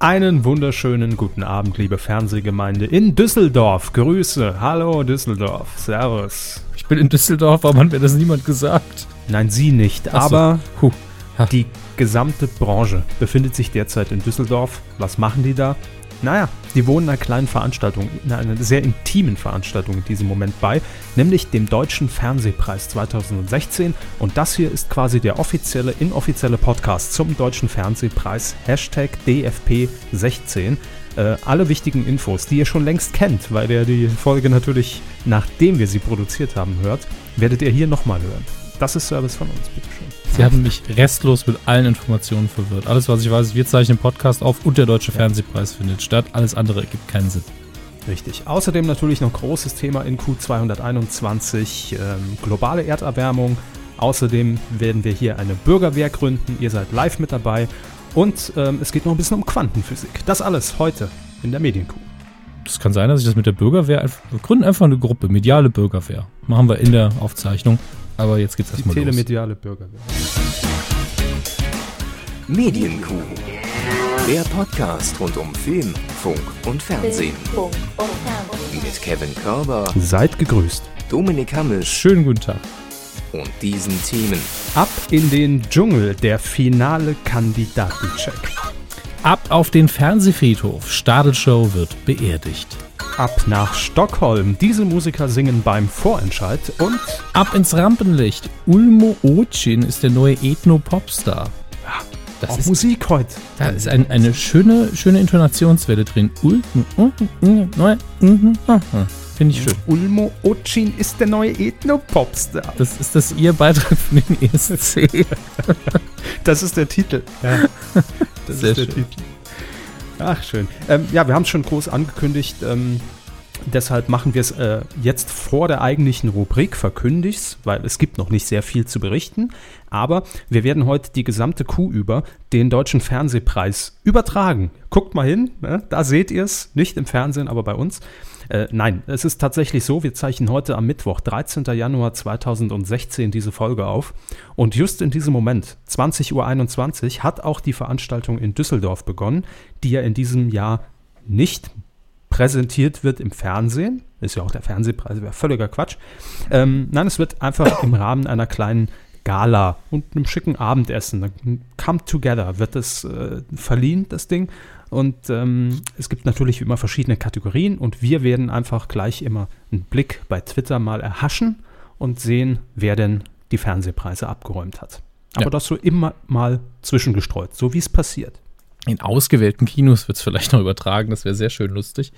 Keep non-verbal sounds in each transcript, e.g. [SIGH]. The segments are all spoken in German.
Einen wunderschönen guten Abend, liebe Fernsehgemeinde in Düsseldorf. Grüße. Hallo Düsseldorf. Servus. Ich bin in Düsseldorf, warum hat mir das niemand gesagt? Nein, Sie nicht, Ach aber die gesamte Branche befindet sich derzeit in Düsseldorf. Was machen die da? Naja, die wohnen einer kleinen Veranstaltung, in einer sehr intimen Veranstaltung in diesem Moment bei, nämlich dem Deutschen Fernsehpreis 2016. Und das hier ist quasi der offizielle, inoffizielle Podcast zum Deutschen Fernsehpreis, Hashtag DFP16. Äh, alle wichtigen Infos, die ihr schon längst kennt, weil ihr die Folge natürlich, nachdem wir sie produziert haben, hört, werdet ihr hier nochmal hören. Das ist Service von uns, bitteschön. Sie haben mich restlos mit allen Informationen verwirrt. Alles, was ich weiß, ist, wir zeichnen Podcast auf und der Deutsche Fernsehpreis findet statt. Alles andere ergibt keinen Sinn. Richtig. Außerdem natürlich noch großes Thema in Q221, ähm, globale Erderwärmung. Außerdem werden wir hier eine Bürgerwehr gründen. Ihr seid live mit dabei. Und ähm, es geht noch ein bisschen um Quantenphysik. Das alles heute in der Medienkuh. Es kann sein, dass ich das mit der Bürgerwehr einfach. Wir gründen einfach eine Gruppe, mediale Bürgerwehr. Machen wir in der Aufzeichnung. Aber jetzt geht's Die erstmal los. telemediale Bürgerwehr. Medienkuh. Der Podcast rund um Film, Funk und Fernsehen. Mit Kevin Körber, Seid gegrüßt. Dominik Hammisch Schönen guten Tag. und diesen Themen. Ab in den Dschungel, der finale Kandidatencheck. Ab auf den Fernsehfriedhof. Stadelshow wird beerdigt. Ab nach Stockholm. Diese Musiker singen beim Vorentscheid. Und Ab ins Rampenlicht. Ulmo Ocin ist der neue Ethno-Popstar. Das auch ist, Musik heute. da ist ein, eine schöne, schöne Intonationswelle drin. Finde ich schön. Ulmo Ocin ist der neue Ethno-Popstar. Das ist das Ihr Beitrag für den ESC. Das ist der Titel. Ja, das Sehr ist der schön. Titel. Ach, schön. Ähm, ja, wir haben es schon groß angekündigt. Ähm, deshalb machen wir es äh, jetzt vor der eigentlichen Rubrik, verkündig's, weil es gibt noch nicht sehr viel zu berichten. Aber wir werden heute die gesamte Kuh über den Deutschen Fernsehpreis übertragen. Guckt mal hin, ne? da seht ihr es. Nicht im Fernsehen, aber bei uns. Äh, nein, es ist tatsächlich so, wir zeichnen heute am Mittwoch, 13. Januar 2016, diese Folge auf. Und just in diesem Moment, 20.21 Uhr, hat auch die Veranstaltung in Düsseldorf begonnen, die ja in diesem Jahr nicht präsentiert wird im Fernsehen. Ist ja auch der Fernsehpreis, wäre völliger Quatsch. Ähm, nein, es wird einfach im Rahmen einer kleinen Gala und einem schicken Abendessen, Come Together, wird es äh, verliehen, das Ding. Und ähm, es gibt natürlich immer verschiedene Kategorien und wir werden einfach gleich immer einen Blick bei Twitter mal erhaschen und sehen, wer denn die Fernsehpreise abgeräumt hat. Aber Ja. das so immer mal zwischengestreut, so wie es passiert. In ausgewählten Kinos wird es vielleicht noch übertragen, das wäre sehr schön lustig.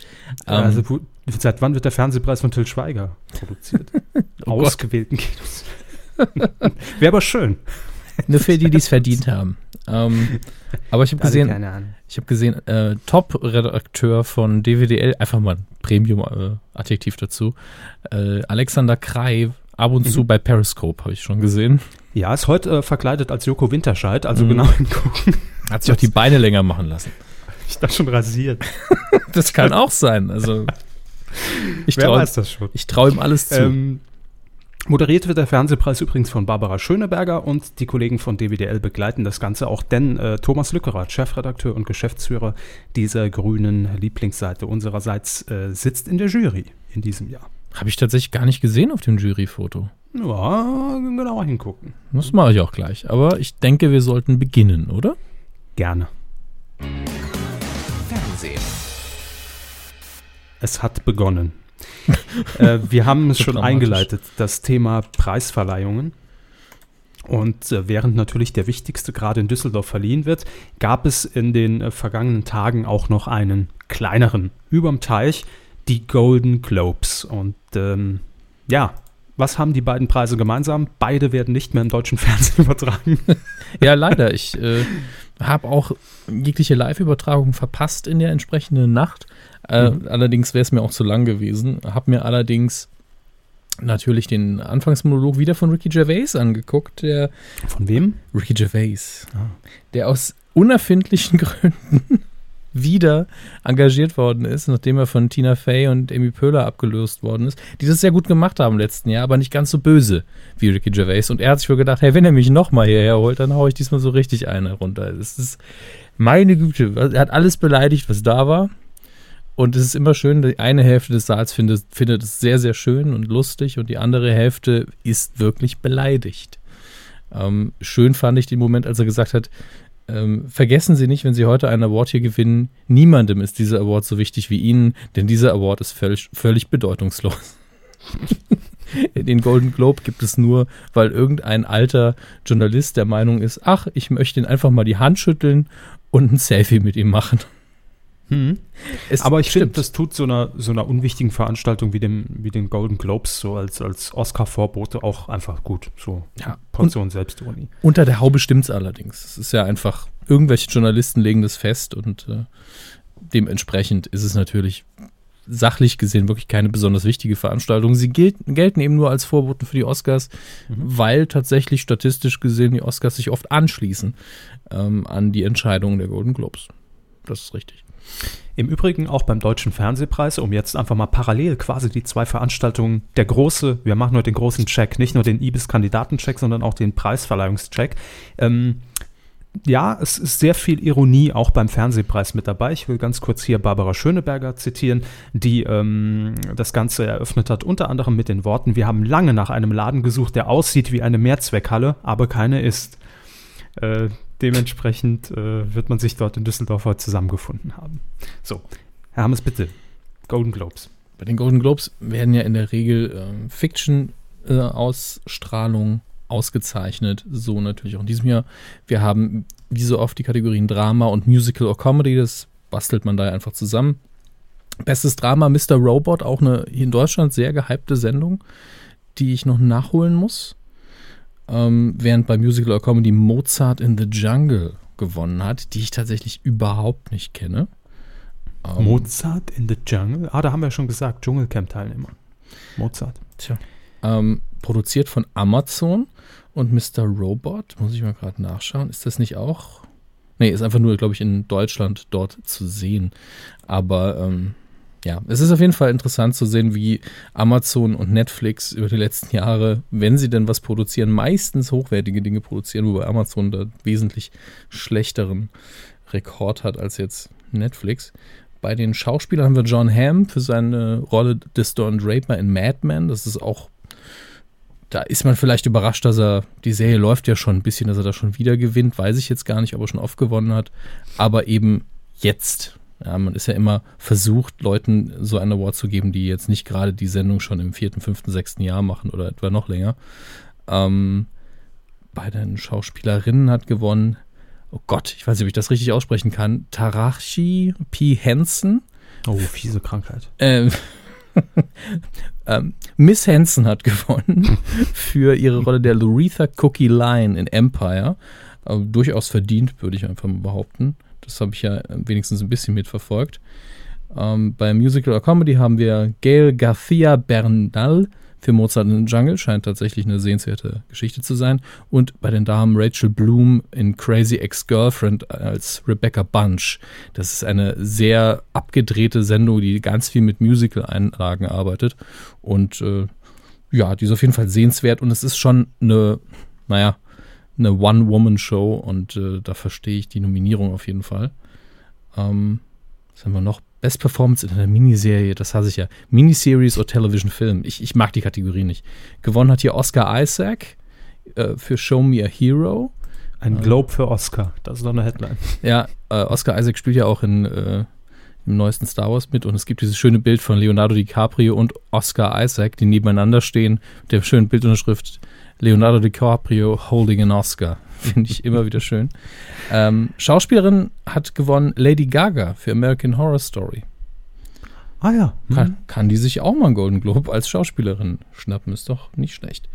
Ähm, also, wo, seit wann wird der Fernsehpreis von Till Schweiger produziert? [LAUGHS] Oh. Ausgewählten Kinos. [LAUGHS] Wäre aber schön. nur für die, die es verdient haben. Ähm, aber ich habe gesehen. Ich habe gesehen, äh, Top-Redakteur von DWDL, einfach mal ein Premium-Adjektiv dazu, äh, Alexander Krei, ab und Mhm. zu bei Periscope, habe ich schon gesehen. Ja, ist heute äh, verkleidet als Joko Winterscheid, also Mhm. genau hingucken. Hat sich auch die Beine länger machen lassen. Ich dachte schon rasiert. [LAUGHS] Das kann auch sein. Also [LAUGHS] ich traue ich trau ihm alles zu. Ähm, moderiert wird der Fernsehpreis übrigens von Barbara Schöneberger und die Kollegen von DWDL begleiten das Ganze auch, denn äh, Thomas Lückerath, Chefredakteur und Geschäftsführer dieser grünen Lieblingsseite unsererseits, äh, sitzt in der Jury in diesem Jahr. habe ich tatsächlich gar nicht gesehen auf dem Juryfoto. Ja, genauer hingucken. Das mache ich auch gleich. Aber ich denke, wir sollten beginnen, oder? Gerne. Fernsehen. Es hat begonnen. Äh, wir haben es [LAUGHS] So schon eingeleitet, das Thema Preisverleihungen. Und äh, während natürlich der wichtigste gerade in Düsseldorf verliehen wird, gab es in den äh, vergangenen Tagen auch noch einen kleineren überm Teich, die Golden Globes. Und ähm, ja, was haben die beiden Preise gemeinsam? Beide werden nicht mehr im deutschen [LAUGHS] Fernsehen übertragen. [LAUGHS] Ja, leider. Ich äh, habe auch jegliche Live-Übertragung verpasst in der entsprechenden Nacht. Äh, Mhm. Allerdings wäre es mir auch zu lang gewesen. Habe mir allerdings natürlich den Anfangsmonolog wieder von Ricky Gervais angeguckt, der Von wem? Ricky Gervais, Ah. der aus unerfindlichen [LAUGHS] Gründen wieder engagiert worden ist, nachdem er von Tina Fey und Amy Pöhler abgelöst worden ist, die das sehr gut gemacht haben im letzten Jahr, aber nicht ganz so böse wie Ricky Gervais. Und er hat sich wohl gedacht, hey, wenn er mich nochmal hierher holt, dann haue ich diesmal so richtig eine runter. Das ist meine Güte. Er hat alles beleidigt, was da war. Und es ist immer schön, die eine Hälfte des Saals findet, findet es sehr, sehr schön und lustig und die andere Hälfte ist wirklich beleidigt. Ähm, schön fand ich den Moment, als er gesagt hat, ähm, vergessen Sie nicht, wenn Sie heute einen Award hier gewinnen, niemandem ist dieser Award so wichtig wie Ihnen, denn dieser Award ist völlig, völlig bedeutungslos. [LAUGHS] Den Golden Globe gibt es nur, weil irgendein alter Journalist der Meinung ist, ach, ich möchte ihn einfach mal die Hand schütteln und ein Selfie mit ihm machen. Hm. Aber ich finde, das tut so einer, so einer unwichtigen Veranstaltung wie, dem, wie den Golden Globes so als, als Oscar-Vorbote auch einfach gut. So ja. Portion und, Selbstironie. Unter der Haube stimmt es allerdings. Es ist ja einfach, irgendwelche Journalisten legen das fest und äh, dementsprechend ist es natürlich sachlich gesehen wirklich keine besonders wichtige Veranstaltung. Sie gelten, gelten eben nur als Vorboten für die Oscars, mhm. weil tatsächlich statistisch gesehen die Oscars sich oft anschließen ähm, an die Entscheidungen der Golden Globes. Das ist richtig. Im Übrigen auch beim Deutschen Fernsehpreis, um jetzt einfach mal parallel quasi die zwei Veranstaltungen, der große, wir machen nur den großen Check, nicht nur den IBIS-Kandidatencheck, sondern auch den Preisverleihungscheck. Ähm, ja, es ist sehr viel Ironie auch beim Fernsehpreis mit dabei. Ich will ganz kurz hier Barbara Schöneberger zitieren, die ähm, das Ganze eröffnet hat, unter anderem mit den Worten, wir haben lange nach einem Laden gesucht, der aussieht wie eine Mehrzweckhalle, aber keine ist. Äh, Dementsprechend äh, wird man sich dort in Düsseldorf heute zusammengefunden haben. So, Herr Hammes, bitte. Golden Globes. Bei den Golden Globes werden ja in der Regel äh, Fiction-Ausstrahlungen ausgezeichnet. So natürlich auch in diesem Jahr. Wir haben wie so oft die Kategorien Drama und Musical or Comedy. Das bastelt man da einfach zusammen. Bestes Drama Mr. Robot, auch eine in Deutschland sehr gehypte Sendung, die ich noch nachholen muss ähm, während bei Musical or Comedy Mozart in the Jungle gewonnen hat, die ich tatsächlich überhaupt nicht kenne. Ähm, Mozart in the Jungle? Ah, da haben wir schon gesagt, Dschungelcamp-Teilnehmer. Mozart. Tja. Ähm, produziert von Amazon und Mr. Robot, muss ich mal gerade nachschauen. Ist das nicht auch? Nee, ist einfach nur, glaube ich, in Deutschland dort zu sehen. Aber ähm, ja, es ist auf jeden Fall interessant zu sehen, wie Amazon und Netflix über die letzten Jahre, wenn sie denn was produzieren, meistens hochwertige Dinge produzieren, wobei Amazon da wesentlich schlechteren Rekord hat als jetzt Netflix. Bei den Schauspielern haben wir John Hamm für seine Rolle des Don Draper in Mad Men. Das ist auch, da ist man vielleicht überrascht, dass er, die Serie läuft ja schon ein bisschen, dass er da schon wieder gewinnt. Weiß ich jetzt gar nicht, ob er schon oft gewonnen hat. Aber eben jetzt ja, man ist ja immer versucht, Leuten so einen Award zu geben, die jetzt nicht gerade die Sendung schon im vierten, fünften, sechsten Jahr machen oder etwa noch länger. Ähm, bei den Schauspielerinnen hat gewonnen, oh Gott, ich weiß nicht, ob ich das richtig aussprechen kann, Tarachi P. Hansen. Oh, fiese Krankheit. Ähm, [LAUGHS] ähm, Miss Hansen hat gewonnen [LAUGHS] für ihre Rolle der Loretha Cookie Line in Empire. Äh, durchaus verdient, würde ich einfach mal behaupten. Das habe ich ja wenigstens ein bisschen mitverfolgt. Ähm, bei Musical or Comedy haben wir Gail Garcia Bernal für Mozart in the Jungle, scheint tatsächlich eine sehenswerte Geschichte zu sein. Und bei den Damen Rachel Bloom in Crazy Ex-Girlfriend als Rebecca Bunch. Das ist eine sehr abgedrehte Sendung, die ganz viel mit Musical-Einlagen arbeitet. Und äh, ja, die ist auf jeden Fall sehenswert und es ist schon eine, naja, eine One-Woman-Show und äh, da verstehe ich die Nominierung auf jeden Fall. Ähm, was haben wir noch? Best Performance in einer Miniserie, das hasse ich ja. Miniseries oder Television Film. Ich, ich mag die Kategorie nicht. Gewonnen hat hier Oscar Isaac äh, für Show Me a Hero. Ein äh, Globe für Oscar, das ist doch eine Headline. Ja, äh, Oscar Isaac spielt ja auch in, äh, im neuesten Star Wars mit und es gibt dieses schöne Bild von Leonardo DiCaprio und Oscar Isaac, die nebeneinander stehen, mit der schönen Bildunterschrift Leonardo DiCaprio holding an Oscar. [LAUGHS] Finde ich immer wieder schön. Ähm, Schauspielerin hat gewonnen Lady Gaga für American Horror Story. Ah ja. Mhm. Kann, kann, die sich auch mal einen Golden Globe als Schauspielerin schnappen? Ist doch nicht schlecht.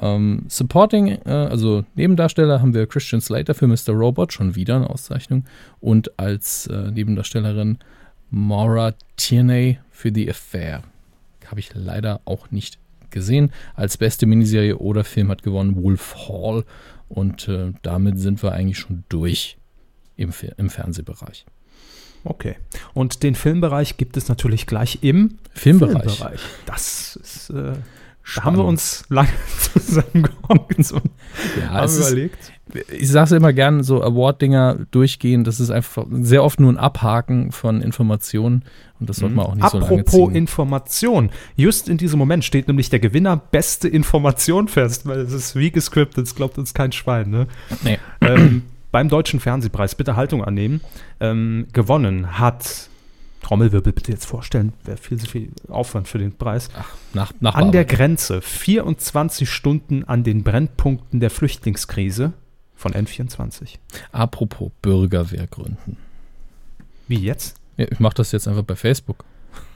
Ähm, Supporting, äh, also Nebendarsteller, haben wir Christian Slater für Mr. Robot, schon wieder eine Auszeichnung. Und als äh, Nebendarstellerin Maura Tierney für The Affair. Habe ich leider auch nicht gesehen. Als beste Miniserie oder Film hat gewonnen Wolf Hall und äh, damit sind wir eigentlich schon durch im, im Fernsehbereich. Okay. Und den Filmbereich gibt es natürlich gleich im Filmbereich. Filmbereich. Das ist, äh, da haben wir uns lange [LAUGHS] zusammengehockt und Ja, haben es ist, überlegt. ich sage es immer gerne, so Award-Dinger durchgehen, das ist einfach sehr oft nur ein Abhaken von Informationen und das sollte man auch nicht so lange Apropos. Information. Just in diesem Moment steht nämlich der Gewinner beste Information fest, weil es ist wie gescriptet, es glaubt uns kein Schwein. Ne? Nee. ähm, beim Deutschen Fernsehpreis, bitte Haltung annehmen, ähm, gewonnen hat, Trommelwirbel bitte jetzt vorstellen, wäre viel zu viel Aufwand für den Preis. Nach, nach An der Grenze 24 Stunden an den Brennpunkten der Flüchtlingskrise von N24. Apropos Bürgerwehr gründen. Wie jetzt? Ich mache das jetzt einfach bei Facebook.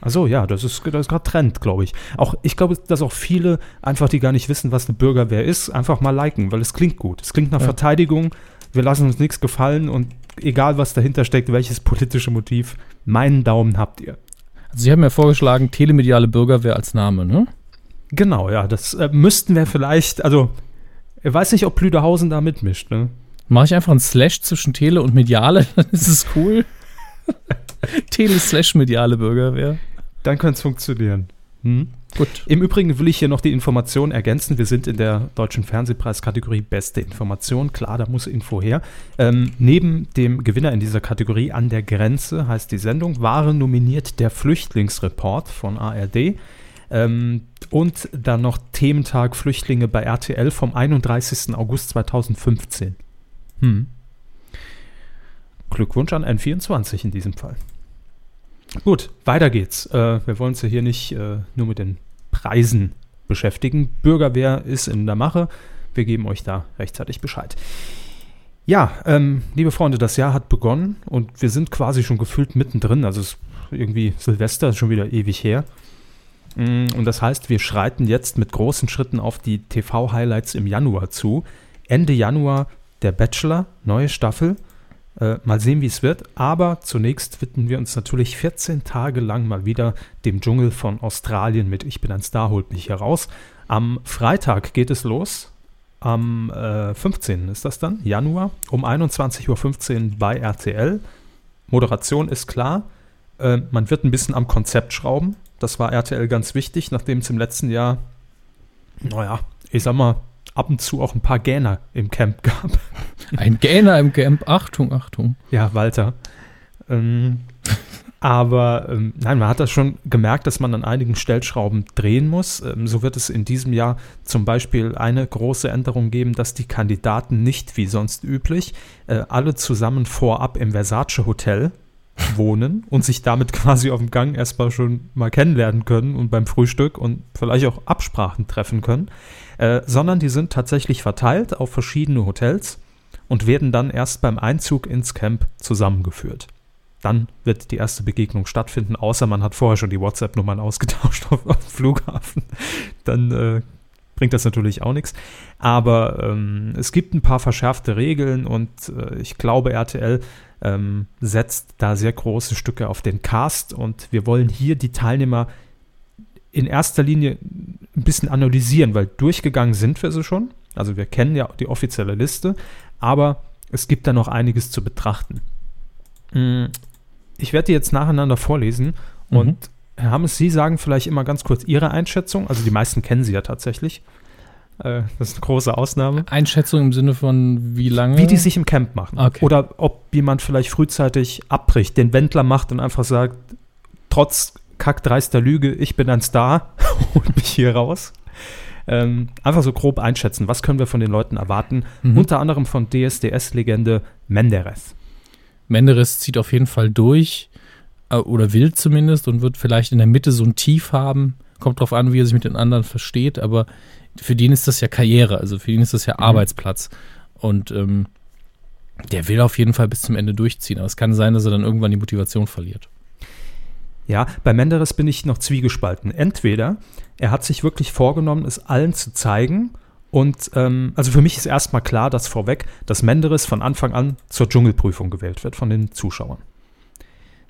Also ja, das ist, das ist gerade Trend, glaube ich. Auch ich glaube, dass auch viele einfach, die gar nicht wissen, was eine Bürgerwehr ist, einfach mal liken, weil es klingt gut. Es klingt nach Ja. Verteidigung. Wir lassen uns nichts gefallen und egal was dahinter steckt, welches politische Motiv, meinen Daumen habt ihr. Also Sie haben ja vorgeschlagen, telemediale Bürgerwehr als Name, ne? Genau, ja, das äh, müssten wir vielleicht, also ich weiß nicht, ob Lüderhausen da mitmischt, ne? Mache ich einfach einen Slash zwischen Tele und Mediale, [LAUGHS] dann ist es cool. [LAUGHS] [LAUGHS] Tele slash mediale Bürgerwehr. Dann könnte es funktionieren. Hm? Gut. Im Übrigen will ich hier noch die Information ergänzen. Wir sind in der deutschen Fernsehpreiskategorie Beste Information. Klar, da muss Info her. Ähm, neben dem Gewinner in dieser Kategorie an der Grenze heißt die Sendung, waren nominiert der Flüchtlingsreport von ARD ähm, und dann noch Thementag Flüchtlinge bei RTL vom 31. August 2015. Hm. Glückwunsch an N24 in diesem Fall. Gut, weiter geht's. Äh, wir wollen uns ja hier nicht äh, nur mit den Preisen beschäftigen. Bürgerwehr ist in der Mache. Wir geben euch da rechtzeitig Bescheid. Ja, ähm, liebe Freunde, das Jahr hat begonnen und wir sind quasi schon gefühlt mittendrin. Also es ist irgendwie Silvester ist schon wieder ewig her. Mm, Und das heißt, wir schreiten jetzt mit großen Schritten auf die TV-Highlights im Januar zu. Ende Januar der Bachelor, neue Staffel. Äh, mal sehen, wie es wird. Aber zunächst widmen wir uns natürlich 14 Tage lang mal wieder dem Dschungel von Australien mit Ich bin ein Star, holt mich hier raus. Am Freitag geht es los. Am äh, 15. ist das dann, Januar, um 21.15 Uhr bei RTL. Moderation ist klar. Äh, man wird ein bisschen am Konzept schrauben. Das war RTL ganz wichtig, nachdem es im letzten Jahr, naja, ich sag mal, ab und zu auch ein paar Gähner im Camp gab. [LAUGHS] Ein Gähner im Camp. Achtung, Achtung. Ja, Walter. Ähm, aber ähm, nein, man hat das schon gemerkt, dass man an einigen Stellschrauben drehen muss. Ähm, so wird es in diesem Jahr zum Beispiel eine große Änderung geben, dass die Kandidaten nicht wie sonst üblich äh, alle zusammen vorab im Versace Hotel wohnen [LAUGHS] und sich damit quasi auf dem Gang erstmal schon mal kennenlernen können und beim Frühstück und vielleicht auch Absprachen treffen können, äh, sondern die sind tatsächlich verteilt auf verschiedene Hotels und werden dann erst beim Einzug ins Camp zusammengeführt. Dann wird die erste Begegnung stattfinden, außer man hat vorher schon die WhatsApp-Nummern ausgetauscht [LAUGHS] auf, auf dem Flughafen. Dann äh, bringt das natürlich auch nichts. Aber ähm, es gibt ein paar verschärfte Regeln und äh, ich glaube, RTL ähm, setzt da sehr große Stücke auf den Cast und wir wollen hier die Teilnehmer in erster Linie ein bisschen analysieren, weil durchgegangen sind wir sie schon. Also wir kennen ja die offizielle Liste, aber es gibt da noch einiges zu betrachten. Mm, Ich werde die jetzt nacheinander vorlesen Mhm. und Herr Hammes, Sie sagen vielleicht immer ganz kurz Ihre Einschätzung. Also die meisten kennen Sie ja tatsächlich. Äh, Das ist eine große Ausnahme. Einschätzung im Sinne von wie lange? Wie die sich im Camp machen. Okay. Oder ob jemand vielleicht frühzeitig abbricht, den Wendler macht und einfach sagt, trotz kackdreister Lüge, ich bin ein Star, [LAUGHS] holt mich hier raus. Ähm, einfach so grob einschätzen, was können wir von den Leuten erwarten. Mhm. Unter anderem von DSDS-Legende Menderes. Menderes zieht auf jeden Fall durch äh, oder will zumindest und wird vielleicht in der Mitte so ein Tief haben. Kommt drauf an, wie er sich mit den anderen versteht, aber für den ist das ja Karriere, also für ihn ist das ja Mhm. Arbeitsplatz. Und ähm, der will auf jeden Fall bis zum Ende durchziehen, aber es kann sein, dass er dann irgendwann die Motivation verliert. Ja, bei Menderes bin ich noch zwiegespalten. Entweder er hat sich wirklich vorgenommen, es allen zu zeigen. Und ähm, also für mich ist erstmal klar, dass vorweg, dass Menderes von Anfang an zur Dschungelprüfung gewählt wird von den Zuschauern.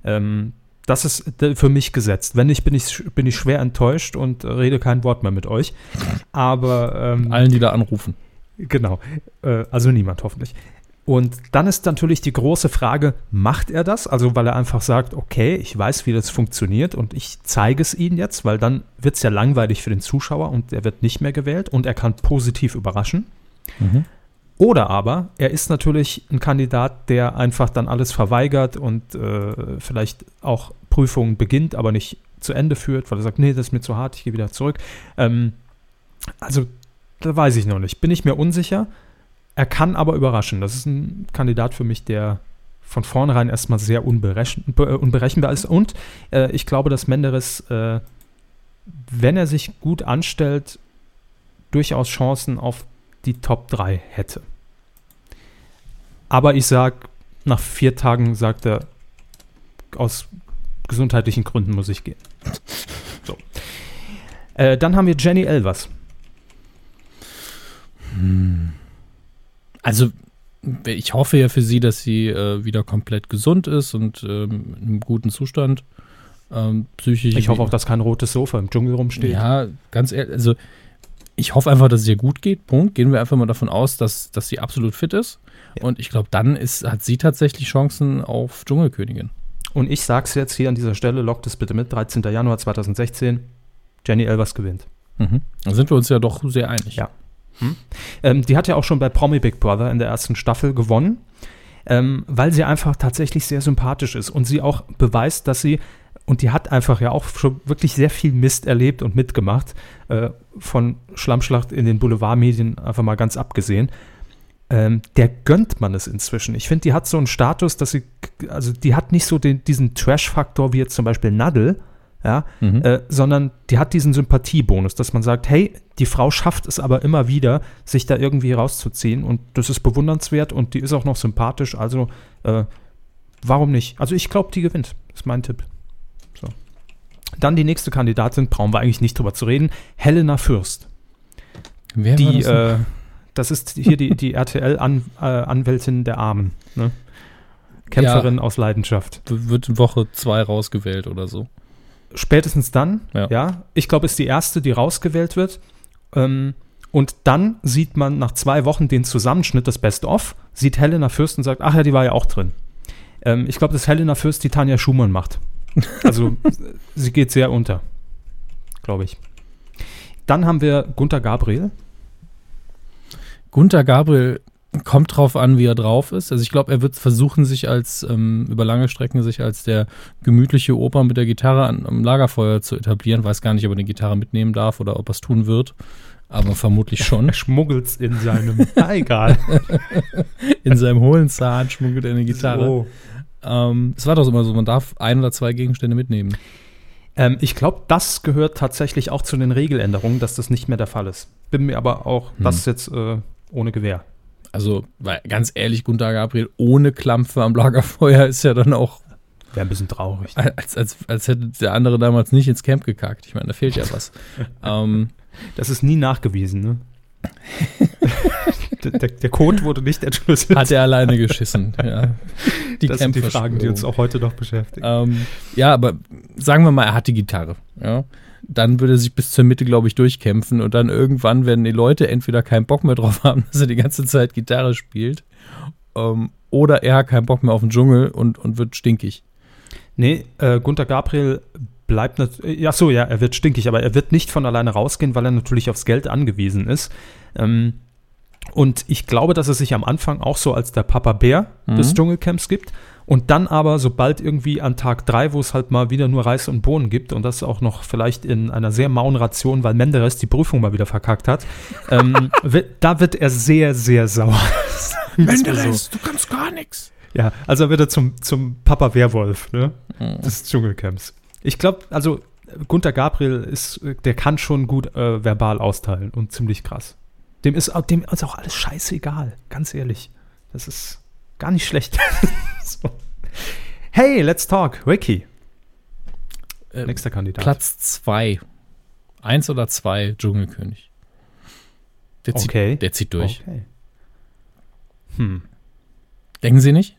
Ähm, das ist äh, für mich gesetzt. Wenn nicht, bin ich, bin ich schwer enttäuscht und rede kein Wort mehr mit euch. Aber ähm, Allen, die da anrufen. Genau. Äh, also niemand hoffentlich. Und dann ist natürlich die große Frage, macht er das? Also weil er einfach sagt, okay, ich weiß, wie das funktioniert und ich zeige es ihnen jetzt, weil dann wird es ja langweilig für den Zuschauer und er wird nicht mehr gewählt und er kann positiv überraschen. Mhm. Oder aber er ist natürlich ein Kandidat, der einfach dann alles verweigert und äh, vielleicht auch Prüfungen beginnt, aber nicht zu Ende führt, weil er sagt, nee, das ist mir zu hart, ich gehe wieder zurück. Ähm, also, da weiß ich noch nicht. Bin ich mir unsicher. Er kann aber überraschen. Das ist ein Kandidat für mich, der von vornherein erstmal sehr unberechenbar ist. Und äh, ich glaube, dass Menderes, äh, wenn er sich gut anstellt, durchaus Chancen auf die Top 3 hätte. Aber ich sage, nach vier Tagen sagt er, aus gesundheitlichen Gründen muss ich gehen. So. Äh, dann haben wir Jenny Elvers. Also, ich hoffe ja für sie, dass sie äh, wieder komplett gesund ist und ähm, in einem guten Zustand. Ähm, psychisch. Ich hoffe auch, dass kein rotes Sofa im Dschungel rumsteht. Ja, ganz ehrlich, also ich hoffe einfach, dass es ihr gut geht. Punkt. Gehen wir einfach mal davon aus, dass, dass sie absolut fit ist. Ja. Und ich glaube, dann ist, hat sie tatsächlich Chancen auf Dschungelkönigin. Und ich sage es jetzt hier an dieser Stelle, lockt es bitte mit, 13. Januar 2016, Jenny Elvers gewinnt. Mhm. Dann sind wir uns ja doch sehr einig. Ja. Hm? Ähm, die hat ja auch schon bei Promi Big Brother in der ersten Staffel gewonnen, ähm, weil sie einfach tatsächlich sehr sympathisch ist und sie auch beweist, dass sie, und die hat einfach ja auch schon wirklich sehr viel Mist erlebt und mitgemacht, äh, von Schlammschlacht in den Boulevardmedien einfach mal ganz abgesehen ähm, der gönnt man es inzwischen. Ich finde, die hat so einen Status, dass sie, also die hat nicht so den, diesen Trash-Faktor wie jetzt zum Beispiel Nadel, ja, mhm. äh, sondern die hat diesen Sympathiebonus, dass man sagt, hey, die Frau schafft es aber immer wieder, sich da irgendwie rauszuziehen und das ist bewundernswert und die ist auch noch sympathisch, also äh, warum nicht? Also ich glaube, die gewinnt, ist mein Tipp. So. Dann die nächste Kandidatin, brauchen wir eigentlich nicht drüber zu reden, Helena Fürst. Wer die, äh, das ist hier die, die RTL-Anwältin -An äh, der Armen. Ne? Kämpferin ja, aus Leidenschaft. Wird in Woche zwei rausgewählt oder so. Spätestens dann, ja. ja. Ich glaube, ist die erste, die rausgewählt wird. Ähm, und dann sieht man nach zwei Wochen den Zusammenschnitt, das Best-of, sieht Helena Fürst und sagt, ach ja, die war ja auch drin. Ähm, ich glaube, dass Helena Fürst die Tanja Schumann macht. [LAUGHS] Also sie geht sehr unter, glaube ich. Dann haben wir Gunther Gabriel. Gunther Gabriel kommt drauf an, wie er drauf ist. Also ich glaube, er wird versuchen, sich als ähm, über lange Strecken sich als der gemütliche Opa mit der Gitarre an, am Lagerfeuer zu etablieren. Weiß gar nicht, ob er eine Gitarre mitnehmen darf oder ob er es tun wird. Aber vermutlich schon. Er schmuggelt es in seinem. [LAUGHS] ah, egal. [LAUGHS] in seinem hohlen Zahn schmuggelt er eine Gitarre. So. Ähm, es war doch immer so, man darf ein oder zwei Gegenstände mitnehmen. Ähm, ich glaube, das gehört tatsächlich auch zu den Regeländerungen, dass das nicht mehr der Fall ist. Bin mir aber auch, hm. das jetzt äh, ohne Gewehr. Also, weil ganz ehrlich, Gunter Gabriel ohne Klampfe am Lagerfeuer ist ja dann auch. Wäre ein bisschen traurig. Als, als, als hätte der andere damals nicht ins Camp gekackt. Ich meine, da fehlt ja was. [LAUGHS] ähm, das ist nie nachgewiesen, ne? [LAUGHS] der, der, der, Code wurde nicht entschlüsselt. Hat er alleine geschissen, ja. Die das sind die Fragen, die uns auch heute noch beschäftigen. Ähm, ja, aber sagen wir mal, er hat die Gitarre, ja dann würde er sich bis zur Mitte, glaube ich, durchkämpfen und dann irgendwann werden die Leute entweder keinen Bock mehr drauf [LAUGHS] haben, dass er die ganze Zeit Gitarre spielt, ähm, oder er hat keinen Bock mehr auf den Dschungel und, und wird stinkig. Nee, äh, Gunther Gabriel bleibt natürlich, ja so, ja, er wird stinkig, aber er wird nicht von alleine rausgehen, weil er natürlich aufs Geld angewiesen ist. Ähm, und ich glaube, dass er sich am Anfang auch so als der Papa Bär mhm. des Dschungelcamps gibt und dann aber, sobald irgendwie an Tag drei, wo es halt mal wieder nur Reis und Bohnen gibt und das auch noch vielleicht in einer sehr mauen Ration, weil Menderes die Prüfung mal wieder verkackt hat, [LAUGHS] ähm, da wird er sehr, sehr sauer. [LAUGHS] Menderes, so. du kannst gar nichts. Ja, also wird er zum, zum Papa Werwolf ne, mhm. des Dschungelcamps. Ich glaube, also Gunther Gabriel ist, der kann schon gut äh, verbal austeilen und ziemlich krass. Dem ist, dem ist auch alles scheißegal, ganz ehrlich. Das ist gar nicht schlecht. [LAUGHS] so. Hey, let's talk. Ricky. Äh, Nächster Kandidat. Platz 2. Eins oder zwei, Dschungelkönig. Der zieht, okay. der zieht durch. Okay. Hm. Denken Sie nicht?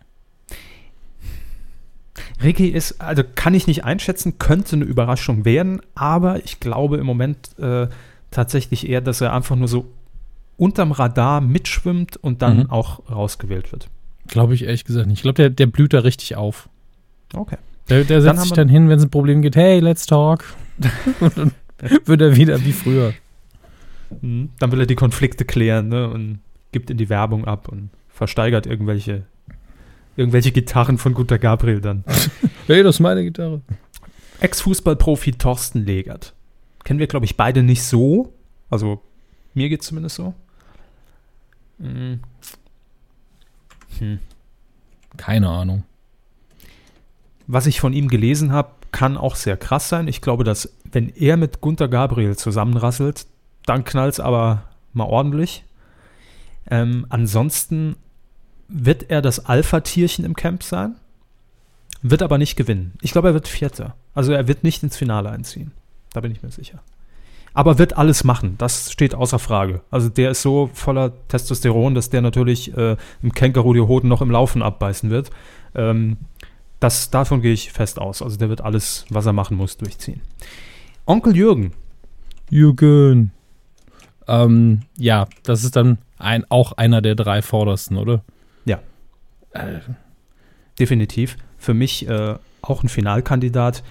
Ricky ist, also kann ich nicht einschätzen, könnte eine Überraschung werden, aber ich glaube im Moment äh, tatsächlich eher, dass er einfach nur so unterm Radar mitschwimmt und dann mhm. auch rausgewählt wird. Glaube ich ehrlich gesagt nicht. Ich glaube, der, der blüht da richtig auf. Okay. Der, der Dann setzt haben sich dann hin, wenn es ein Problem gibt. Hey, let's talk. Und [LAUGHS] dann wird er wieder wie früher. Mhm. Dann will er die Konflikte klären ne? und gibt in die Werbung ab und versteigert irgendwelche, irgendwelche Gitarren von Gunter Gabriel dann. [LAUGHS] Hey, das ist meine Gitarre. Ex-Fußballprofi Thorsten Legert. Kennen wir, glaube ich, beide nicht so. Also, mir geht zumindest so. Mhm. Hm. Keine Ahnung. Was ich von ihm gelesen habe, kann auch sehr krass sein. Ich glaube, dass, wenn er mit Gunter Gabriel zusammenrasselt, dann knallt es aber mal ordentlich. Ähm, ansonsten wird er das Alpha-Tierchen im Camp sein, wird aber nicht gewinnen. Ich glaube, er wird Vierter. Also er wird nicht ins Finale einziehen. Da bin ich mir sicher. Aber wird alles machen, das steht außer Frage. Also der ist so voller Testosteron, dass der natürlich äh, im Känguru die Hoden noch im Laufen abbeißen wird. Ähm, das, davon gehe ich fest aus. Also der wird alles, was er machen muss, durchziehen. Onkel Jürgen. Jürgen. Ähm, ja, das ist dann ein, auch einer der drei vordersten, oder? Ja. Äh, Definitiv. Für mich äh, auch ein Finalkandidat.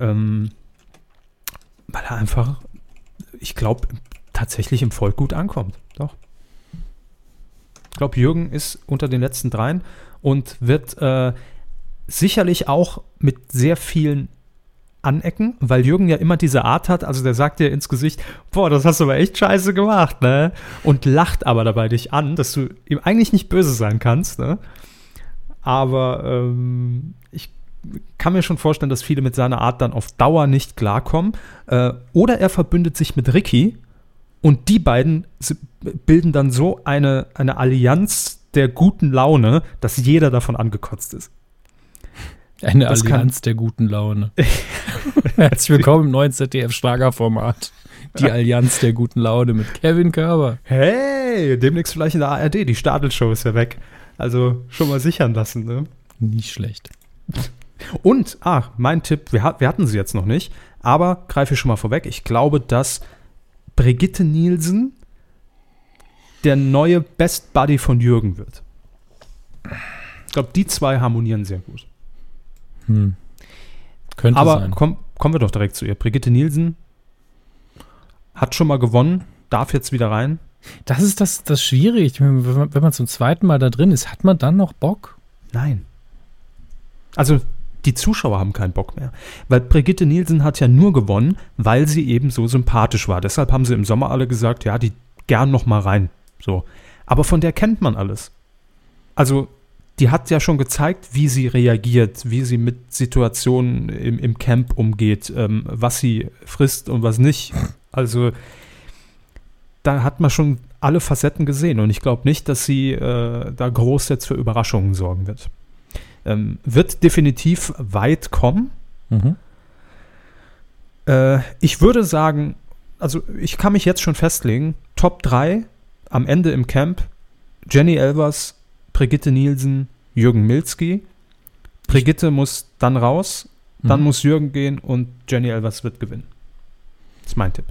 Ähm, weil er einfach, ich glaube, tatsächlich im Volk gut ankommt. Doch. Ich glaube, Jürgen ist unter den letzten dreien und wird äh, sicherlich auch mit sehr vielen anecken, weil Jürgen ja immer diese Art hat, also der sagt dir ins Gesicht, boah, das hast du aber echt scheiße gemacht, ne? Und lacht aber dabei dich an, dass du ihm eigentlich nicht böse sein kannst, ne? Aber ähm, ich kann mir schon vorstellen, dass viele mit seiner Art dann auf Dauer nicht klarkommen. Äh, oder er verbündet sich mit Ricky und die beiden bilden dann so eine, eine Allianz der guten Laune, dass jeder davon angekotzt ist. eine Das Allianz der guten Laune. [LAUGHS] Herzlich willkommen im neuen ZDF-Schlagerformat. Die Allianz der guten Laune mit Kevin Körber. Hey, demnächst vielleicht in der ARD, die Stadelshow ist ja weg. Also schon mal sichern lassen, ne? Nicht schlecht. Und, ah, mein Tipp, wir, wir hatten sie jetzt noch nicht, aber greife ich schon mal vorweg. Ich glaube, dass Brigitte Nielsen der neue Best Buddy von Jürgen wird. Ich glaube, die zwei harmonieren sehr gut. Hm. Könnte aber sein. komm, kommen wir doch direkt zu ihr. Brigitte Nielsen hat schon mal gewonnen, darf jetzt wieder rein. Das ist das, das meine, Wenn man, wenn man zum zweiten Mal da drin ist, hat man dann noch Bock? Nein. Also die Zuschauer haben keinen Bock mehr. Weil Brigitte Nielsen hat ja nur gewonnen, weil sie eben so sympathisch war. Deshalb haben sie im Sommer alle gesagt, ja, die gern noch mal rein. So. Aber von der kennt man alles. Also die hat ja schon gezeigt, wie sie reagiert, wie sie mit Situationen im, im Camp umgeht, ähm, was sie frisst und was nicht. Also da hat man schon alle Facetten gesehen und ich glaube nicht, dass sie äh, da groß jetzt für Überraschungen sorgen wird. Ähm, wird definitiv weit kommen. Mhm. Äh, ich würde sagen, also ich kann mich jetzt schon festlegen, Top 3 am Ende im Camp, Jenny Elvers, Brigitte Nielsen, Jürgen Milzki. Brigitte muss dann raus, dann Mhm. muss Jürgen gehen und Jenny Elvers wird gewinnen. Das ist mein Tipp.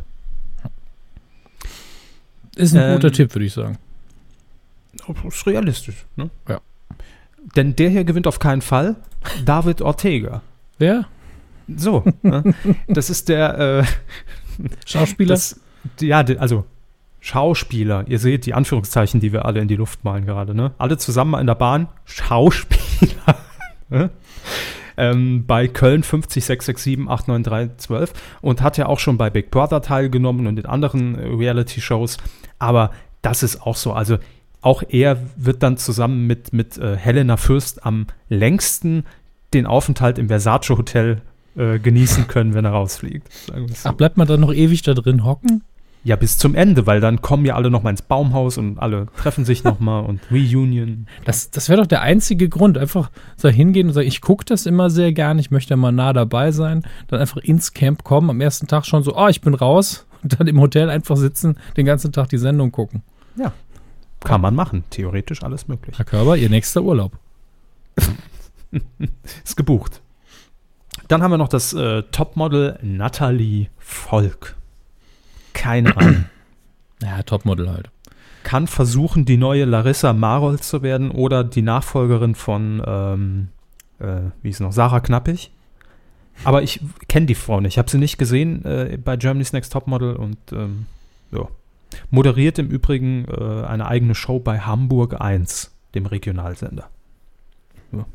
Ist ein Ähm, guter Tipp, würde ich sagen. Ist realistisch, ne? Ja. Denn der hier gewinnt auf keinen Fall. David Ortega. Wer? So. ne? Das ist der, äh, Schauspieler? Das, ja, also Schauspieler. Ihr seht die Anführungszeichen, die wir alle in die Luft malen gerade. Ne? Alle zusammen in der Bahn. Schauspieler. [LAUGHS] ne? ähm, bei Köln 50 667 893 12 und hat ja auch schon bei Big Brother teilgenommen und in anderen äh, Reality-Shows. Aber das ist auch so. Also auch er wird dann zusammen mit, mit äh, Helena Fürst am längsten den Aufenthalt im Versace Hotel äh, genießen können, wenn er rausfliegt. So. Ach, bleibt man dann noch ewig da drin hocken? Ja, bis zum Ende, weil dann kommen ja alle noch mal ins Baumhaus und alle treffen sich noch mal und [LAUGHS] Reunion. Das, das wäre doch der einzige Grund. Einfach so hingehen und sagen, ich gucke das immer sehr gern, ich möchte mal nah dabei sein. Dann einfach ins Camp kommen, am ersten Tag schon so, oh, ich bin raus. Und dann im Hotel einfach sitzen, den ganzen Tag die Sendung gucken. Kann man machen, theoretisch alles möglich. Herr Körber, Ihr nächster Urlaub. [LAUGHS] Ist gebucht. Dann haben wir noch das äh, Topmodel Natalie Volk. Keine Ahnung. [CLEARS THROAT] Ja, Topmodel halt. kann versuchen, die neue Larissa Marold zu werden oder die Nachfolgerin von, ähm, äh, wie ist noch, Sarah Knappig. Aber ich kenne die Frau nicht. Ich habe sie nicht gesehen äh, bei Germany's Next Topmodel und ähm, ja. Moderiert im Übrigen äh, eine eigene Show bei Hamburg 1, dem Regionalsender. Ja.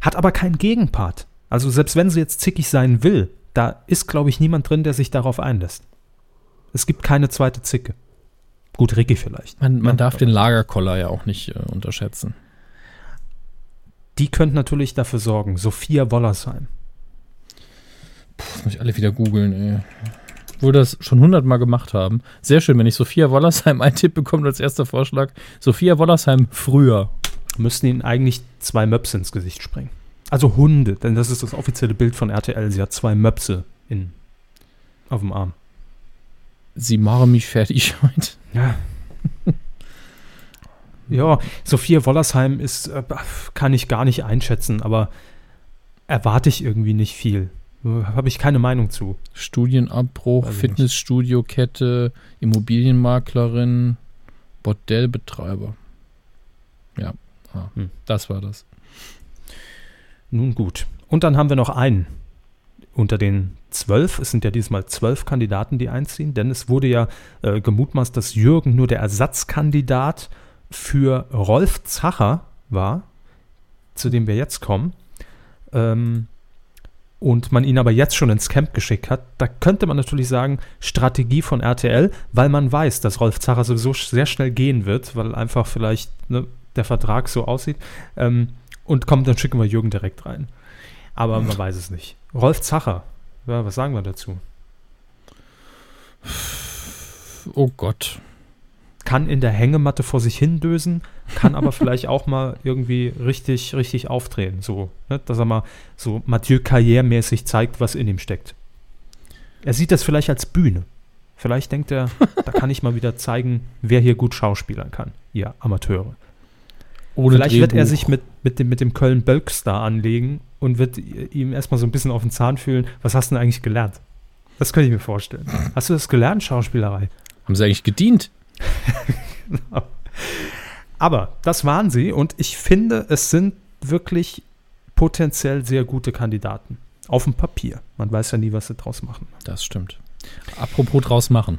Hat aber keinen Gegenpart. Also selbst wenn sie jetzt zickig sein will, da ist, glaube ich, niemand drin, der sich darauf einlässt. Es gibt keine zweite Zicke. Gut, Ricky vielleicht. Man, man darf den Lagerkoller ja auch nicht äh, unterschätzen. Die könnte natürlich dafür sorgen. Sophia Wollersheim. Puh, das muss ich alle wieder googeln, ey. Wo wir das schon hundertmal gemacht haben. Sehr schön, wenn ich Sophia Wollersheim [LAUGHS] einen Tipp bekomme als erster Vorschlag. Sophia Wollersheim früher. Müssten ihnen eigentlich zwei Möpse ins Gesicht springen. Also Hunde, denn das ist das offizielle Bild von RTL. Sie hat zwei Möpse in, auf dem Arm. Sie machen mich fertig [LAUGHS] heute. Ja. [LAUGHS] ja, Sophia Wollersheim ist, äh, kann ich gar nicht einschätzen, aber erwarte ich irgendwie nicht viel. Habe ich keine Meinung zu. Studienabbruch, Fitnessstudio-Kette, Immobilienmaklerin, Bordellbetreiber. Ja, ah, Hm. das war das. Nun gut. Und dann haben wir noch einen unter den zwölf. Es sind ja diesmal zwölf Kandidaten, die einziehen, denn es wurde ja äh, gemutmaßt, dass Jürgen nur der Ersatzkandidat für Rolf Zacher war, zu dem wir jetzt kommen. Ähm, und man ihn aber jetzt schon ins Camp geschickt hat, da könnte man natürlich sagen, Strategie von RTL, weil man weiß, dass Rolf Zacher sowieso sehr schnell gehen wird, weil einfach vielleicht ne, der Vertrag so aussieht. Ähm, und kommt, dann schicken wir Jürgen direkt rein. Aber man weiß es nicht. Rolf Zacher, ja, was sagen wir dazu? Oh Gott. Kann in der Hängematte vor sich hindösen, kann aber [LAUGHS] vielleicht auch mal irgendwie richtig, richtig aufdrehen. So, ne? dass er mal so Mathieu Carrière-mäßig zeigt, was in ihm steckt. Er sieht das vielleicht als Bühne. Vielleicht denkt er, [LAUGHS] da kann ich mal wieder zeigen, wer hier gut schauspielern kann. Ihr Amateure. Ohne Vielleicht wird er Drehbuch. sich mit, mit dem, mit dem Köln-Bölkstar anlegen und wird ihm erstmal so ein bisschen auf den Zahn fühlen. Was hast du denn eigentlich gelernt? Das könnte ich mir vorstellen. Hast du das gelernt, Schauspielerei? Haben sie eigentlich gedient? [LAUGHS] Aber das waren sie und ich finde, es sind wirklich potenziell sehr gute Kandidaten. Auf dem Papier. Man weiß ja nie, was sie draus machen. Das stimmt. Apropos draus machen.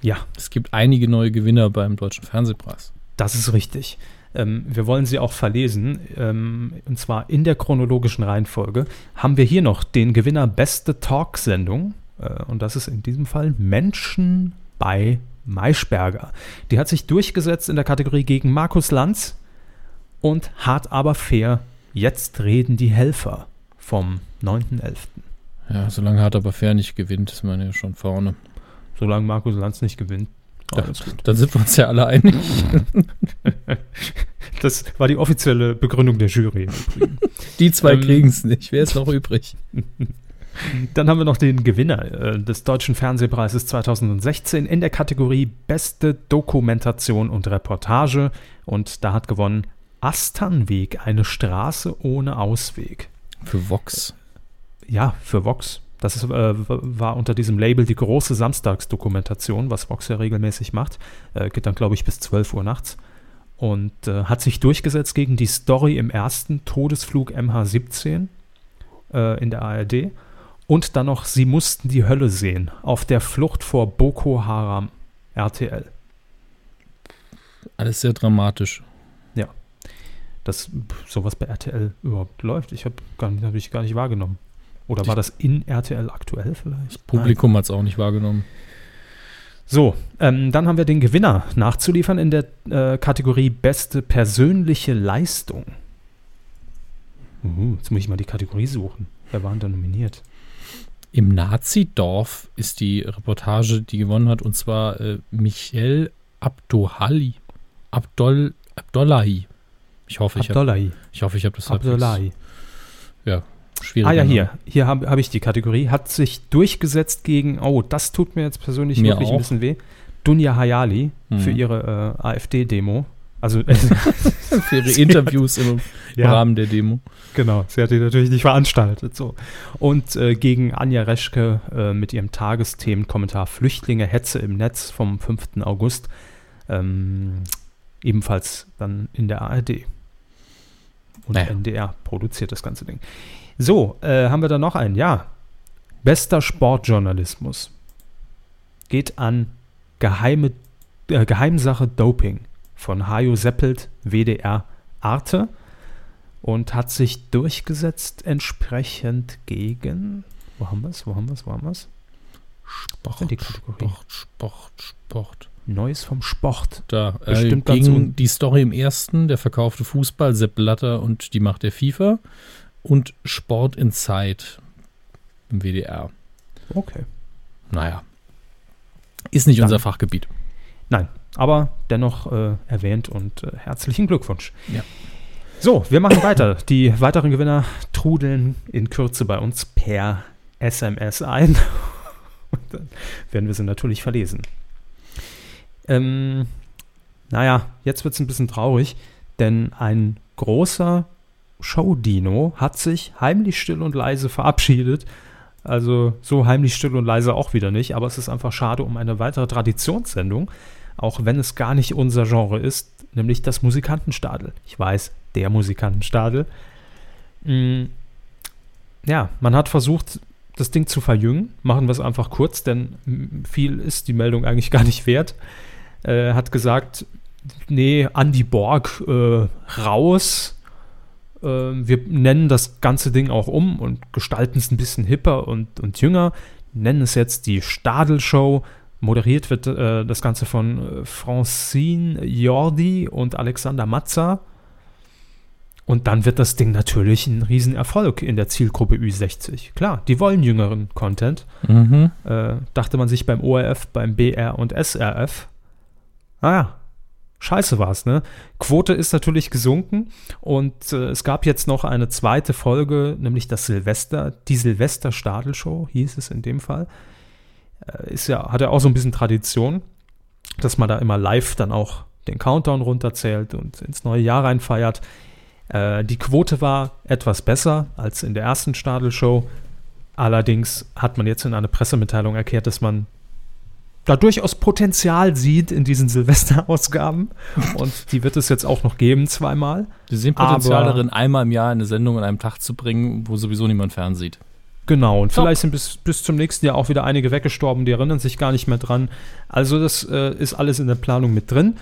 Ja, Es gibt einige neue Gewinner beim Deutschen Fernsehpreis. das ist richtig. Ähm, wir wollen sie auch verlesen. Ähm, und zwar in der chronologischen Reihenfolge haben wir hier noch den Gewinner Beste Talksendung. Äh, und das ist in diesem Fall Menschen bei Maischberger. Die hat sich durchgesetzt in der Kategorie gegen Markus Lanz und hart aber fair. Jetzt reden die Helfer vom 9.11. Ja, solange Hart aber fair nicht gewinnt, ist man ja schon vorne. Solange Markus Lanz nicht gewinnt. Ja, Alles gut. Dann sind wir uns ja alle einig. [LAUGHS] Das war die offizielle Begründung der Jury. Die zwei Ähm, kriegen es nicht. Wer ist noch übrig? [LAUGHS] Dann haben wir noch den Gewinner äh, des Deutschen Fernsehpreises 2016 in der Kategorie Beste Dokumentation und Reportage. Und da hat gewonnen Asternweg, eine Straße ohne Ausweg. Für Vox. Ja, für Vox. Das ist, äh, war unter diesem Label die große Samstagsdokumentation, was Vox ja regelmäßig macht. Äh, geht dann, glaube ich, bis 12 Uhr nachts. Und äh, hat sich durchgesetzt gegen die Story im ersten Todesflug MH17 äh, in der ARD. Und dann noch Sie mussten die Hölle sehen auf der Flucht vor Boko Haram RTL. Alles sehr dramatisch. Dass pff, sowas bei RTL überhaupt läuft, ich habe gar nicht, hab ich gar nicht wahrgenommen. Oder war das in RTL aktuell vielleicht? Publikum hat es auch nicht wahrgenommen. So, ähm, dann haben wir den Gewinner nachzuliefern in der äh, Kategorie Beste persönliche Leistung. Uh, jetzt muss ich mal die Kategorie suchen. Wer war denn da nominiert? Im Nazidorf ist die Reportage, die gewonnen hat, und zwar äh, Michel Abdohali. Abdol, Abdollahi. Ich hoffe, ich habe ich, hoffe, ich hab das Abdullahi. Ja, schwierig. Ah ja, hier. Hier habe hab ich die Kategorie. Hat sich durchgesetzt gegen, oh, das tut mir jetzt persönlich Mir wirklich ein auch. bisschen weh. Dunja Hayali Mhm. für ihre äh, AfD-Demo. Also, [LAUGHS] [LAUGHS] Für ihre Interviews im, im Ja. Rahmen der Demo. Genau, sie hat die natürlich nicht veranstaltet. So. Und äh, gegen Anja Reschke äh, mit ihrem Tagesthemenkommentar Flüchtlinge, Hetze im Netz vom 5. August Ähm, ebenfalls dann in der ARD. Und Naja. NDR produziert das ganze Ding. So, äh, haben wir da noch einen? Ja. Bester Sportjournalismus. Geht an geheime, äh, Geheimsache Doping von Hajo Seppelt, WDR Arte. Und hat sich durchgesetzt entsprechend gegen. Wo haben wir es? Wo haben wir es? Wo haben wir es? Sport? Sport, Sport, Sport. Neues vom Sport. Da äh, Bestimmt unten. die Story im ersten, der verkaufte Fußball, Sepp Blatter und die Macht der FIFA und Sport in Zeit im WDR. Okay. Naja. Ist nicht Dann- unser Fachgebiet. Nein, aber dennoch äh, erwähnt und äh, herzlichen Glückwunsch. Ja. So, wir machen weiter. Die weiteren Gewinner trudeln in Kürze bei uns per SMS ein. [LAUGHS] Und dann werden wir sie natürlich verlesen. Ähm, naja, jetzt wird es ein bisschen traurig, denn ein großer Showdino hat sich heimlich still und leise verabschiedet. Also so heimlich still und leise auch wieder nicht, aber es ist einfach schade um eine weitere Traditionssendung, auch wenn es gar nicht unser Genre ist, nämlich das Musikantenstadel. Ich weiß, der Musikantenstadel. Mm, ja, man hat versucht, das Ding zu verjüngen. Machen wir es einfach kurz, denn viel ist die Meldung eigentlich gar nicht wert. Äh, hat gesagt, nee, Andy Borg äh, raus. Äh, wir nennen das ganze Ding auch um und gestalten es ein bisschen hipper und, und jünger. Nennen es jetzt die Stadel-Show. Moderiert wird äh, das Ganze von äh, Francine Jordi und Alexander Matza. Und dann wird das Ding natürlich ein Riesenerfolg in der Zielgruppe Ü60. Klar, die wollen jüngeren Content. Mhm. Äh, dachte man sich beim ORF, beim BR und SRF. Naja, scheiße war's, ne? Quote ist natürlich gesunken und äh, es gab jetzt noch eine zweite Folge, nämlich das Silvester, die Silvester-Stadel-Show hieß es in dem Fall. Äh, ist ja, hat ja auch so ein bisschen Tradition, dass man da immer live dann auch den Countdown runterzählt und ins neue Jahr reinfeiert. Äh, die Quote war etwas besser als in der ersten Stadel-Show. Allerdings hat man jetzt in einer Pressemitteilung erklärt, dass man da durchaus Potenzial sieht in diesen Silvesterausgaben. Und die wird es jetzt auch noch geben, zweimal. Wir sehen Potenzial darin, einmal im Jahr eine Sendung an einem Tag zu bringen, wo sowieso niemand fernsieht. Genau, und Top. vielleicht sind bis, bis zum nächsten Jahr auch wieder einige weggestorben, die erinnern sich gar nicht mehr dran. Also das äh, ist alles in der Planung mit drin.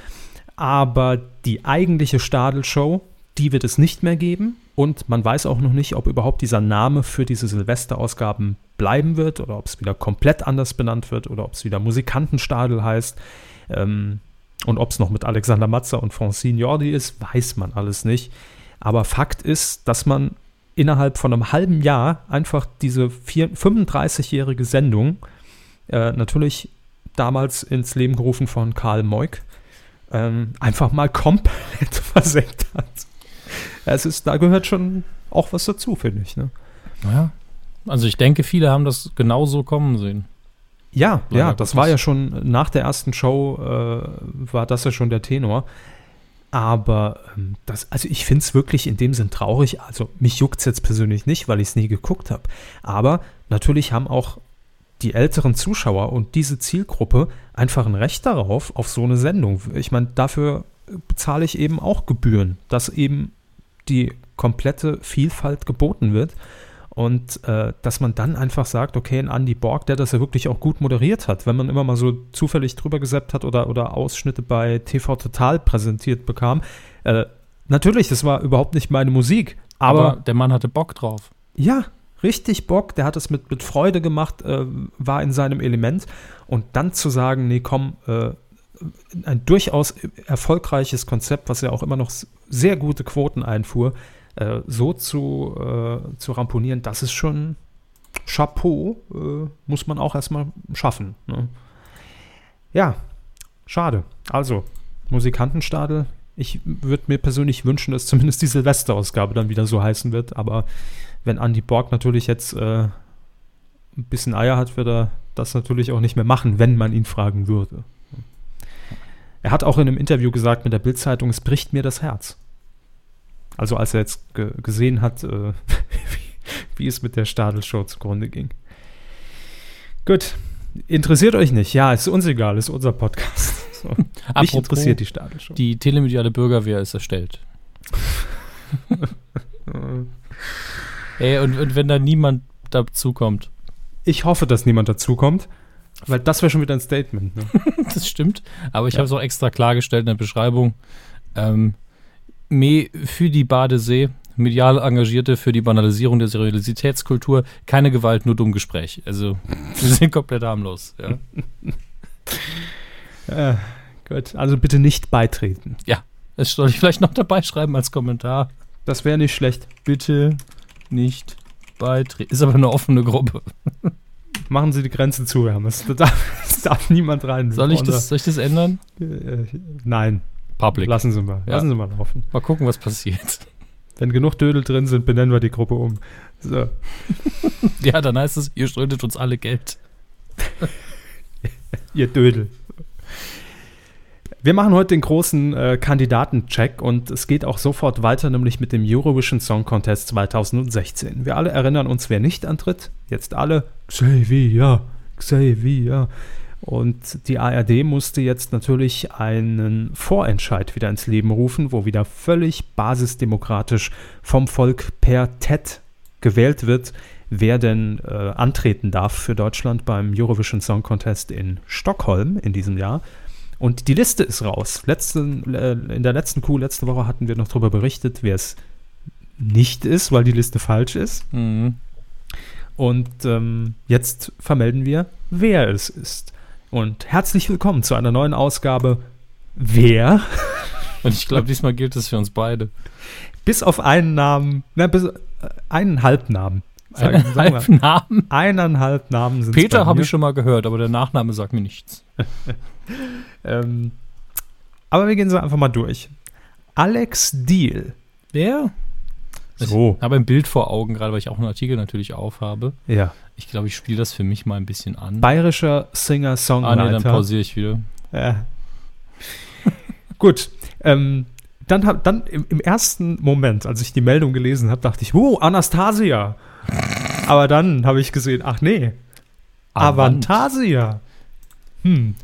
Aber die eigentliche Stadel-Show, die wird es nicht mehr geben. Und man weiß auch noch nicht, ob überhaupt dieser Name für diese Silvesterausgaben bleiben wird oder ob es wieder komplett anders benannt wird oder ob es wieder Musikantenstadel heißt. Ähm, und ob es noch mit Alexander Matzer und Francine Jordi ist, weiß man alles nicht. Aber Fakt ist, dass man innerhalb von einem halben Jahr einfach diese vier- 35-jährige Sendung, äh, natürlich damals ins Leben gerufen von Karl Moik, ähm, einfach mal komplett [LAUGHS] versenkt hat. Es ist, da gehört schon auch was dazu, finde ich. Ne? Naja. Also ich denke, viele haben das genauso kommen sehen. Ja, Leider ja, das war ja schon nach der ersten Show, äh, war das ja schon der Tenor. Aber ähm, das, also ich finde es wirklich in dem Sinn traurig. Also mich juckt es jetzt persönlich nicht, weil ich es nie geguckt habe. Aber natürlich haben auch die älteren Zuschauer und diese Zielgruppe einfach ein Recht darauf, auf so eine Sendung. Ich meine, dafür bezahle ich eben auch Gebühren, dass eben die komplette Vielfalt geboten wird. Und äh, dass man dann einfach sagt, okay, ein Andy Borg, der das ja wirklich auch gut moderiert hat, wenn man immer mal so zufällig drüber gesäppt hat oder, oder Ausschnitte bei TV Total präsentiert bekam. Äh, natürlich, das war überhaupt nicht meine Musik, Aber, aber, der Mann hatte Bock drauf. ja, richtig Bock, der hat es mit, mit Freude gemacht, äh, war in seinem Element. Und dann zu sagen, nee, komm, äh, ein durchaus erfolgreiches Konzept, was ja auch immer noch sehr gute Quoten einfuhr, äh, so zu, äh, zu ramponieren, das ist schon Chapeau, äh, muss man auch erstmal schaffen. Ne? Ja, schade. Also, Musikantenstadel. Ich würde mir persönlich wünschen, dass zumindest die Silvesterausgabe dann wieder so heißen wird, aber wenn Andy Borg natürlich jetzt äh, ein bisschen Eier hat, wird er das natürlich auch nicht mehr machen, wenn man ihn fragen würde. Er hat auch in einem Interview gesagt mit der Bildzeitung, es bricht mir das Herz. Also als er jetzt ge gesehen hat, äh, [LAUGHS] wie, es mit der Stadelshow zugrunde ging. Gut, interessiert euch nicht? Ja, ist uns egal, ist unser Podcast. [LAUGHS] So. Mich interessiert die Stadelshow. Die telemediale Bürgerwehr ist erstellt. [LAUGHS] Ey, und, und wenn da niemand dazukommt. Ich hoffe, dass niemand dazukommt, weil das wäre schon wieder ein Statement. Ne? Das stimmt. Aber ich Ja. habe es auch extra klargestellt in der Beschreibung. Ähm, Me für die Badesee, medial Engagierte für die Banalisierung der Serialitätskultur, keine Gewalt, nur dumm Gespräch. Also, [LAUGHS] wir sind komplett harmlos. Ja. [LAUGHS] Äh, gut, also bitte nicht beitreten. Das soll ich vielleicht noch dabei schreiben als Kommentar. Das wäre nicht schlecht. Bitte nicht beitreten. Ist aber eine offene Gruppe. [LAUGHS] Machen Sie die Grenze zu, Hermes. Da darf, darf niemand rein. Soll ich das, soll ich das ändern? Äh, nein, Public. lassen Sie mal. Ja. Lassen Sie mal laufen. Mal gucken, was passiert. [LAUGHS] Wenn genug Dödel drin sind, benennen wir die Gruppe um. So. [LAUGHS] Ja, dann heißt es, ihr schuldet uns alle Geld. [LAUGHS] Ihr Dödel. Wir machen heute den großen äh, Kandidatencheck und es geht auch sofort weiter, nämlich mit dem Eurovision Song Contest 2016. Wir alle erinnern uns, wer nicht antritt. Jetzt alle. Xavier, Xavier. Und die ARD musste jetzt natürlich einen Vorentscheid wieder ins Leben rufen, wo wieder völlig basisdemokratisch vom Volk per TED gewählt wird, wer denn äh, antreten darf für Deutschland beim Eurovision Song Contest in Stockholm in diesem Jahr. Und die Liste ist raus. Letzten, äh, in der letzten Kuh, letzte Woche hatten wir noch darüber berichtet, wer es nicht ist, weil die Liste falsch ist. Mhm. Und ähm, jetzt vermelden wir, wer es ist. Und herzlich willkommen zu einer neuen Ausgabe Wer? [LAUGHS] Und ich glaube, diesmal gilt es für uns beide. Bis auf einen Namen, na, bis, äh, einen Halbnamen. Sagen, sagen wir. Eineinhalb Namen. Eineinhalb Namen sind Peter habe ich schon mal gehört, aber der Nachname sagt mir nichts. [LAUGHS] Ähm, aber wir gehen so einfach mal durch. Alex Deal. Wer? So. Ich habe ein Bild vor Augen, gerade weil ich auch einen Artikel natürlich aufhabe. Ja. Ich glaube, ich spiele das für mich mal ein bisschen an. Bayerischer ah, nee, dann Singer-Songwriter. pausiere ich wieder. Ja. [LAUGHS] Gut. Ähm, dann, hab, dann im, im ersten Moment, als ich die Meldung gelesen habe, dachte ich, wow, Anastasia. Aber dann habe ich gesehen, ach nee, Avant. Avantasia. Hm,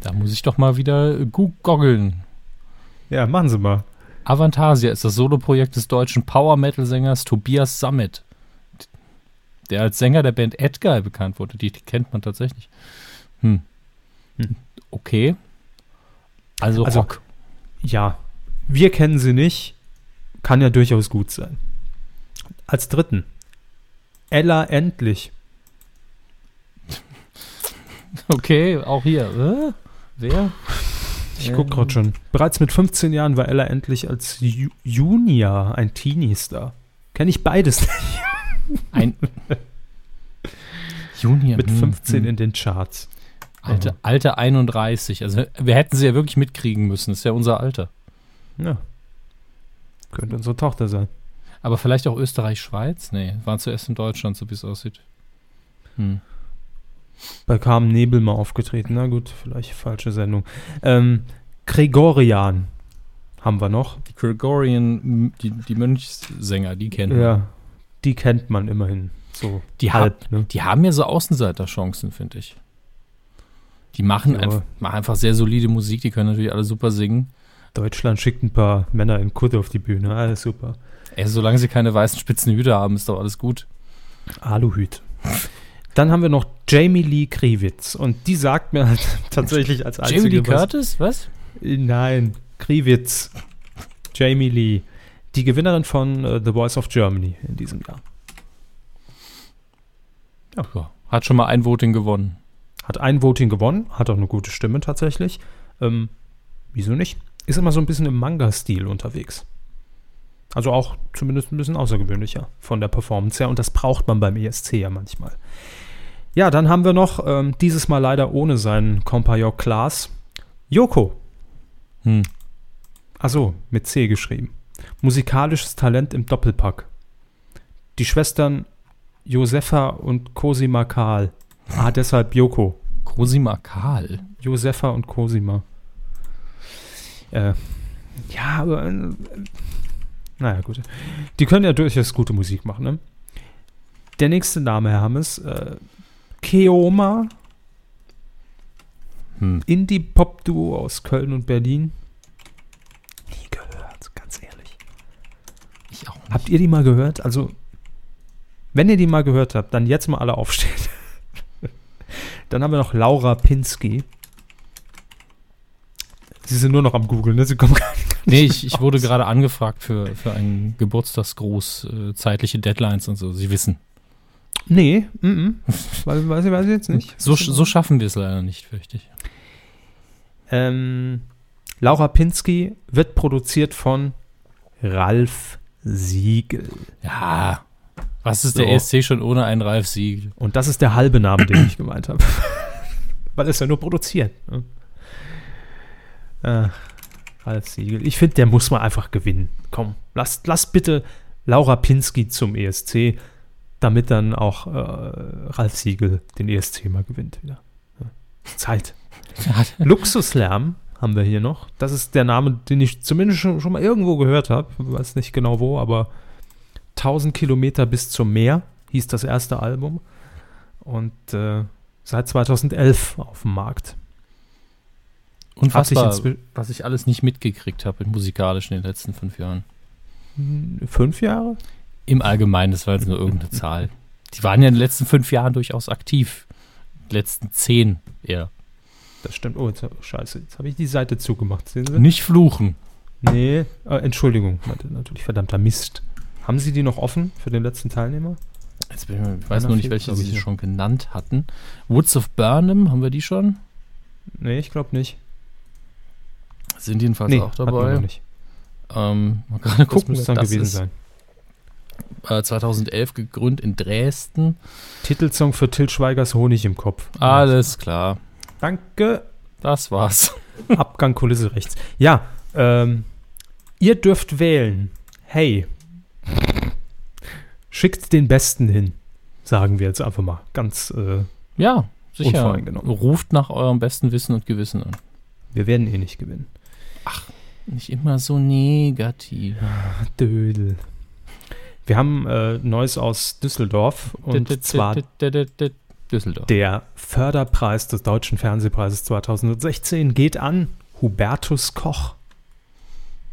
Da muss ich doch mal wieder goggeln. ja, machen Sie mal. Avantasia ist das Soloprojekt des deutschen Power-Metal-Sängers Tobias Sammet, der als Sänger der Band Edguy bekannt wurde. Die, die kennt man tatsächlich. Hm. Hm. Okay. Also, Also- Rock. Ja, wir kennen sie nicht, kann ja durchaus gut sein. Als dritten, Ella Endlich. [LAUGHS] Okay, auch hier. Äh? Wer? Ich gucke gerade schon. Bereits mit 15 Jahren war Ella Endlich als Ju Junior ein Teenie-Star. Kenne ich beides Ein Junior. mit hm, 15 hm. in den Charts. Alter, Alter 31. Also wir hätten sie ja wirklich mitkriegen müssen. Das ist ja unser Alter. Ja. Könnte unsere Tochter sein. Aber vielleicht auch Österreich-Schweiz? Nee, waren zuerst in Deutschland, so wie es aussieht. Hm. Bei Carmen Nebel mal aufgetreten. Na gut, vielleicht falsche Sendung. Ähm, Gregorian haben wir noch. Die Gregorian, die, die Mönchssänger, die kennen wir. Ja, die kennt man immerhin. So Die, halb, ha ne? die haben ja so Außenseiterchancen, finde ich. Die machen, Ja. einf machen einfach sehr solide Musik, die können natürlich alle super singen. Deutschland schickt ein paar Männer in Kutte auf die Bühne. Alles super. Ey, solange sie keine weißen spitzen Hüte haben, ist doch alles gut. Aluhüt. Dann haben wir noch Jamie Lee Kriwitz. Und die sagt mir halt [LAUGHS] tatsächlich als einzige Jamie Lee was- Curtis, was? Nein, Kriwitz. Jamie Lee. Die Gewinnerin von äh, The Voice of Germany in diesem Jahr. Ja, hat schon mal ein Voting gewonnen. Hat ein Voting gewonnen, hat auch eine gute Stimme tatsächlich. Ähm, wieso nicht? Ist immer so ein bisschen im Manga-Stil unterwegs. Also auch zumindest ein bisschen außergewöhnlicher von der Performance her. Und das braucht man beim ESC ja manchmal. Ja, dann haben wir noch, ähm, dieses Mal leider ohne seinen Kompagnon Klaas, Joko. Hm. Achso, mit C geschrieben. Musikalisches Talent im Doppelpack. Die Schwestern Josefa und Cosima Karl. Ah, [LAUGHS] deshalb Joko. Cosima Karl. Josefa und Cosima. Äh, ja, aber. Äh, naja, gut. Die können ja durchaus gute Musik machen, ne? Der nächste Name, Herr Hammes. Äh, Keoma. Hm. Indie-Pop-Duo aus Köln und Berlin. Nie gehört, ganz ehrlich. Ich auch nicht. Habt ihr die mal gehört? Also, wenn ihr die mal gehört habt, dann jetzt mal alle aufstehen. [LAUGHS] dann haben wir noch Laura Pinsky. Sie sind nur noch am Googeln, ne? Sie kommen gar nicht. Nee, ich, ich wurde gerade angefragt für, für einen Geburtstagsgruß, äh, zeitliche Deadlines und so. Sie wissen. Nee, mm -mm. Weiß, weiß, ich- weiß ich jetzt nicht. [LAUGHS] So, so schaffen wir es leider nicht, fürchte ich. Ähm, Laura Pinsky wird produziert von Ralf Siegel. Ja. Was ist So. der ESC schon ohne einen Ralf Siegel? Und das ist der halbe Name, den ich gemeint habe. [LAUGHS] Weil es ja nur produziert. Ne? Äh, Ralf Siegel. Ich finde, der muss mal einfach gewinnen. Komm, lasst, lasst bitte Laura Pinsky zum ESC, damit dann auch äh, Ralf Siegel den ESC mal gewinnt wieder. Ja. Zeit. Luxuslärm haben wir hier noch. Das ist der Name, den ich zumindest schon, schon mal irgendwo gehört habe. Weiß nicht genau wo, aber 1000 Kilometer bis zum Meer hieß das erste Album. Und äh, seit 2011 auf dem Markt. Hat sich inzwi- was ich alles nicht mitgekriegt habe musikalisch in den letzten fünf Jahren. Hm, Fünf Jahre? Im Allgemeinen, das war jetzt nur irgendeine [LAUGHS] Zahl. Die waren ja in den letzten fünf Jahren durchaus aktiv. Die letzten zehn eher. Das stimmt. Oh, jetzt, scheiße, jetzt habe ich die Seite zugemacht. Sehen Sie? Nicht fluchen. Nee, äh, Entschuldigung. Natürlich verdammter Mist. Haben Sie die noch offen für den letzten Teilnehmer? Jetzt bin ich, mir- ich weiß nur nicht, welche Sie hier. schon genannt hatten. Woods of Burnham, haben wir die schon? Nee, ich glaube nicht. Sind jedenfalls nee, auch dabei. noch nicht. Ähm, mal gerade Das gucken, muss wer dann das gewesen ist. sein. Äh, 2011 gegründet in Dresden. Titelsong für Till Schweigers Honig im Kopf. Alles klar. Danke. Das war's. [LAUGHS] Abgang Kulisse rechts. Ja, ähm, ihr dürft wählen. Hey. Schickt den Besten hin. Sagen wir jetzt einfach mal. Ganz, äh, Ja, sicher. Ruft nach eurem besten Wissen und Gewissen an. wir werden eh nicht gewinnen. Nicht immer so negativ. Dödel. Wir haben äh, Neues aus Düsseldorf und zwar Düsseldorf. der Förderpreis des Deutschen Fernsehpreises 2016 geht an Hubertus Koch.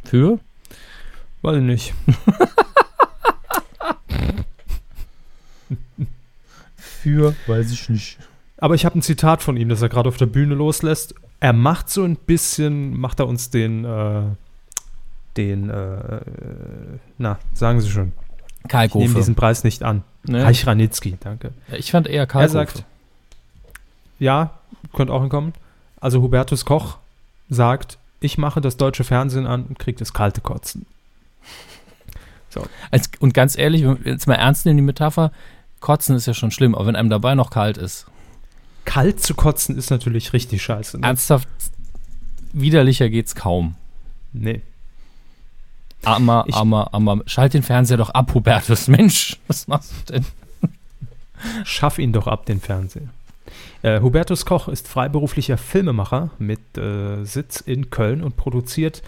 Für? Weiß ich nicht. Für, weiß ich nicht. Aber ich habe ein Zitat von ihm, das er gerade auf der Bühne loslässt. Er macht so ein bisschen, macht er uns den, äh, den, äh, na, sagen Sie schon. Ich nehme diesen Preis nicht an. Ne? Reich Ranitzky, danke. Ich fand eher Er Kalkofe. sagt, ja, könnte auch hinkommen. Also Hubertus Koch sagt, ich mache das deutsche Fernsehen an und kriege das kalte Kotzen. [LAUGHS] Als, und ganz ehrlich, jetzt mal ernst nehmen, die Metapher, Kotzen ist ja schon schlimm, aber wenn einem dabei noch kalt ist, Kalt zu kotzen ist natürlich richtig scheiße. Ne? ernsthaft widerlicher geht's kaum. Nee. Armer, Ich- armer, armer. Schalt den Fernseher doch ab, Hubertus. [LAUGHS] Mensch, was machst du denn? Schaff ihn doch ab, den Fernseher. Äh, Hubertus Koch ist freiberuflicher Filmemacher mit äh, Sitz in Köln und produziert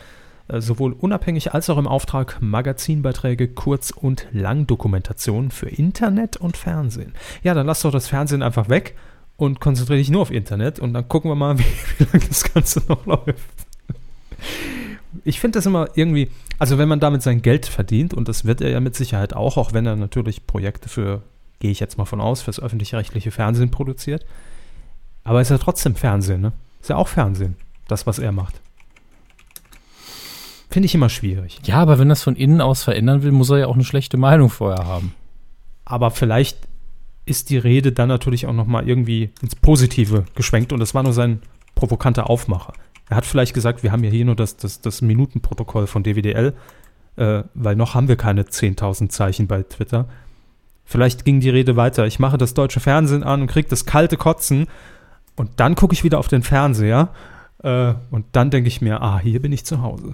äh, sowohl unabhängig als auch im Auftrag Magazinbeiträge, Kurz- und Langdokumentationen für Internet und Fernsehen. Ja, dann lass doch das Fernsehen einfach weg und konzentriere dich nur auf Internet und dann gucken wir mal, [LAUGHS] wie, wie lange das Ganze noch [LAUGHS] läuft. Ich finde das immer irgendwie, also wenn man damit sein Geld verdient, und das wird er ja mit Sicherheit auch, auch wenn er natürlich Projekte für, gehe ich jetzt mal von aus, fürs öffentlich-rechtliche Fernsehen produziert. Aber ist ja trotzdem Fernsehen, ne? Ist ja auch Fernsehen, das, was er macht. Finde ich immer schwierig. Ja, aber wenn das von innen aus verändern will, muss er ja auch eine schlechte Meinung vorher haben. Aber vielleicht ist die Rede dann natürlich auch nochmal irgendwie ins Positive geschwenkt und das war nur sein provokanter Aufmacher. Er hat vielleicht gesagt, wir haben ja hier nur das, das, das Minutenprotokoll von DWDL, äh, weil noch haben wir keine 10.000 Zeichen bei Twitter. Vielleicht ging die Rede weiter. Ich mache das deutsche Fernsehen an und kriege das kalte Kotzen und dann gucke ich wieder auf den Fernseher äh, und dann denke ich mir, ah, hier bin ich zu Hause.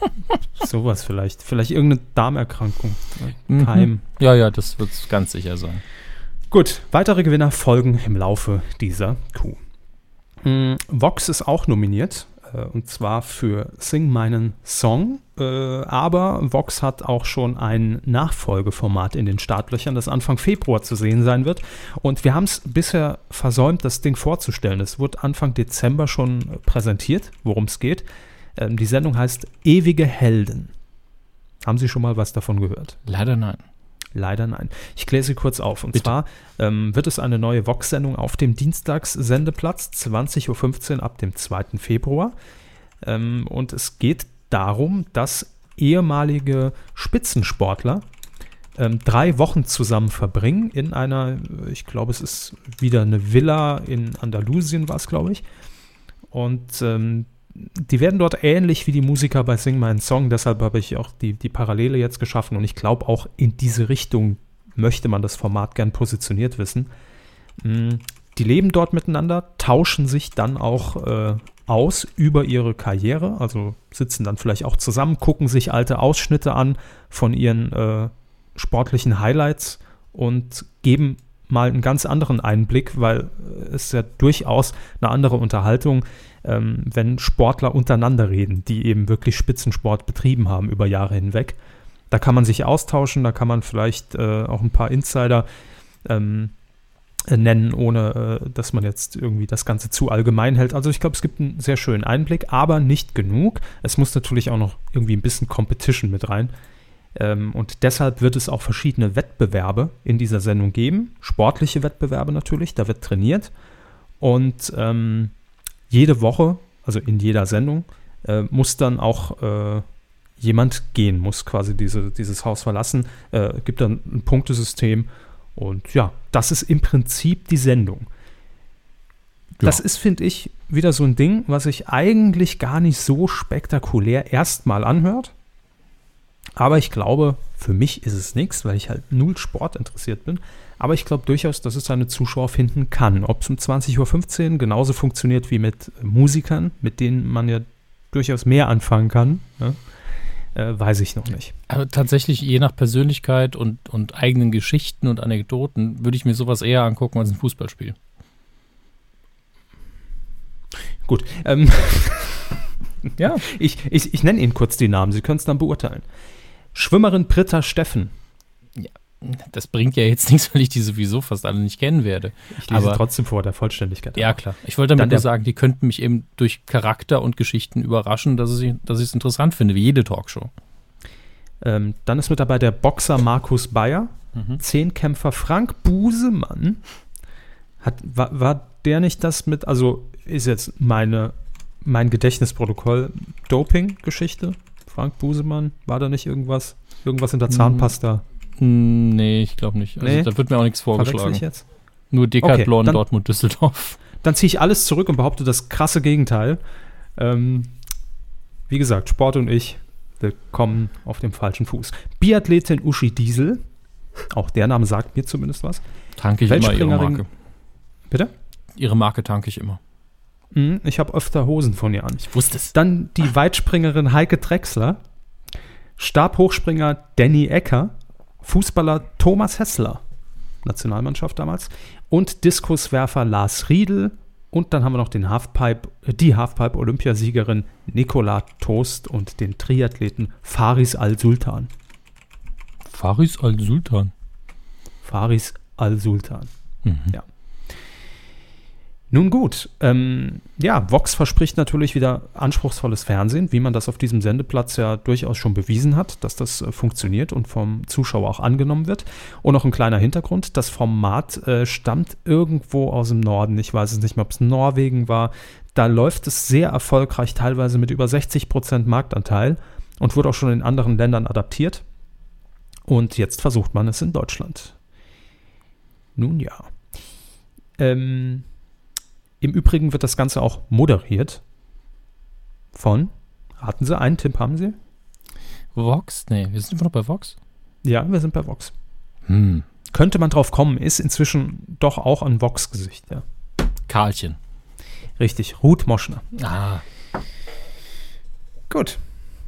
[LAUGHS] Sowas vielleicht. Vielleicht irgendeine Darmerkrankung. Mhm. Keim. Ja, ja, das wird ganz sicher sein. Gut, weitere Gewinner folgen im Laufe dieser Kuh. Mm, Vox ist auch nominiert, äh, und zwar für Sing meinen Song. Äh, aber Vox hat auch schon ein Nachfolgeformat in den Startlöchern, das Anfang Februar zu sehen sein wird. Und wir haben es bisher versäumt, das Ding vorzustellen. Es wurde Anfang Dezember schon präsentiert, worum es geht. Ähm, die Sendung heißt Ewige Helden. Haben Sie schon mal was davon gehört? Leider nein. Leider nein. Ich kläre sie kurz auf. Und Bitte. zwar ähm, wird es eine neue Vox-Sendung auf dem Dienstagssendeplatz, 20.15 Uhr ab dem 2. Februar. Ähm, und es geht darum, dass ehemalige Spitzensportler ähm, drei Wochen zusammen verbringen in einer, ich glaube, es ist wieder eine Villa in Andalusien, war es, glaube ich. Und ähm, die werden dort ähnlich wie die Musiker bei Sing My Song, deshalb habe ich auch die, die Parallele jetzt geschaffen und ich glaube auch in diese Richtung möchte man das Format gern positioniert wissen. Mm, Die leben dort miteinander, tauschen sich dann auch äh, aus über ihre Karriere, also sitzen dann vielleicht auch zusammen, gucken sich alte Ausschnitte an von ihren äh, sportlichen Highlights und geben mal einen ganz anderen Einblick, weil es ja durchaus eine andere Unterhaltung, ähm, wenn Sportler untereinander reden, die eben wirklich Spitzensport betrieben haben über Jahre hinweg. Da kann man sich austauschen, da kann man vielleicht äh, auch ein paar Insider ähm, äh, nennen, ohne äh, dass man jetzt irgendwie das Ganze zu allgemein hält. Also ich glaube, es gibt einen sehr schönen Einblick, aber nicht genug. Es muss natürlich auch noch irgendwie ein bisschen Competition mit rein. Ähm, und deshalb wird es auch verschiedene Wettbewerbe in dieser Sendung geben. Sportliche Wettbewerbe natürlich, da wird trainiert. Und ähm, jede Woche, also in jeder Sendung, äh, muss dann auch äh, jemand gehen, muss quasi diese, dieses Haus verlassen. Äh, gibt dann ein Punktesystem. Und ja, das ist im Prinzip die Sendung. Das ist, finde ich, wieder so ein Ding, was sich eigentlich gar nicht so spektakulär erstmal anhört. Aber ich glaube, für mich ist es nichts, weil ich halt null Sport interessiert bin. Aber ich glaube durchaus, dass es seine Zuschauer finden kann. Ob es um 20.15 Uhr genauso funktioniert wie mit Musikern, mit denen man ja durchaus mehr anfangen kann, ne? äh, weiß ich noch nicht. Aber tatsächlich, je nach Persönlichkeit und, und eigenen Geschichten und Anekdoten, würde ich mir sowas eher angucken als ein Fußballspiel. Gut, ähm, [LAUGHS] Ja. ich, ich, ich nenne Ihnen kurz die Namen, Sie können es dann beurteilen. Schwimmerin Britta Steffen. Das bringt ja jetzt [LAUGHS] nichts, weil ich die sowieso fast alle nicht kennen werde. Ich lese Aber- trotzdem vor, der Vollständigkeit. Ja, klar. Ich wollte damit nur sagen, die könnten mich eben durch Charakter und Geschichten überraschen, dass ich dass ich es interessant finde, wie jede Talkshow. Ähm, dann ist mit dabei der Boxer Markus Bayer, Mhm. Zehnkämpfer Frank Busemann. Hat, war, war der nicht das mit, also ist jetzt meine, mein Gedächtnisprotokoll Doping-Geschichte? Frank Busemann, war da nicht irgendwas? Irgendwas in der Zahnpasta? Hm, Nee, ich glaube nicht. Also, Nee? Da wird mir auch nichts vorgeschlagen. ich jetzt? Nur Decathlon, Okay, dann- Dortmund, Düsseldorf. Dann ziehe ich alles zurück und behaupte das krasse Gegenteil. Ähm, wie gesagt, Sport und ich, wir kommen auf dem falschen Fuß. Biathletin Uschi Diesel, auch der Name sagt mir zumindest was. Tanke ich immer ihre Marke. Bitte? Ihre Marke tanke ich immer. Hm, ich habe öfter Hosen von ihr an. Ich wusste es. Dann die Weitspringerin Heike Drechsler, Stabhochspringer Danny Ecker, Fußballer Thomas Hessler, Nationalmannschaft damals, und Diskuswerfer Lars Riedel. Und dann haben wir noch den Halfpipe, die Halfpipe-Olympiasiegerin Nicola Toast und den Triathleten Faris Al-Sultan. Faris al-Sultan. Faris Al-Sultan. Mhm. Ja. Nun gut, ähm, ja, Vox verspricht natürlich wieder anspruchsvolles Fernsehen, wie man das auf diesem Sendeplatz ja durchaus schon bewiesen hat, dass das äh, funktioniert und vom Zuschauer auch angenommen wird. Und noch ein kleiner Hintergrund, das Format äh, stammt irgendwo aus dem Norden, ich weiß es nicht mehr, ob es Norwegen war. Da läuft es sehr erfolgreich, teilweise mit über 60% Marktanteil und wurde auch schon in anderen Ländern adaptiert. Und jetzt versucht man es in Deutschland. Nun ja. Ähm, Im Übrigen wird das Ganze auch moderiert von, raten Sie, einen Tipp haben Sie? Vox? Nee, wir sind immer noch bei Vox. Ja, wir sind bei Vox. Hm. Könnte man drauf kommen, ist inzwischen doch auch ein Vox-Gesicht, ja. Karlchen. Richtig, Ruth Moschner. Ah. Gut.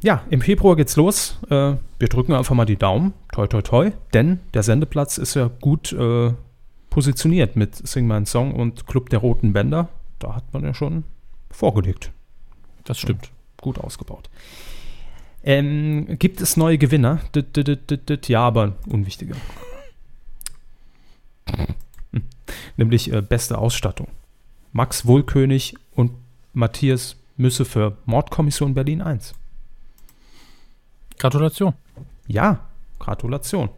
Ja, im Februar geht's los. Äh, wir drücken einfach mal die Daumen. Toi, toi, toi. Denn der Sendeplatz ist ja gut äh, positioniert mit Sing My Song und Club der Roten Bänder. Da hat man ja schon vorgelegt. Das stimmt. Gut ausgebaut. Ähm, gibt es neue Gewinner? Ja, aber unwichtiger. Hm. Nämlich äh, beste Ausstattung. Max Wohlkönig und Matthias Müsse für Mordkommission Berlin 1. Gratulation. Ja, Gratulation.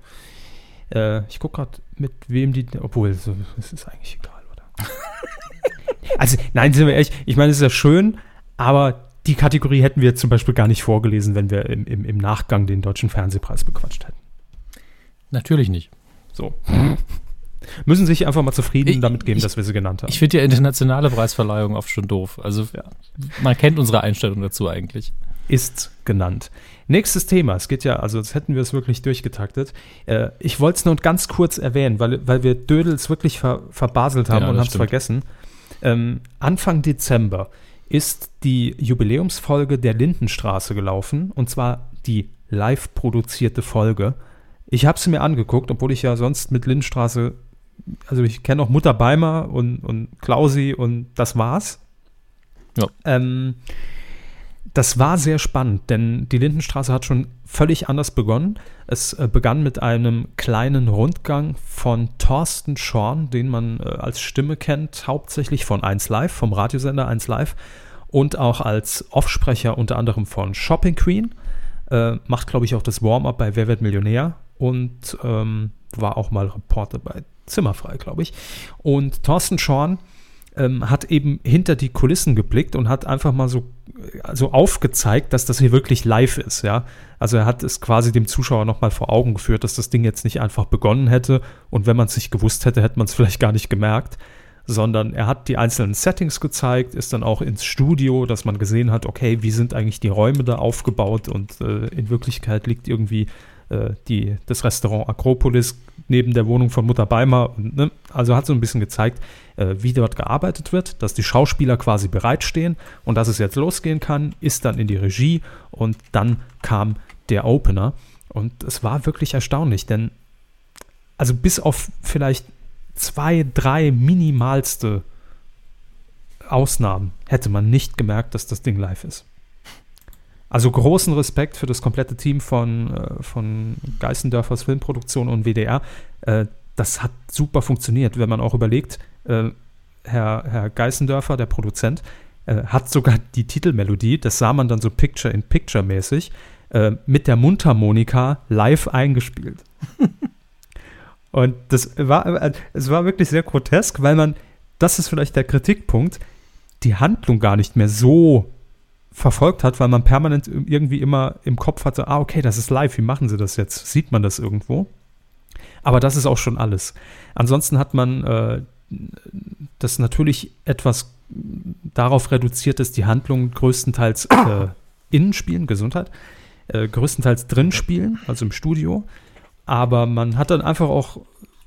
Äh, ich gucke gerade, mit wem die. Obwohl, es ist eigentlich egal, oder? [LAUGHS] also, nein, sind wir ehrlich, ich meine, es ist ja schön, aber die Kategorie hätten wir zum Beispiel gar nicht vorgelesen, wenn wir im, im, im Nachgang den Deutschen Fernsehpreis bequatscht hätten. Natürlich nicht. So. Müssen sich einfach mal zufrieden ich, damit geben, ich, dass wir sie genannt haben. Ich finde ja internationale Preisverleihung oft schon doof. Also ja. man kennt unsere Einstellung dazu eigentlich. Ist genannt. Nächstes Thema. Es geht ja, also jetzt hätten wir es wirklich durchgetaktet. Äh, ich wollte es nur ganz kurz erwähnen, weil, weil wir Dödels wirklich ver, verbaselt haben ja, und haben es vergessen. Ähm, Anfang Dezember ist die Jubiläumsfolge der Lindenstraße gelaufen und zwar die live produzierte Folge. Ich habe sie mir angeguckt, obwohl ich ja sonst mit Lindenstraße, also ich kenne auch Mutter Beimer und, und Klausi und das war's. Ja. Ähm, das war sehr spannend, denn die Lindenstraße hat schon völlig anders begonnen. Es äh, begann mit einem kleinen Rundgang von Thorsten Schorn, den man äh, als Stimme kennt, hauptsächlich von 1 Live, vom Radiosender 1 Live und auch als Offsprecher unter anderem von Shopping Queen. Äh, macht, glaube ich, auch das Warm-up bei Wer wird Millionär und ähm, war auch mal Reporter bei Zimmerfrei, glaube ich. Und Thorsten Schorn ähm, hat eben hinter die Kulissen geblickt und hat einfach mal so also aufgezeigt, dass das hier wirklich live ist, ja. Also er hat es quasi dem Zuschauer nochmal vor Augen geführt, dass das Ding jetzt nicht einfach begonnen hätte und wenn man es nicht gewusst hätte, hätte man es [LAUGHS] vielleicht gar nicht gemerkt, sondern er hat die einzelnen Settings gezeigt, ist dann auch ins Studio, dass man gesehen hat, okay, wie sind eigentlich die Räume da aufgebaut und äh, in Wirklichkeit liegt irgendwie äh, die, das Restaurant Akropolis neben der Wohnung von Mutter Beimer. Und, ne? Also hat so ein bisschen gezeigt, äh, wie dort gearbeitet wird, dass die Schauspieler quasi bereitstehen und dass es jetzt losgehen kann, ist dann in die Regie und dann kam der Opener. Und es war wirklich erstaunlich, denn also bis auf vielleicht zwei, drei minimalste Ausnahmen hätte man nicht gemerkt, dass das Ding live ist. Also großen Respekt für das komplette Team von, äh, von Geißendörfers Filmproduktion und WDR. Äh, das hat super funktioniert, wenn man auch überlegt, äh, Herr, Herr Geißendörfer, der Produzent, hat sogar die Titelmelodie, das sah man dann so Picture-in-Picture-mäßig, mit der Mundharmonika live eingespielt. [LAUGHS] und das war, es war wirklich sehr grotesk, weil man, das ist vielleicht der Kritikpunkt, die Handlung gar nicht mehr so verfolgt hat, weil man permanent irgendwie immer im Kopf hatte, ah, okay, das ist live, wie machen sie das jetzt? Sieht man das irgendwo? Aber das ist auch schon alles. Ansonsten hat man äh, das natürlich etwas darauf reduziert, dass die Handlung größtenteils äh, [COUGHS] innen spielen, Gesundheit, äh, größtenteils drin spielen, also im Studio. Aber man hat dann einfach auch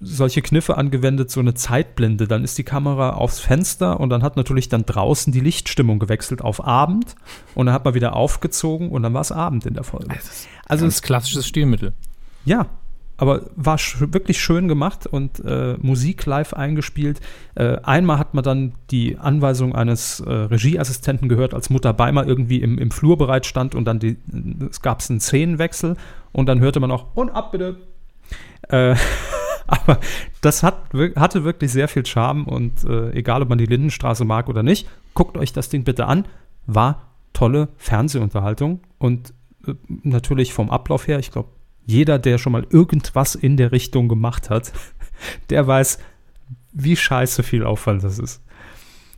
solche Kniffe angewendet, so eine Zeitblende. Dann ist die Kamera aufs Fenster und dann hat natürlich dann draußen die Lichtstimmung gewechselt auf Abend und dann hat man wieder aufgezogen und dann war es Abend in der Folge. Also das ist klassisches Stilmittel. Ja, aber war sch wirklich schön gemacht und äh, Musik live eingespielt. Äh, einmal hat man dann die Anweisung eines äh, Regieassistenten gehört, als Mutter Beimer irgendwie im, im Flur bereit stand und dann die, es gab einen Szenenwechsel und dann hörte man auch, und ab bitte. [LAUGHS] [LAUGHS] Aber das hat, hatte wirklich sehr viel Charme und äh, egal, ob man die Lindenstraße mag oder nicht, guckt euch das Ding bitte an. War tolle Fernsehunterhaltung und äh, natürlich vom Ablauf her, ich glaube, jeder, der schon mal irgendwas in der Richtung gemacht hat, [LAUGHS] der weiß, wie scheiße viel Aufwand das ist.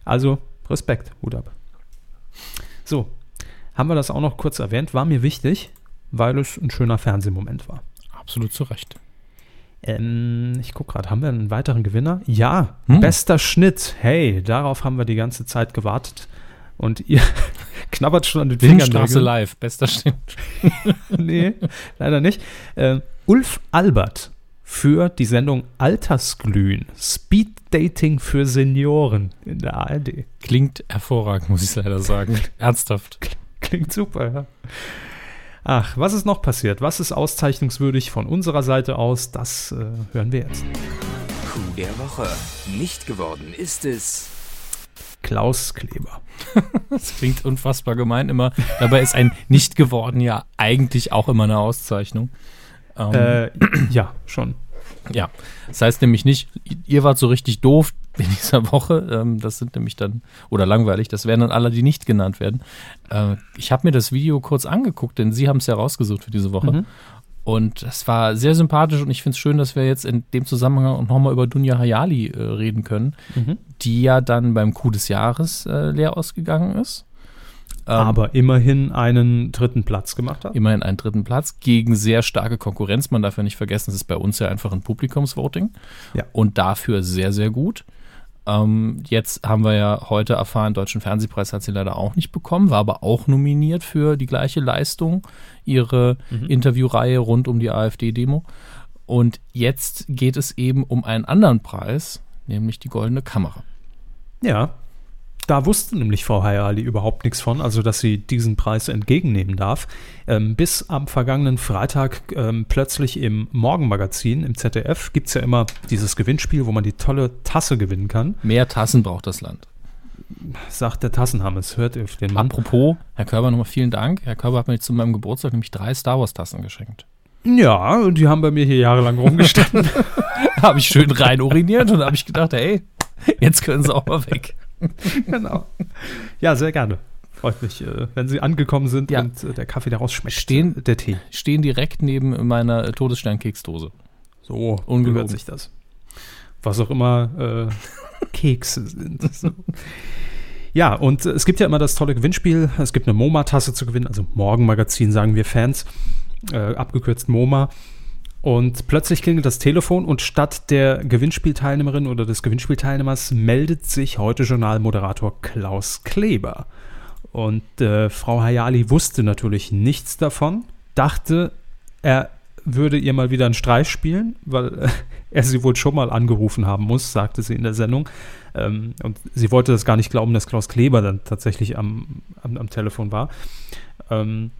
Also Respekt, Hut ab. So, haben wir das auch noch kurz erwähnt, war mir wichtig, weil es ein schöner Fernsehmoment war. Absolut zu Recht. Ähm, ich gucke gerade, haben wir einen weiteren Gewinner? Ja, hm. bester Schnitt. Hey, darauf haben wir die ganze Zeit gewartet. Und ihr [LAUGHS] knabbert schon an den Fingern. Straße live, bester Schnitt. [LAUGHS] nee, leider nicht. Äh, Ulf Albert für die Sendung Altersglühen. Speed Dating für Senioren in der ARD. Klingt hervorragend, muss ich leider sagen. [LAUGHS] Ernsthaft. Klingt super, ja. Ach, was ist noch passiert? Was ist auszeichnungswürdig von unserer Seite aus? Das äh, hören wir jetzt. Coup der Woche. Nicht geworden ist es. Klaus Kleber. [LAUGHS] das klingt unfassbar gemein immer. Dabei ist ein nicht geworden ja eigentlich auch immer eine Auszeichnung. Ähm, äh, ja, schon. Ja, das heißt nämlich nicht, ihr wart so richtig doof in dieser Woche. Ähm, das sind nämlich dann, oder langweilig, das wären dann alle, die nicht genannt werden. Äh, ich habe mir das Video kurz angeguckt, denn Sie haben es ja rausgesucht für diese Woche. Mhm. Und es war sehr sympathisch und ich finde es schön, dass wir jetzt in dem Zusammenhang auch nochmal über Dunja Hayali äh, reden können, mhm. die ja dann beim Coup des Jahres äh, leer ausgegangen ist. Ähm, Aber immerhin einen dritten Platz gemacht hat. Immerhin einen dritten Platz gegen sehr starke Konkurrenz. Man darf ja nicht vergessen, es ist bei uns ja einfach ein Publikumsvoting. Ja. Und dafür sehr, sehr gut. Ähm, jetzt haben wir ja heute erfahren, Deutschen Fernsehpreis hat sie leider auch nicht bekommen, war aber auch nominiert für die gleiche Leistung, ihre mhm. Interviewreihe rund um die AfD-Demo. Und jetzt geht es eben um einen anderen Preis, nämlich die Goldene Kamera. Ja, da wusste nämlich Frau Hayali überhaupt nichts von, also dass sie diesen Preis entgegennehmen darf, ähm, bis am vergangenen Freitag ähm, plötzlich im Morgenmagazin im ZDF gibt es ja immer dieses Gewinnspiel, wo man die tolle Tasse gewinnen kann. Mehr Tassen braucht das Land. Sagt der Tassenhammes, hört ihr den Mann. Apropos, Herr Körber, nochmal vielen Dank. Herr Körber hat mir zu meinem Geburtstag nämlich drei Star Wars Tassen geschenkt. Ja, und die haben bei mir hier jahrelang rumgestanden. [LAUGHS] habe ich schön rein uriniert und habe ich gedacht, hey, jetzt können sie auch mal weg. [LAUGHS] genau. Ja, sehr gerne. Freut mich, äh, wenn Sie angekommen sind ja. und äh, der Kaffee daraus schmeckt. Stehen, der Tee. Stehen direkt neben meiner Todessternkeksdose. So, ungehört sich das. Was auch immer äh, [LAUGHS] Kekse sind. So. Ja, und es gibt ja immer das tolle Gewinnspiel. Es gibt eine MoMA-Tasse zu gewinnen, also Morgenmagazin, sagen wir Fans, äh, abgekürzt MoMA. Und plötzlich klingelt das Telefon und statt der Gewinnspielteilnehmerin oder des Gewinnspielteilnehmers meldet sich heute Journalmoderator Klaus Kleber. Und äh, Frau Hayali wusste natürlich nichts davon, dachte, er würde ihr mal wieder einen Streich spielen, weil äh, er sie wohl schon mal angerufen haben muss, sagte sie in der Sendung. Ähm, und sie wollte das gar nicht glauben, dass Klaus Kleber dann tatsächlich am, am, am Telefon war. Ähm,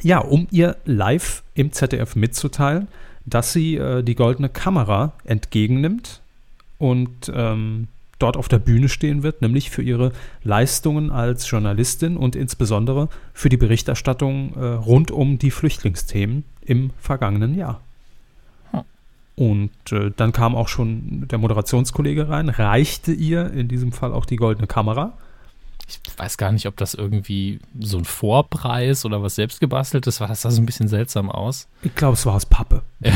ja, um ihr live im ZDF mitzuteilen, dass sie äh, die goldene Kamera entgegennimmt und ähm, dort auf der Bühne stehen wird, nämlich für ihre Leistungen als Journalistin und insbesondere für die Berichterstattung äh, rund um die Flüchtlingsthemen im vergangenen Jahr. Hm. Und äh, dann kam auch schon der Moderationskollege rein, reichte ihr in diesem Fall auch die goldene Kamera ich weiß gar nicht, ob das irgendwie so ein Vorpreis oder was selbstgebasteltes war. Das sah so ein bisschen seltsam aus. Ich glaube, es war aus Pappe. [LAUGHS]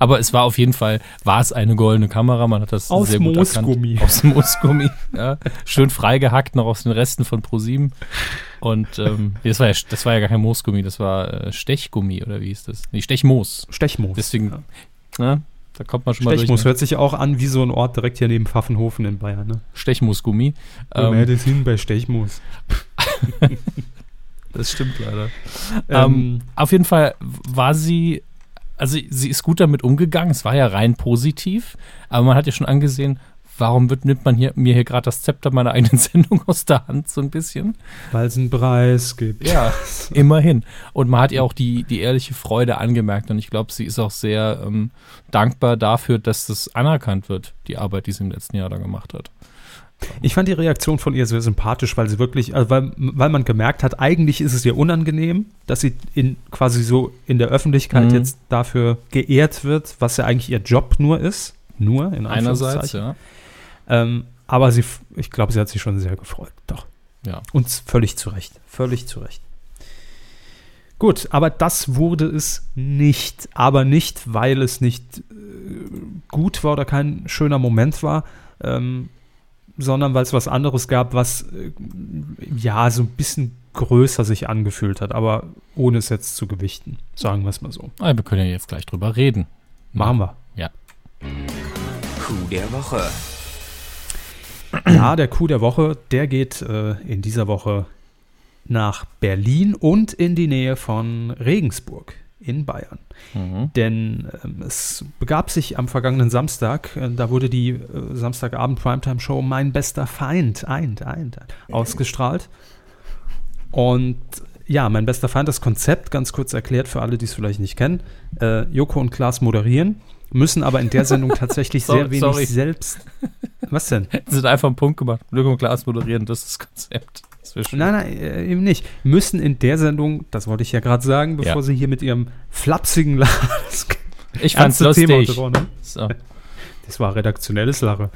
Aber es war auf jeden Fall, war es eine goldene Kamera. Man hat das aus sehr gut Moosgummi. erkannt. [LAUGHS] Aus Moosgummi. Ja. Schön freigehackt noch aus den Resten von ProSieben. Und ähm, das, war ja, das war ja gar kein Moosgummi, das war äh, Stechgummi oder wie hieß das? Nee, Stechmoos. Stechmoos. Deswegen, ja. ne, da kommt man schon mal Stechmus durch, ne? hört sich auch an wie so ein Ort direkt hier neben Pfaffenhofen in Bayern. Ne? Stechmusgummi. Ähm, ja, das hin bei Stechmus. [LAUGHS] das stimmt leider. Ähm, ähm, auf jeden Fall war sie, also sie ist gut damit umgegangen. Es war ja rein positiv, aber man hat ja schon angesehen, warum wird, nimmt man hier, mir hier gerade das Zepter meiner eigenen [LAUGHS] Sendung aus der Hand, so ein bisschen? Weil es einen Preis gibt. Ja, [LAUGHS] immerhin. Und man hat ihr auch die, die ehrliche Freude angemerkt und ich glaube, sie ist auch sehr ähm, dankbar dafür, dass das anerkannt wird, die Arbeit, die sie im letzten Jahr da gemacht hat. Ich fand die Reaktion von ihr sehr sympathisch, weil sie wirklich, also weil, weil man gemerkt hat, eigentlich ist es ihr unangenehm, dass sie in, quasi so in der Öffentlichkeit mhm. jetzt dafür geehrt wird, was ja eigentlich ihr Job nur ist. Nur in Einerseits, ja. Ähm, aber sie, ich glaube, sie hat sich schon sehr gefreut. Doch. Ja. Und völlig zu Recht. Völlig zu Recht. Gut, aber das wurde es nicht. Aber nicht, weil es nicht äh, gut war oder kein schöner Moment war, ähm, sondern weil es was anderes gab, was äh, ja so ein bisschen größer sich angefühlt hat, aber ohne es jetzt zu gewichten. Sagen wir es mal so. Aber wir können ja jetzt gleich drüber reden. Machen wir. Ja. Coup der Woche. [CLEARS THROAT] Ja, der Coup der Woche, der geht äh, in dieser Woche nach Berlin und in die Nähe von Regensburg in Bayern. Mhm. Denn ähm, es begab sich am vergangenen Samstag, äh, da wurde die äh, Samstagabend Primetime Show Mein bester Feind, Eind, Eind, ausgestrahlt. Und ja, mein bester Feind, das Konzept, ganz kurz erklärt für alle, die es vielleicht nicht kennen. Äh, Joko und Klaas moderieren müssen aber in der Sendung tatsächlich [LAUGHS] sehr wenig sorry. selbst. Was denn? [LAUGHS] Sie sind einfach einen Punkt gemacht. Glück und Glas moderieren, das ist das Konzept. Das nein, nein, äh, eben nicht. Müssen in der Sendung, das wollte ich ja gerade sagen, bevor ja. sie hier mit ihrem flapsigen Lachen. ich fand's lustig. So. Das war redaktionelles Lache.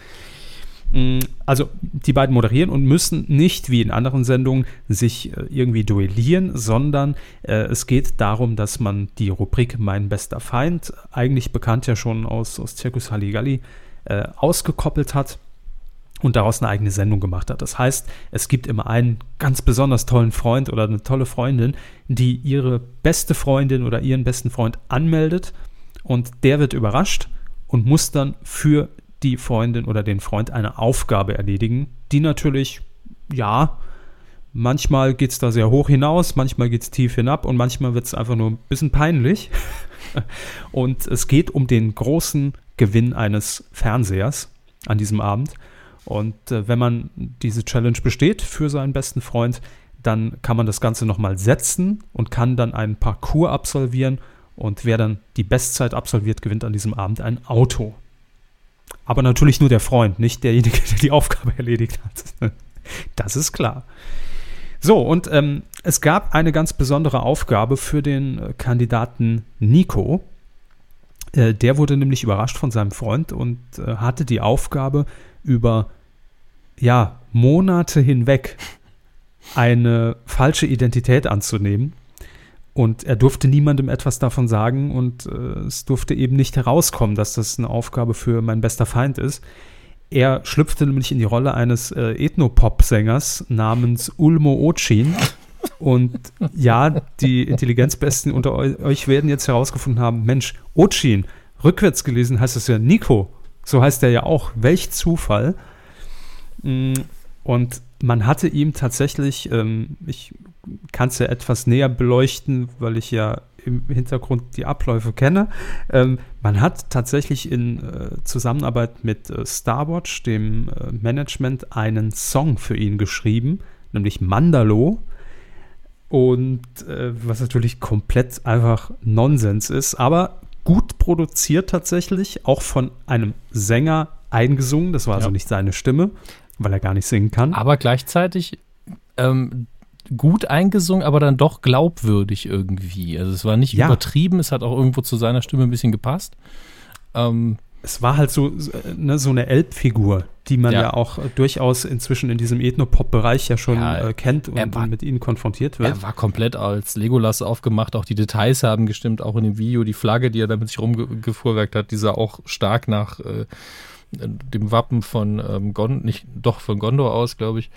Mm, also die beiden moderieren und müssen nicht wie in anderen Sendungen sich äh, irgendwie duellieren, sondern äh, es geht darum, dass man die Rubrik Mein bester Feind, eigentlich bekannt ja schon aus, aus Circus Halligalli, äh, ausgekoppelt hat und daraus eine eigene Sendung gemacht hat. Das heißt, es gibt immer einen ganz besonders tollen Freund oder eine tolle Freundin, die ihre beste Freundin oder ihren besten Freund anmeldet und der wird überrascht und muss dann für die Freundin oder den Freund eine Aufgabe erledigen, die natürlich, ja, manchmal geht es da sehr hoch hinaus, manchmal geht es tief hinab und manchmal wird es einfach nur ein bisschen peinlich. [LAUGHS] und es geht um den großen Gewinn eines Fernsehers an diesem Abend. Und äh, wenn man diese Challenge besteht für seinen besten Freund, dann kann man das Ganze nochmal setzen und kann dann einen Parcours absolvieren. Und wer dann die Bestzeit absolviert, gewinnt an diesem Abend ein Auto. Aber natürlich nur der Freund, nicht derjenige, der die Aufgabe [LAUGHS] erledigt hat. Das ist klar. So, und ähm, es gab eine ganz besondere Aufgabe für den äh, Kandidaten Nico. Äh, der wurde nämlich überrascht von seinem Freund und äh, hatte die Aufgabe, über ja, Monate hinweg eine falsche Identität anzunehmen und er durfte niemandem etwas davon sagen und äh, es durfte eben nicht herauskommen, dass das eine Aufgabe für mein bester Feind ist. Er schlüpfte nämlich in die Rolle eines äh, Ethnopop-Sängers namens Ulmo Ochin. Und ja, die Intelligenzbesten unter euch werden jetzt herausgefunden haben, Mensch, Ochin, rückwärts gelesen heißt es ja Nico. So heißt er ja auch. Welch Zufall. Mm, und man hatte ihm tatsächlich, ähm, ich kann es ja etwas näher beleuchten, weil ich ja im Hintergrund die Abläufe kenne. Ähm, man hat tatsächlich in äh, Zusammenarbeit mit äh, Starwatch, dem äh, Management, einen Song für ihn geschrieben, nämlich Mandalo. Und äh, was natürlich komplett einfach Nonsens ist, aber gut produziert tatsächlich, auch von einem Sänger eingesungen. Das war also ja. also nicht seine Stimme, weil er gar nicht singen kann. Aber gleichzeitig ähm, gut eingesungen, aber dann doch glaubwürdig irgendwie. Also es war nicht ja. übertrieben, es hat auch irgendwo zu seiner Stimme ein bisschen gepasst. Ähm, es war halt so, ne, so eine Elbfigur, die man ja. ja auch durchaus inzwischen in diesem Ethno-Pop-Bereich ja schon ja, äh, kennt und, war, mit ihnen konfrontiert wird. Er war komplett als Legolas aufgemacht, auch die Details haben gestimmt, auch in dem Video, die Flagge, die er damit sich rumgefuhrwerkt hat, die sah auch stark nach äh, dem Wappen von ähm, Gon, nicht doch von Gondor aus, glaube ich.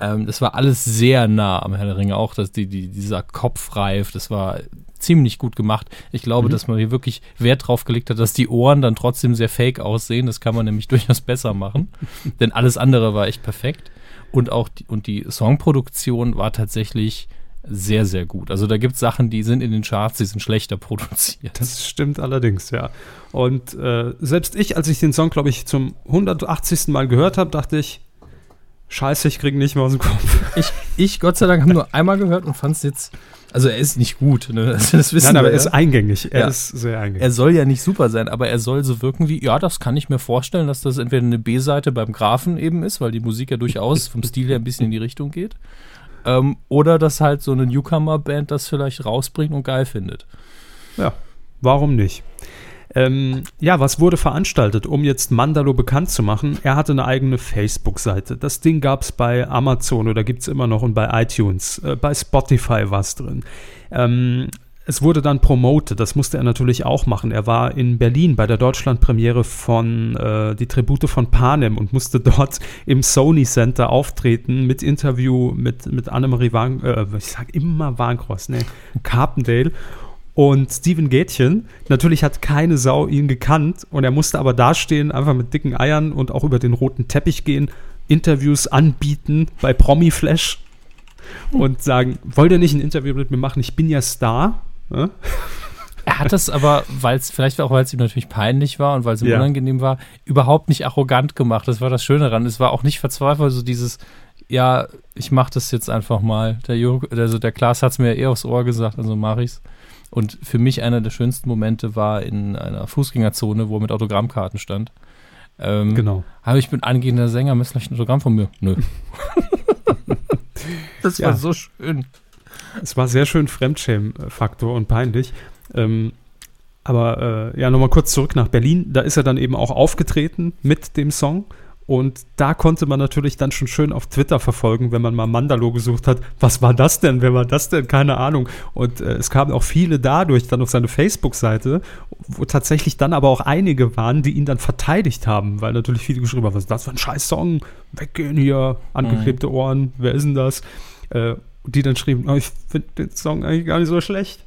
Ähm, das war alles sehr nah am Herr der Ringe, auch dass die, die, dieser Kopfreif, das war ziemlich gut gemacht. Ich glaube, mhm. dass man hier wirklich Wert drauf gelegt hat, dass die Ohren dann trotzdem sehr fake aussehen. Das kann man nämlich [LAUGHS] durchaus besser machen. [LAUGHS] Denn alles andere war echt perfekt. Und auch die, und die Songproduktion war tatsächlich sehr, sehr gut. Also da gibt es Sachen, die sind in den Charts, die sind schlechter [LAUGHS] produziert. Das stimmt allerdings, ja. Und äh, selbst ich, als ich den Song, glaube ich, zum 180. Mal gehört habe, dachte ich, Scheiße, ich kriege nicht mehr aus dem Kopf. Ich, ich Gott sei Dank, habe nur einmal gehört und fand es jetzt. Also er ist nicht gut, ne? das, [LAUGHS] das wissen Nein, aber wir, er ist eingängig. Er ja. ist sehr eingängig. Er soll ja nicht super sein, aber er soll so wirken wie, ja, das kann ich mir vorstellen, dass das entweder eine B-Seite beim Grafen eben ist, weil die Musik ja durchaus vom Stil her ein bisschen in die Richtung geht. Ähm, oder dass halt so eine Newcomer-Band das vielleicht rausbringt und geil findet. Ja, warum nicht? Ähm, ja, was wurde veranstaltet, um jetzt Mandalo bekannt zu machen? Er hatte eine eigene Facebook-Seite. Das Ding gab es bei Amazon oder gibt es immer noch und bei iTunes. Äh, bei Spotify war es drin. Ähm, es wurde dann promoted, das musste er natürlich auch machen. Er war in Berlin bei der Deutschlandpremiere von äh, Die Tribute von Panem und musste [LAUGHS] dort im Sony Center auftreten mit Interview mit, mit Annemarie Wang, äh, ich sag immer Warncross, ne, Carpendale und Steven Gätchen, natürlich hat keine Sau ihn gekannt und er musste aber dastehen, einfach mit dicken Eiern und auch über den roten Teppich gehen, Interviews anbieten bei Promi Flash und sagen, wollt ihr nicht ein Interview mit mir machen? Ich bin ja Star. Ja? Er hat das aber, weil es, vielleicht auch, weil es ihm natürlich peinlich war und weil es ihm ja. unangenehm war, überhaupt nicht arrogant gemacht. Das war das Schöne daran. Es war auch nicht verzweifelt, so dieses, ja, ich mach das jetzt einfach mal. Der, also der Klaas hat es mir ja eh aufs Ohr gesagt, also mach ich's. Und für mich einer der schönsten Momente war in einer Fußgängerzone, wo er mit Autogrammkarten stand. Ähm, Genau. Aber ich bin angehender Sänger, müssen vielleicht ein Autogramm von mir? Nö. [LAUGHS] das war Ja. so schön. Es war sehr schön Fremdschämen-Faktor und peinlich. Ähm, aber äh, ja, nochmal kurz zurück nach Berlin. Da ist er dann eben auch aufgetreten mit dem Song. Und da konnte man natürlich dann schon schön auf Twitter verfolgen, wenn man mal Mandalo gesucht hat. Was war das denn? Wer war das denn? Keine Ahnung. Und äh, es kamen auch viele dadurch dann auf seine Facebook-Seite, wo tatsächlich dann aber auch einige waren, die ihn dann verteidigt haben, weil natürlich viele geschrieben haben, was ist das für ein scheiß Song? Weggehen hier, angeklebte Ohren, wer ist denn das? Äh, die dann schrieben, oh, ich finde den Song eigentlich gar nicht so schlecht.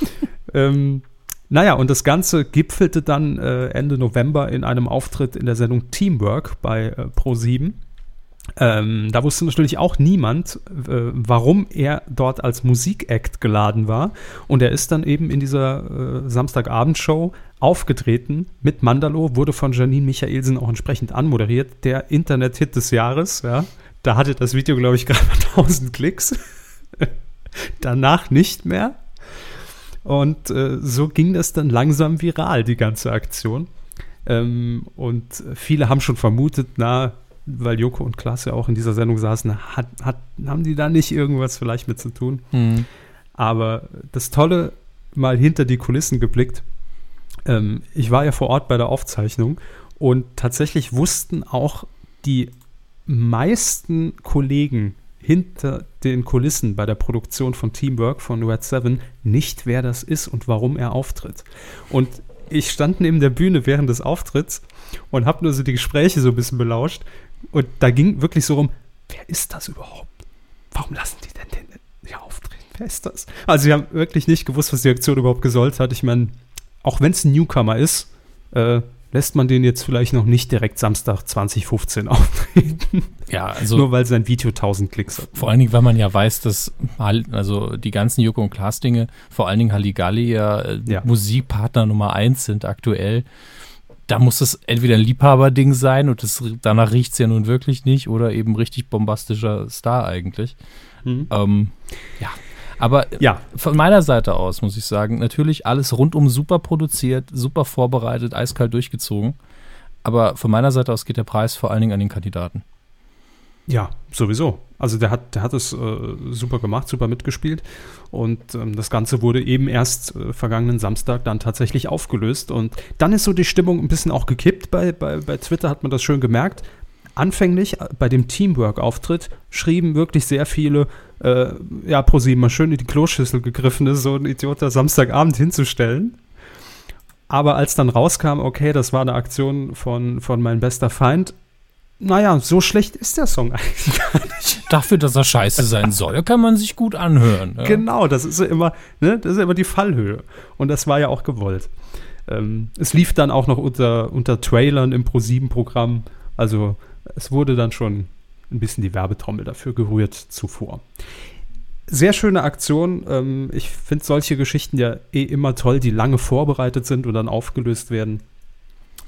[LAUGHS] ähm, naja, und das Ganze gipfelte dann äh, Ende November in einem Auftritt in der Sendung Teamwork bei äh, Pro7. Ähm, da wusste natürlich auch niemand, äh, warum er dort als Musikact geladen war. Und er ist dann eben in dieser äh, Samstagabendshow aufgetreten mit Mandalo, wurde von Janine Michaelsen auch entsprechend anmoderiert. Der Internet-Hit des Jahres, ja. Da hatte das Video, glaube ich, gerade mal [LAUGHS] 1000 Klicks. [LAUGHS] Danach nicht mehr. Und äh, so ging das dann langsam viral, die ganze Aktion. Ähm, und viele haben schon vermutet, na, weil Joko und Klaas ja auch in dieser Sendung saßen, hat, hat, haben die da nicht irgendwas vielleicht mit zu tun? Hm. Aber das Tolle, mal hinter die Kulissen geblickt, ähm, ich war ja vor Ort bei der Aufzeichnung und tatsächlich wussten auch die meisten Kollegen hinter den Kulissen bei der Produktion von Teamwork von Red 7 nicht, wer das ist und warum er auftritt. Und ich stand neben der Bühne während des Auftritts und habe nur so die Gespräche so ein bisschen belauscht. Und da ging wirklich so rum, wer ist das überhaupt? Warum lassen die denn den hier auftreten? Wer ist das? Also sie haben wirklich nicht gewusst, was die Aktion überhaupt gesollt hat. Ich meine, auch wenn es ein Newcomer ist, äh, lässt man den jetzt vielleicht noch nicht direkt Samstag 2015 auftreten. [LAUGHS] Ja, also Nur weil sein Video 1000 Klicks hat. vor allen Dingen, weil man ja weiß, dass also die ganzen Joko und Klaas Dinge, vor allen Dingen Halligalli ja, äh, Ja. Musikpartner Nummer eins sind aktuell. Da muss es entweder ein Liebhaberding sein und das, danach riecht es ja nun wirklich nicht oder eben richtig bombastischer Star eigentlich. Mhm. Ähm, ja. Aber Ja, von meiner Seite aus muss ich sagen, natürlich alles rundum super produziert, super vorbereitet, eiskalt durchgezogen. Aber von meiner Seite aus geht der Preis vor allen Dingen an den Kandidaten. Ja, sowieso. Also der hat, der hat es äh, super gemacht, super mitgespielt. Und ähm, das Ganze wurde eben erst äh, vergangenen Samstag dann tatsächlich aufgelöst. Und dann ist so die Stimmung ein bisschen auch gekippt. Bei, bei, bei Twitter hat man das schön gemerkt. Anfänglich äh, bei dem Teamwork-Auftritt schrieben wirklich sehr viele, äh, ja, ProSieben mal schön in die Kloschüssel gegriffen ist, so ein Idiot da Samstagabend hinzustellen. Aber als dann rauskam, okay, das war eine Aktion von, von mein bester Feind, naja, so schlecht ist der Song [LAUGHS] eigentlich gar nicht. Dafür, dass er scheiße sein soll, kann man sich gut anhören. Ja. Genau, das ist ja immer, ne, das ist ja immer die Fallhöhe. Und das war ja auch gewollt. Ähm, es lief dann auch noch unter, unter Trailern im Pro7-Programm. Also es wurde dann schon ein bisschen die Werbetrommel dafür gerührt zuvor. Sehr schöne Aktion. Ähm, ich finde solche Geschichten ja eh immer toll, die lange vorbereitet sind und dann aufgelöst werden.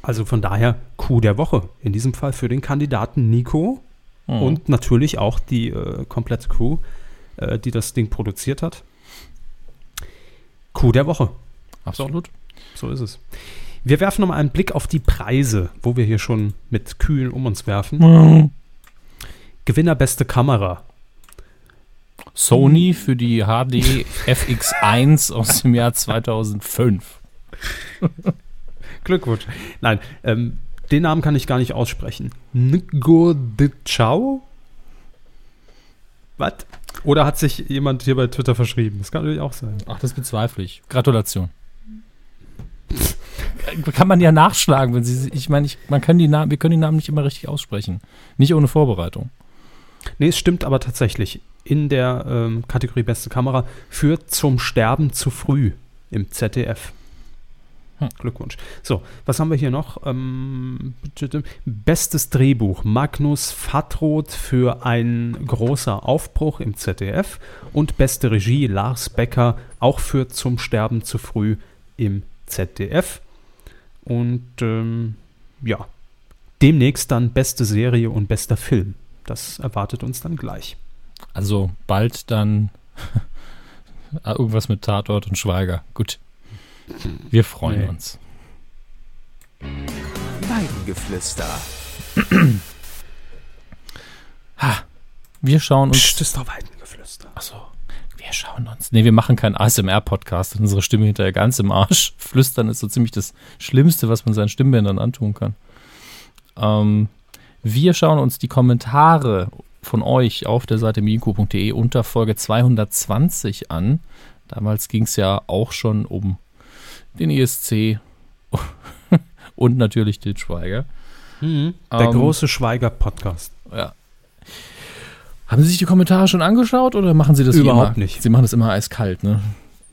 Also von daher Coup der Woche. In diesem Fall für den Kandidaten Nico Mhm. und natürlich auch die äh, komplette Crew, äh, die das Ding produziert hat. Coup der Woche. Absolut. So ist es. Wir werfen nochmal einen Blick auf die Preise, wo wir hier schon mit Kühlen um uns werfen. Gewinner beste Kamera. Sony für die HD FX1 aus dem Jahr 2005. [LAUGHS] Glückwunsch. Nein, ähm, den Namen kann ich gar nicht aussprechen. Ngo de Chao? Was? Oder hat sich jemand hier bei Twitter verschrieben? Das kann natürlich auch sein. Ach, das bezweifle ich. Gratulation. Kann man ja nachschlagen, wenn sie, ich meine, ich, man kann die Namen, wir können die Namen nicht immer richtig aussprechen. Nicht ohne Vorbereitung. Nee, es stimmt aber tatsächlich. In der ähm, Kategorie Beste Kamera führt zum Sterben zu früh im ZDF. Hm. Glückwunsch. So, was haben wir hier noch? Ähm, bestes Drehbuch. Magnus Fattroth für ein großer Aufbruch im ZDF. Und beste Regie Lars Becker auch für Zum Sterben zu früh im ZDF. Und ähm, ja, demnächst dann beste Serie und bester Film. Das erwartet uns dann gleich. Also bald dann [LAUGHS] irgendwas mit Tatort und Schweiger. Gut. Wir freuen Nee. uns. Weiden. Weidengeflüster. [CLEARS THROAT] ha, wir schauen uns. Psst, ist doch Weidengeflüster. Wir schauen uns. Nee, wir machen keinen ASMR-Podcast. Unsere Stimme hinterher ganz im Arsch. [LAUGHS] Flüstern ist so ziemlich das Schlimmste, was man seinen Stimmbändern antun kann. Ähm, wir schauen uns die Kommentare von euch auf der Seite miku.de unter Folge 220 an. Damals ging es ja auch schon um den ESC [LAUGHS] und natürlich den Schweiger. Mhm. Der ähm, große Schweiger-Podcast. Ja. Haben Sie sich die Kommentare schon angeschaut oder machen Sie das überhaupt nicht? Sie machen das immer eiskalt, ne?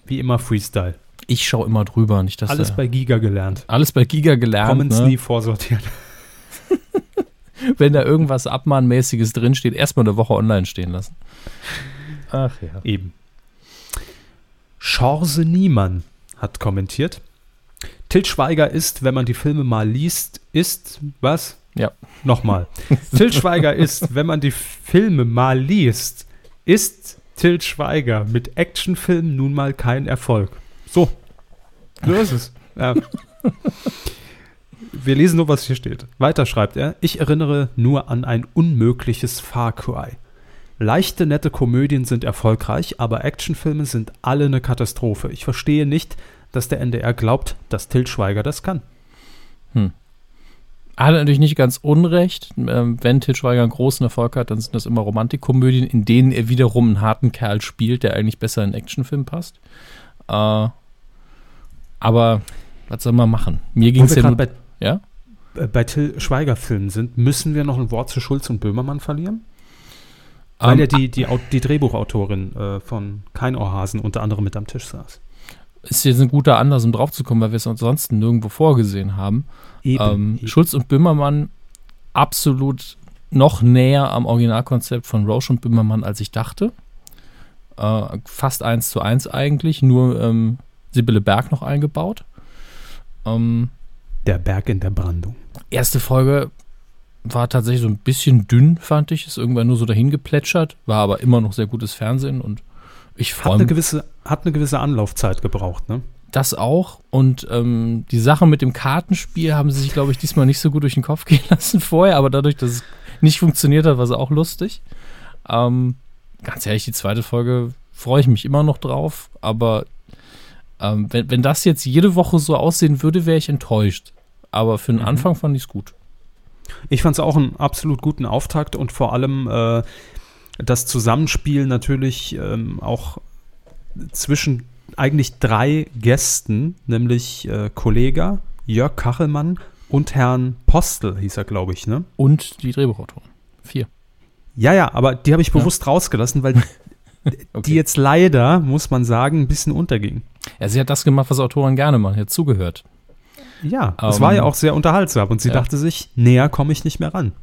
Wie immer Freestyle. Ich schaue immer drüber, nicht dass Alles bei Giga gelernt. Alles bei Giga gelernt. Comments ne? nie vorsortiert. [LAUGHS] Wenn da irgendwas Abmahnmäßiges drinsteht, erstmal eine Woche online stehen lassen. Ach ja. Eben. Chance Niemann hat kommentiert. Til Schweiger ist, wenn man die Filme mal liest, ist, was? Ja. Nochmal. Til Schweiger [LAUGHS] ist, wenn man die Filme mal liest, ist Til Schweiger mit Actionfilmen nun mal kein Erfolg. So. So ist es. Ja. [LAUGHS] Wir lesen nur, was hier steht. Weiter schreibt er, ich erinnere nur an ein unmögliches Far Cry. Leichte, nette Komödien sind erfolgreich, aber Actionfilme sind alle eine Katastrophe. Ich verstehe nicht, dass der NDR glaubt, dass Til Schweiger das kann. Hm. Hat natürlich nicht ganz unrecht. Ähm, wenn Til Schweiger einen großen Erfolg hat, dann sind das immer Romantikkomödien, in denen er wiederum einen harten Kerl spielt, der eigentlich besser in Actionfilm passt. Äh, aber was soll man machen? Mir ging es ja nur, bei, ja? Äh, bei Till Schweiger Filmen sind, müssen wir noch ein Wort zu Schulz und Böhmermann verlieren? Weil um, ja die, die, die Drehbuchautorin äh, von Kein Ohrhasen unter anderem mit am Tisch saß. Ist jetzt ein guter Anlass, um drauf zu kommen, weil wir es ansonsten nirgendwo vorgesehen haben. Eben, ähm. Schulz und Böhmermann absolut noch näher am Originalkonzept von Roche und Böhmermann, als ich dachte. Äh, fast eins zu eins eigentlich, nur ähm, Sibylle Berg noch eingebaut. Ähm, der Berg in der Brandung. Erste Folge war tatsächlich so ein bisschen dünn, fand ich. Ist irgendwann nur so dahin geplätschert, war aber immer noch sehr gutes Fernsehen und ich freue mich. Gewisse, hat eine gewisse Anlaufzeit gebraucht, ne? Das auch. Und ähm, die Sache mit dem Kartenspiel haben sie sich, glaube ich, diesmal nicht so gut durch den Kopf [LAUGHS] gehen lassen vorher, aber dadurch, dass es nicht funktioniert hat, war es auch lustig. Ähm, ganz ehrlich, die zweite Folge freue ich mich immer noch drauf, aber ähm, wenn, wenn das jetzt jede Woche so aussehen würde, wäre ich enttäuscht. Aber für den mhm. Anfang fand ich es gut. Ich fand es auch einen absolut guten Auftakt und vor allem äh, das Zusammenspiel natürlich ähm, auch zwischen eigentlich drei Gästen, nämlich äh, Kollega, Jörg Kachelmann und Herrn Postel, hieß er, glaube ich, ne? Und die Drehbuchautoren. Vier. Ja, ja, aber die habe ich bewusst ja. rausgelassen, weil [LAUGHS] okay. die jetzt leider, muss man sagen, ein bisschen unterging. Ja, sie hat das gemacht, was Autoren gerne machen, sie hat zugehört. Ja, es um, war ja auch sehr unterhaltsam und sie ja. dachte sich, näher komme ich nicht mehr ran.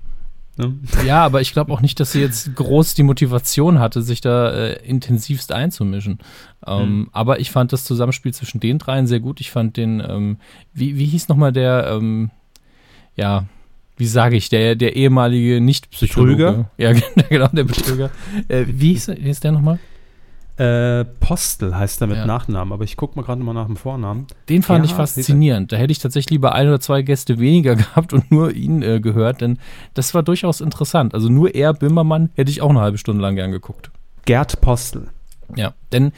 Ne? Ja, aber ich glaube auch nicht, dass sie jetzt groß die Motivation hatte, sich da äh, intensivst einzumischen. Ähm, mhm. Aber ich fand das Zusammenspiel zwischen den dreien sehr gut. Ich fand den, ähm, wie, wie hieß nochmal der, ähm, ja, wie sage ich, der, der ehemalige Nicht-Psychologe. Ja, [LAUGHS] genau, der Betrüger. äh, wie hieß, wie hieß der nochmal? Äh, Postel heißt er mit ja. Nachnamen, aber ich gucke mal gerade mal nach dem Vornamen. Den fand ja, ich faszinierend. Da hätte ich tatsächlich lieber ein oder zwei Gäste weniger [LAUGHS] gehabt und nur ihn äh, gehört, denn das war durchaus interessant. Also nur er, Bimmermann, hätte ich auch eine halbe Stunde lang gern geguckt. Gerd Postel. Ja, denn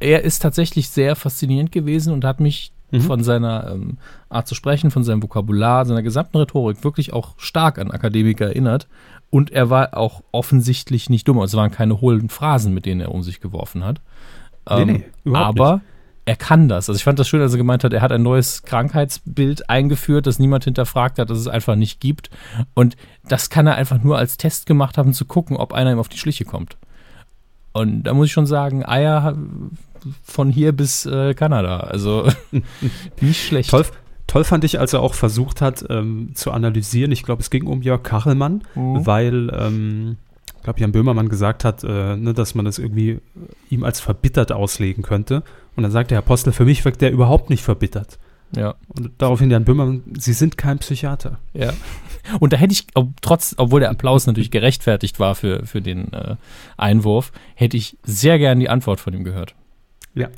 er ist tatsächlich sehr faszinierend gewesen und hat mich mhm. von seiner ähm, Art zu sprechen, von seinem Vokabular, seiner gesamten Rhetorik wirklich auch stark an Akademiker erinnert. Und er war auch offensichtlich nicht dumm. Also es waren keine hohlen Phrasen, mit denen er um sich geworfen hat. Ähm, nee, nee, aber nicht. er kann das. Also ich fand das schön, als er gemeint hat, er hat ein neues Krankheitsbild eingeführt, das niemand hinterfragt hat, das es einfach nicht gibt. Und das kann er einfach nur als Test gemacht haben, zu gucken, ob einer ihm auf die Schliche kommt. Und da muss ich schon sagen, Eier von hier bis äh, Kanada. Also [LAUGHS] nicht schlecht. Toll, Toll fand ich, als er auch versucht hat ähm, zu analysieren. Ich glaube, es ging um Jörg Kachelmann, mhm. weil, ähm, ich glaube, Jan Böhmermann gesagt hat, äh, ne, dass man das irgendwie ihm als verbittert auslegen könnte. Und dann sagte Herr Postel, für mich wirkt der überhaupt nicht verbittert. Ja. Und daraufhin Jan Böhmermann, Sie sind kein Psychiater. Ja. [LAUGHS] Und da hätte ich, ob, trotz, obwohl der Applaus natürlich gerechtfertigt war für, für den äh, Einwurf, hätte ich sehr gern die Antwort von ihm gehört. Ja.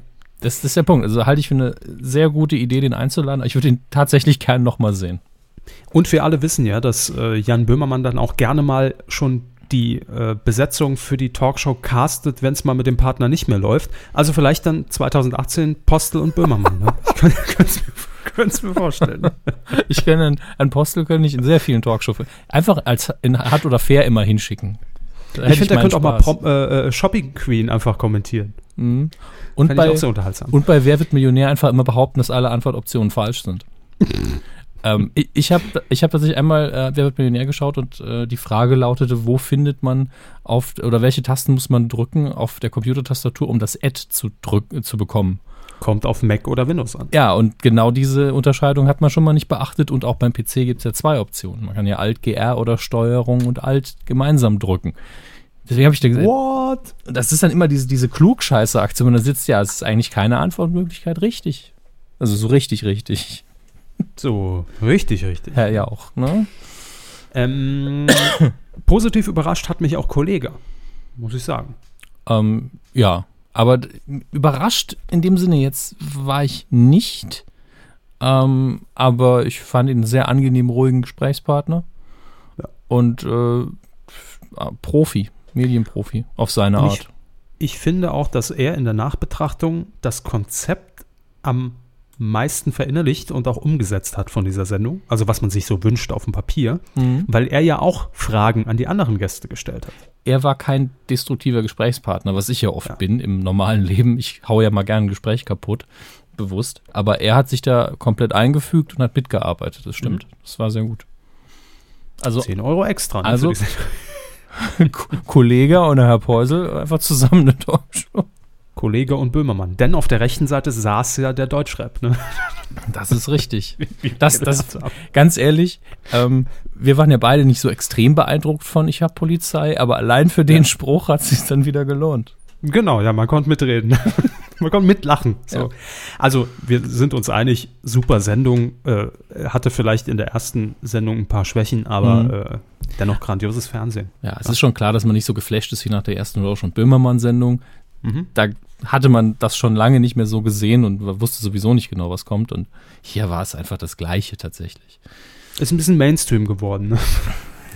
Das, das ist der Punkt. Also halte ich für eine sehr gute Idee, den einzuladen. Ich würde ihn tatsächlich gerne nochmal sehen. Und wir alle wissen ja, dass äh, Jan Böhmermann dann auch gerne mal schon die äh, Besetzung für die Talkshow castet, wenn es mal mit dem Partner nicht mehr läuft. Also vielleicht dann 2018 Postel und Böhmermann. Ne? [LAUGHS] Ich könnte es mir, mir, vorstellen. [LAUGHS] Ich kenne einen, einen Postel, könnte ich in sehr vielen Talkshows einfach als in hart oder fair immer hinschicken. Ich finde, der könnte auch mal Prom äh, äh, Shopping Queen einfach kommentieren. Mhm. Und, bei, und bei Wer wird Millionär einfach immer behaupten, dass alle Antwortoptionen falsch sind. [LAUGHS] ähm, ich ich habe ich hab tatsächlich einmal äh, Wer wird Millionär geschaut und äh, die Frage lautete, wo findet man auf oder welche Tasten muss man drücken auf der Computertastatur, um das Ad zu, drücken, zu bekommen. Kommt auf Mac oder Windows an. Ja, und genau diese Unterscheidung hat man schon mal nicht beachtet und auch beim PC gibt es ja zwei Optionen. Man kann ja Alt GR oder Steuerung und Alt gemeinsam drücken. Deswegen habe ich da gesagt, What? das ist dann immer diese, diese Klugscheiße-Aktion. Und da sitzt ja, es ist eigentlich keine Antwortmöglichkeit richtig. Also so richtig, richtig. [LAUGHS] So, richtig, richtig. Ja, ja auch, ne? Ähm, [COUGHS] positiv überrascht hat mich auch Kollege, muss ich sagen. Ähm, ja, aber überrascht in dem Sinne jetzt war ich nicht. Ähm, aber ich fand ihn einen sehr angenehmen, ruhigen Gesprächspartner. Ja. Und äh, Profi, Medienprofi auf seine Art. Ich, ich finde auch, dass er in der Nachbetrachtung das Konzept am meisten verinnerlicht und auch umgesetzt hat von dieser Sendung. Also was man sich so wünscht auf dem Papier, mhm. weil er ja auch Fragen an die anderen Gäste gestellt hat. Er war kein destruktiver Gesprächspartner, was ich ja oft ja. bin im normalen [LAUGHS] Leben. Ich haue ja mal gerne ein Gespräch kaputt, bewusst. Aber er hat sich da komplett eingefügt und hat mitgearbeitet. Das stimmt. Mhm. Das war sehr gut. Also 10 Euro extra. Ne, also [LAUGHS] Kollege und Herr Peusel einfach zusammen eine Talkshow. Kollege und Böhmermann. Denn auf der rechten Seite saß ja der Deutschrap. Ne? Das ist richtig. [LAUGHS] Das, das, ganz ehrlich, ähm, wir waren ja beide nicht so extrem beeindruckt von Ich hab Polizei, aber allein für den ja. Spruch hat es sich dann wieder gelohnt. Genau, ja, man konnte mitreden. [LAUGHS] man konnte mitlachen. So. Ja. Also wir sind uns einig, super Sendung. Äh, hatte vielleicht in der ersten Sendung ein paar Schwächen, aber mhm. äh, dennoch grandioses Fernsehen. Ja, es ja. ist schon klar, dass man nicht so geflasht ist wie nach der ersten auch schon Böhmermann-Sendung. Mhm. Da hatte man das schon lange nicht mehr so gesehen und wusste sowieso nicht genau, was kommt. Und hier war es einfach das Gleiche tatsächlich. Ist ein bisschen Mainstream geworden, ne? [LAUGHS]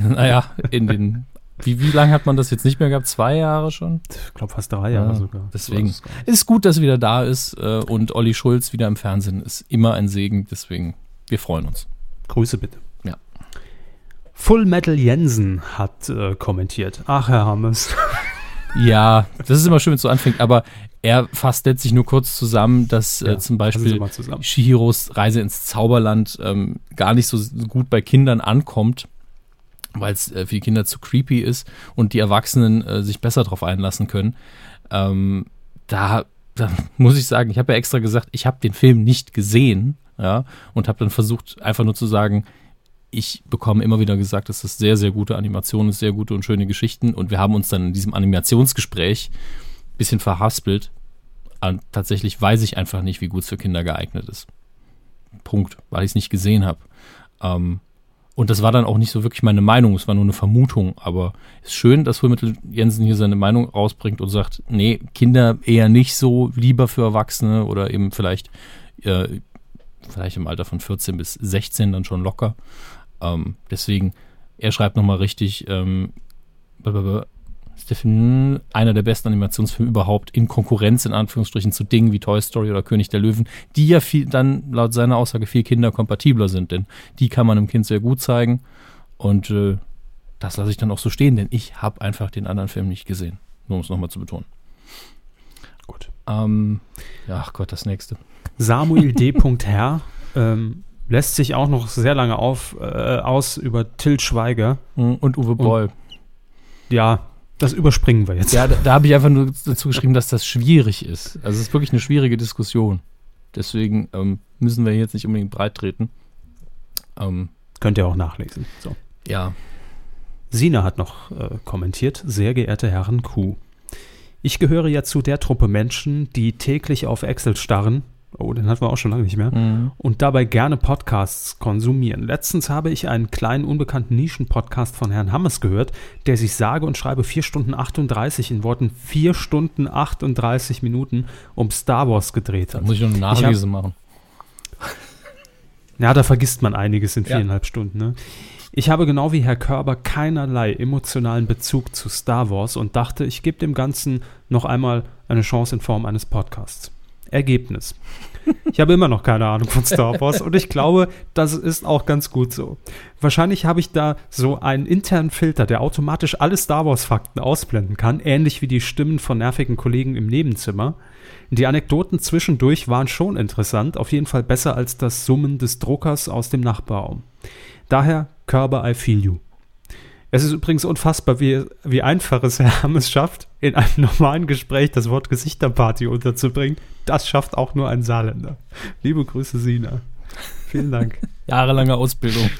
Naja, in den wie, wie lange hat man das jetzt nicht mehr gehabt? Zwei Jahre schon? Ich glaube fast drei Jahre ja, sogar. Deswegen ist es gut, dass er wieder da ist äh, und Olli Schulz wieder im Fernsehen ist immer ein Segen. Deswegen, wir freuen uns. Grüße bitte. Ja. Full Metal Jensen hat äh, kommentiert. Ach, Herr Hammes. [LAUGHS] Ja, das ist immer schön, wenn es so anfängt, aber er fasst letztlich nur kurz zusammen, dass äh, ja, zum Beispiel Shihiros Reise ins Zauberland ähm, gar nicht so gut bei Kindern ankommt weil es äh, für die Kinder zu creepy ist und die Erwachsenen äh, sich besser darauf einlassen können. Ähm, da, da, [LAUGHS] muss ich sagen, ich habe ja extra gesagt, ich habe den Film nicht gesehen, ja, und habe dann versucht, einfach nur zu sagen, ich bekomme immer wieder gesagt, dass das sehr, sehr gute Animation ist, sehr gute und schöne Geschichten. Und wir haben uns dann in diesem Animationsgespräch ein bisschen verhaspelt. Und tatsächlich weiß ich einfach nicht, wie gut es für Kinder geeignet ist. Punkt, weil ich es nicht gesehen habe. Ähm, und das war dann auch nicht so wirklich meine Meinung, es war nur eine Vermutung. Aber es ist schön, dass Hulmittel Jensen hier seine Meinung rausbringt und sagt, nee, Kinder eher nicht so, lieber für Erwachsene oder eben vielleicht, äh, vielleicht im Alter von 14 bis 16 dann schon locker. Ähm, deswegen, er schreibt nochmal richtig, ähm, ist der Film einer der besten Animationsfilme überhaupt in Konkurrenz in Anführungsstrichen zu Dingen wie Toy Story oder König der Löwen, die ja viel, dann laut seiner Aussage viel kinderkompatibler sind, denn die kann man dem Kind sehr gut zeigen und äh, das lasse ich dann auch so stehen, denn ich habe einfach den anderen Film nicht gesehen, nur um es nochmal zu betonen. Gut. Ähm, ja, ach Gott, das nächste. Samuel D. [LAUGHS] Herr ähm, lässt sich auch noch sehr lange auf, äh, aus über Till Schweiger. Mhm, und Uwe Boll. Und, ja, das überspringen wir jetzt. Ja, da, da habe ich einfach nur dazu geschrieben, dass das schwierig ist. Also es ist wirklich eine schwierige Diskussion. Deswegen ähm, müssen wir jetzt nicht unbedingt breit treten. Ähm, Könnt ihr auch nachlesen. So. Ja. Sina hat noch äh, kommentiert, sehr geehrte Herren Q. Ich gehöre ja zu der Truppe Menschen, die täglich auf Excel starren Oh, den hatten wir auch schon lange nicht mehr. Mhm. Und dabei gerne Podcasts konsumieren. Letztens habe ich einen kleinen, unbekannten Nischen-Podcast von Herrn Hammes gehört, der sich sage und schreibe 4 Stunden 38 in Worten 4 Stunden 38 Minuten um Star Wars gedreht hat. Da muss ich noch eine Nachlese machen. [LAUGHS] Ja, da vergisst man einiges in Ja. viereinhalb Stunden. Ne? Ich habe genau wie Herr Körber keinerlei emotionalen Bezug zu Star Wars und dachte, ich gebe dem Ganzen noch einmal eine Chance in Form eines Podcasts. Ergebnis. Ich habe immer noch keine Ahnung von Star Wars und ich glaube, das ist auch ganz gut so. Wahrscheinlich habe ich da so einen internen Filter, der automatisch alle Star Wars-Fakten ausblenden kann, ähnlich wie die Stimmen von nervigen Kollegen im Nebenzimmer. Die Anekdoten zwischendurch waren schon interessant, auf jeden Fall besser als das Summen des Druckers aus dem Nachbarraum. Daher Körber, I feel you. Es ist übrigens unfassbar, wie, wie einfach es Herr Hammes schafft, in einem [LAUGHS] normalen Gespräch das Wort Gesichterparty unterzubringen. Das schafft auch nur ein Saarländer. Liebe Grüße, Sina. Vielen Dank. [LAUGHS] Jahrelange Ausbildung.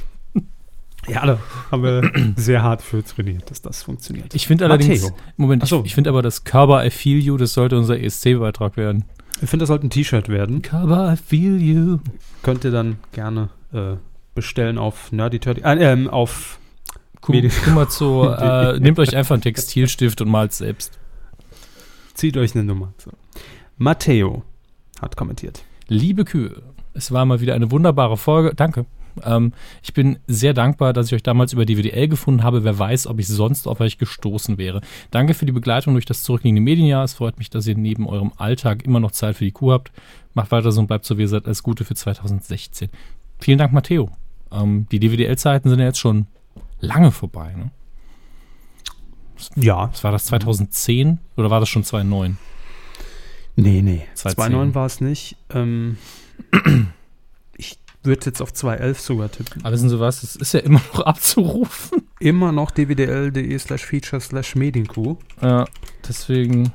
Ja, da haben wir sehr hart für trainiert, dass das funktioniert. Ich finde allerdings, Matteo. Moment, ich, so. ich finde aber das Körper I Feel You, das sollte unser ESC-Beitrag werden. Ich finde, das sollte ein T-Shirt werden. Körper I Feel You. Könnt ihr dann gerne äh, bestellen auf Nerdy Turdy, äh, ähm, auf Kum, Medi- Kummerzo, [LAUGHS] äh, nehmt euch einfach einen Textilstift und malt selbst. Zieht euch eine Nummer. So. Matteo hat kommentiert. Liebe Kühe, es war mal wieder eine wunderbare Folge. Danke. Ähm, ich bin sehr dankbar, dass ich euch damals über DWDL gefunden habe. Wer weiß, ob ich sonst auf euch gestoßen wäre. Danke für die Begleitung durch das zurückliegende Medienjahr. Es freut mich, dass ihr neben eurem Alltag immer noch Zeit für die Kuh habt. Macht weiter so und bleibt so, wie ihr seid. Alles Gute für 2016. Vielen Dank, Matteo. Ähm, die DWDL-Zeiten sind ja jetzt schon lange vorbei. Ne? Ja. Was war das, 2010 oder war das schon 2009? Nee, nee. 2010. 2.9 war es nicht. Ähm, ich würde jetzt auf 2.11 sogar tippen. Aber wissen Sie was, es ist ja immer noch [LAUGHS] abzurufen. Immer noch dwdl.de slash feature slash medienkuh. Ja, deswegen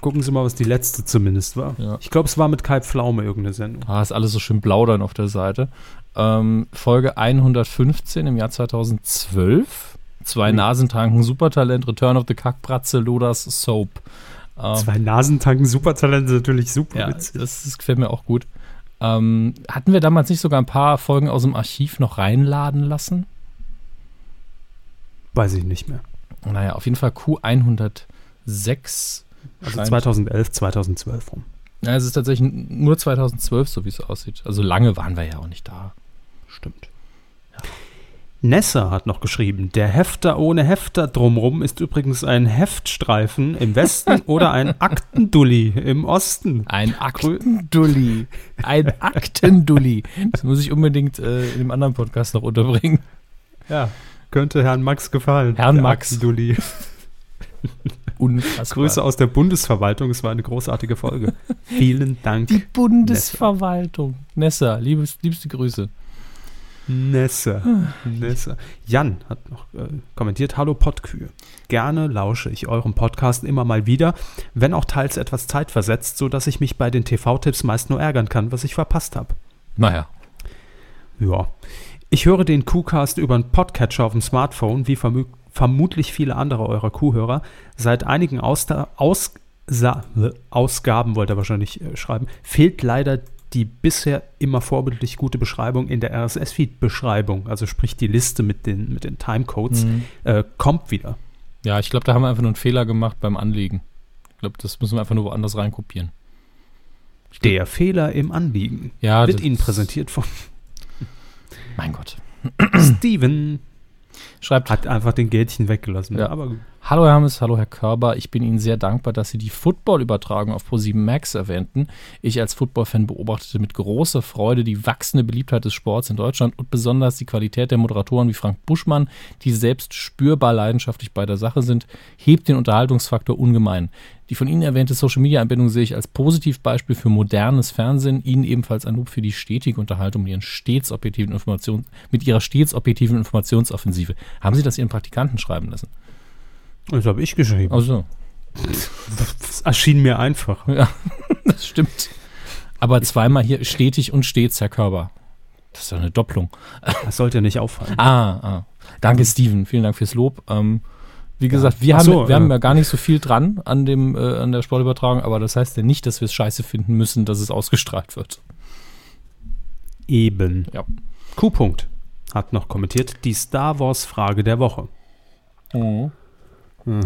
Gucken Sie mal, was die letzte zumindest war. Ja. Ich glaube, es war mit Kai Pflaume irgendeine Sendung. Ah, ist alles so schön blau dann auf der Seite. Ähm, Folge 115 im Jahr 2012. Zwei Mhm. Nasentanken, Supertalent, Return of the Kackbratze, Lodas Soap. Ähm, Zwei Nasentanken, Supertalente, natürlich super ja, witzig. das, das gefällt mir auch gut. Ähm, hatten wir damals nicht sogar ein paar Folgen aus dem Archiv noch reinladen lassen? Weiß ich nicht mehr. Naja, auf jeden Fall Q106. Also scheint- 2011, 2012 rum. Ja, es ist tatsächlich nur 2012, so wie es aussieht. Also lange waren wir ja auch nicht da. Stimmt. Nessa hat noch geschrieben, der Hefter ohne Hefter drumrum ist übrigens ein Heftstreifen im Westen [LAUGHS] oder ein Aktendulli im Osten. Ein Aktendulli. Ein Aktendulli. Das muss ich unbedingt äh, in dem anderen Podcast noch unterbringen. Ja, könnte Herrn Max gefallen. Herrn Max. Aktendulli. [LAUGHS] Unfassbar. Grüße aus der Bundesverwaltung, es war eine großartige Folge. [LAUGHS] Vielen Dank. Die Bundesverwaltung. Nessa, liebes, liebste Grüße. Nessa. Nessa. Jan hat noch äh, kommentiert: Hallo Pottkühe. Gerne lausche ich eurem Podcast immer mal wieder, wenn auch teils etwas zeitversetzt, sodass ich mich bei den TV-Tipps meist nur ärgern kann, was ich verpasst habe. Naja. Ja. Ich höre den Q-Cast über einen Podcatcher auf dem Smartphone, wie vermü vermutlich viele andere eurer Q-Hörer. Seit einigen Austa Aus Sa Ausgaben, wollte er wahrscheinlich äh, schreiben, fehlt leider die bisher immer vorbildlich gute Beschreibung in der RSS-Feed-Beschreibung, also sprich die Liste mit den, mit den Timecodes, Mhm. äh, kommt wieder. Ja, ich glaube, da haben wir einfach nur einen Fehler gemacht beim Anlegen. Ich glaube, das müssen wir einfach nur woanders reinkopieren. Der Fehler im Anliegen Ja, wird Ihnen präsentiert von Mein Gott. Steven. Schreibt Hat einfach den Gätchen weggelassen. Ja. Aber Hallo Herr Hammes, hallo Herr Körber. Ich bin Ihnen sehr dankbar, dass Sie die Football-Übertragung auf Pro7 Max erwähnten. Ich als Football-Fan beobachtete mit großer Freude die wachsende Beliebtheit des Sports in Deutschland und besonders die Qualität der Moderatoren wie Frank Buschmann, die selbst spürbar leidenschaftlich bei der Sache sind, hebt den Unterhaltungsfaktor ungemein. Die von Ihnen erwähnte Social-Media-Anbindung sehe ich als Positivbeispiel für modernes Fernsehen. Ihnen ebenfalls ein Lob für die stetige Unterhaltung mit, ihren stets objektiven Informationen, mit Ihrer stets objektiven Informationsoffensive. Haben Sie das Ihren Praktikanten schreiben lassen? Das habe ich geschrieben. Also, Das erschien mir einfach. ja, [LAUGHS] das stimmt. Aber zweimal hier stetig und stets, Herr Körber. Das ist ja eine Doppelung. Das sollte ja nicht auffallen. Ah, ah. Danke, Steven. Vielen Dank fürs Lob. Ähm, wie gesagt, wir, Ach haben, so, wir haben äh. ja gar nicht so viel dran an, dem, äh, an der Sportübertragung, aber das heißt ja nicht, dass wir es scheiße finden müssen, dass es ausgestrahlt wird. Eben. Ja. Q-Punkt hat noch kommentiert die Star Wars Frage der Woche. Mhm.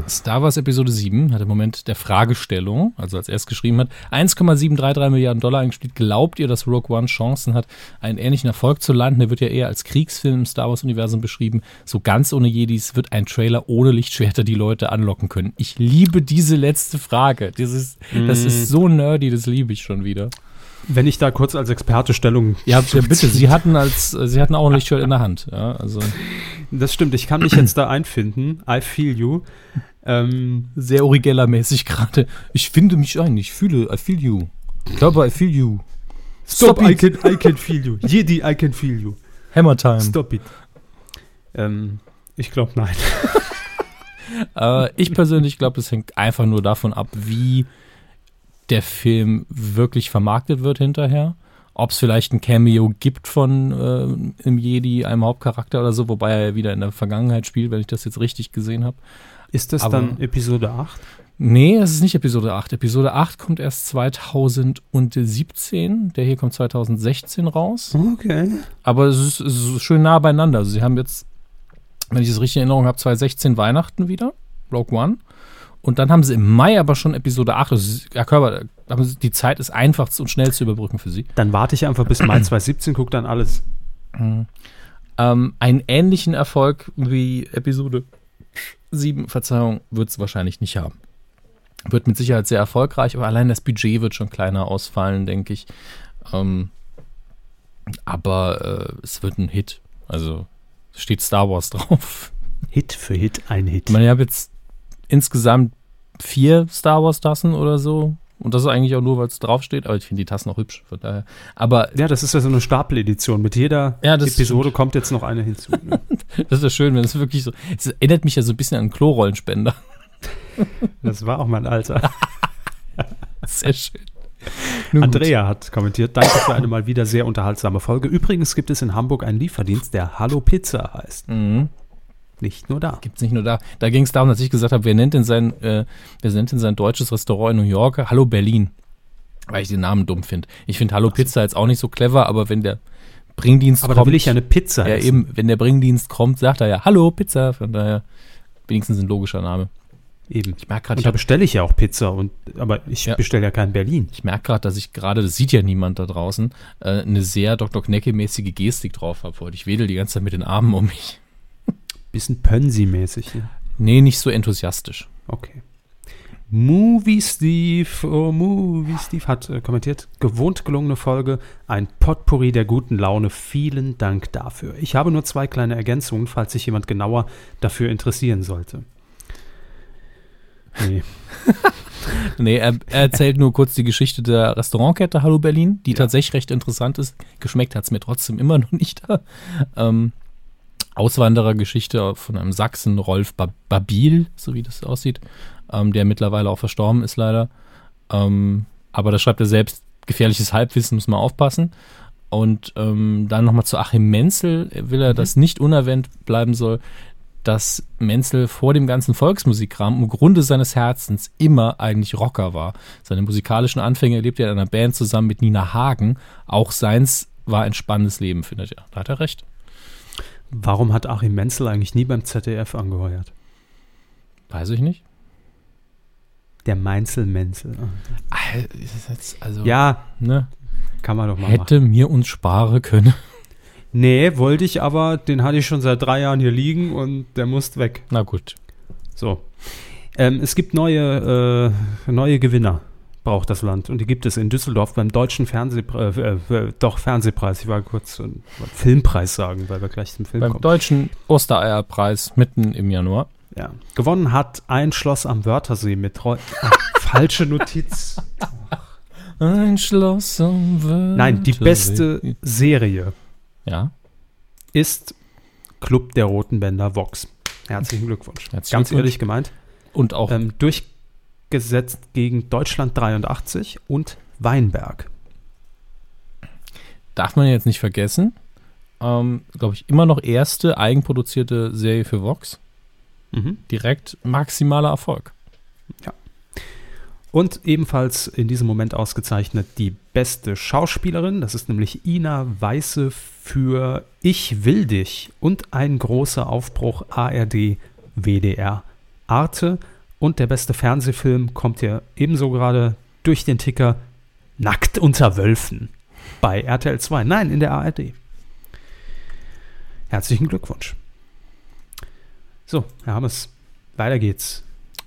Star Wars Episode 7 hat im Moment der Fragestellung, also als er es geschrieben hat, 1,733 Milliarden Dollar eingespielt. Glaubt ihr, dass Rogue One Chancen hat, einen ähnlichen Erfolg zu landen? Der wird ja eher als Kriegsfilm im Star Wars-Universum beschrieben. So ganz ohne Jedis wird ein Trailer ohne Lichtschwerter die Leute anlocken können. Ich liebe diese letzte Frage. Das ist, das ist so nerdy, das liebe ich schon wieder. Wenn ich da kurz als Experte Stellung. Ja, ja [LAUGHS] bitte, Sie hatten als, Sie hatten auch ein Lichtschwert in der Hand. Ja, also. Das stimmt, ich kann mich jetzt da einfinden. I feel you. Ähm, Sehr Origella-mäßig gerade. Ich finde mich ein, ich fühle, I feel you. Ich glaube, I feel you. Stop, Stop I, can, I can feel you. Jedi, I can feel you. Hammer time. Stop it. Ähm, ich glaube, nein. [LAUGHS] äh, ich persönlich glaube, es hängt einfach nur davon ab, wie der Film wirklich vermarktet wird hinterher. Ob es vielleicht ein Cameo gibt von äh, einem Jedi, einem Hauptcharakter oder so, wobei er ja wieder in der Vergangenheit spielt, wenn ich das jetzt richtig gesehen habe. Ist das Aber, dann Episode 8? Nee, es ist nicht Episode 8. Episode 8 kommt erst 2017. Der hier kommt 2016 raus. Okay. Aber es ist, es ist schön nah beieinander. Also sie haben jetzt, wenn ich das richtig in Erinnerung habe, 2016 Weihnachten wieder. Rogue One. Und dann haben sie im Mai aber schon Episode 8. Also, Herr Körber, die Zeit ist einfach und schnell zu überbrücken für Sie. Dann warte ich einfach bis Mai [CLEARS THROAT] 2017, gucke dann alles. Mhm. Ähm, einen ähnlichen Erfolg wie Episode 7, Verzeihung, wird es wahrscheinlich nicht haben. Wird mit Sicherheit sehr erfolgreich, aber allein das Budget wird schon kleiner ausfallen, denke ich. Ähm, aber äh, es wird ein Hit. Also steht Star Wars drauf. Hit für Hit, ein Hit. Ich meine, ich habe jetzt insgesamt vier Star Wars Tassen oder so. Und das ist eigentlich auch nur, weil es draufsteht, aber ich finde die Tassen auch hübsch, von daher. Aber. Ja, das ist ja so eine Stapeledition. Mit jeder ja, Episode kommt jetzt noch eine hinzu. Ne? [LAUGHS] das ist ja schön, wenn es wirklich so. Es erinnert mich ja so ein bisschen an einen Klorollenspender. das war auch mein Alter. [LAUGHS] Sehr schön. Nun Andrea gut. hat kommentiert, danke für eine mal wieder sehr unterhaltsame Folge. Übrigens gibt es in Hamburg einen Lieferdienst, der Hallo Pizza heißt. Mhm. Nicht nur da. Gibt es nicht nur da. Da ging es darum, dass ich gesagt habe, wer nennt denn sein, äh, wer nennt denn sein deutsches Restaurant in New York? Hallo Berlin. Weil ich den Namen dumm finde. Ich finde Hallo Pizza jetzt auch nicht so clever, aber wenn der Bringdienst aber kommt. Aber da will ich ja eine Pizza. Ja, essen. eben, wenn der Bringdienst kommt, sagt er ja Hallo Pizza. Von daher wenigstens ein logischer Name. Eben. Ich merke gerade, da bestelle ich ja auch Pizza und aber ich ja. bestelle ja kein Berlin. Ich merke gerade, dass ich gerade, das sieht ja niemand da draußen, äh, eine sehr Dr. Knecke-mäßige Gestik drauf habe heute. Ich wedel die ganze Zeit mit den Armen um mich. Bisschen Pönsi-mäßig. Ne? Nee, nicht so enthusiastisch. Okay. Movie Steve, oh Movie Steve hat äh, kommentiert, gewohnt gelungene Folge, ein Potpourri der guten Laune. Vielen Dank dafür. Ich habe nur zwei kleine Ergänzungen, falls sich jemand genauer dafür interessieren sollte. Nee. [LAUGHS] nee, er, er, erzählt nur kurz die Geschichte der Restaurantkette Hallo Berlin, die ja. tatsächlich recht interessant ist. Geschmeckt hat es mir trotzdem immer noch nicht. [LAUGHS] ähm, Auswanderergeschichte von einem Sachsen, Rolf Babil, so wie das aussieht, ähm, der mittlerweile auch verstorben ist leider. Ähm, aber da schreibt er selbst, gefährliches Halbwissen, muss man aufpassen. Und ähm, dann nochmal zu Achim Menzel, will er, mhm. dass nicht unerwähnt bleiben soll, dass Menzel vor dem ganzen Volksmusikkram im Grunde seines Herzens immer eigentlich Rocker war. Seine musikalischen Anfänge erlebte er in einer Band zusammen mit Nina Hagen. Auch seins war ein spannendes Leben, findet er. Da hat er recht. Warum hat Achim Menzel eigentlich nie beim ZDF angeheuert? Weiß ich nicht. Der Meinzel Menzel. Also, ja, ne? Kann man doch mal Hätte machen. mir uns sparen können. [LAUGHS] Nee, wollte ich aber, den hatte ich schon seit drei Jahren hier liegen und der muss weg. Na gut. So. Ähm, es gibt neue, äh, neue Gewinner braucht das Land. Und die gibt es in Düsseldorf beim deutschen Fernsehpreis, äh, äh, doch Fernsehpreis. Ich war kurz äh, Filmpreis sagen, weil wir gleich zum Film beim kommen. Beim deutschen Ostereierpreis mitten im Januar. Ja. Gewonnen hat ein Schloss am Wörthersee mit Treu [LAUGHS] falsche Notiz. Ein Schloss am Wörthersee. Nein, die beste Serie. Ja. Ist Club der Roten Bänder Vox. Herzlichen Glückwunsch. Herzlichen Ganz Glückwunsch. ehrlich gemeint. Und auch ähm, durch gesetzt gegen Deutschland 83 und Weinberg. Darf man jetzt nicht vergessen. Ähm, Glaube ich, immer noch erste eigenproduzierte Serie für Vox. Mhm. Direkt maximaler Erfolg. Ja. Und ebenfalls in diesem Moment ausgezeichnet die beste Schauspielerin. Das ist nämlich Ina Weiße für Ich will dich und ein großer Aufbruch ARD WDR Arte und der beste Fernsehfilm kommt hier ebenso gerade durch den Ticker Nackt unter Wölfen bei RTL 2. Nein, in der ARD. Herzlichen Glückwunsch. So, Herr Hammes, weiter geht's.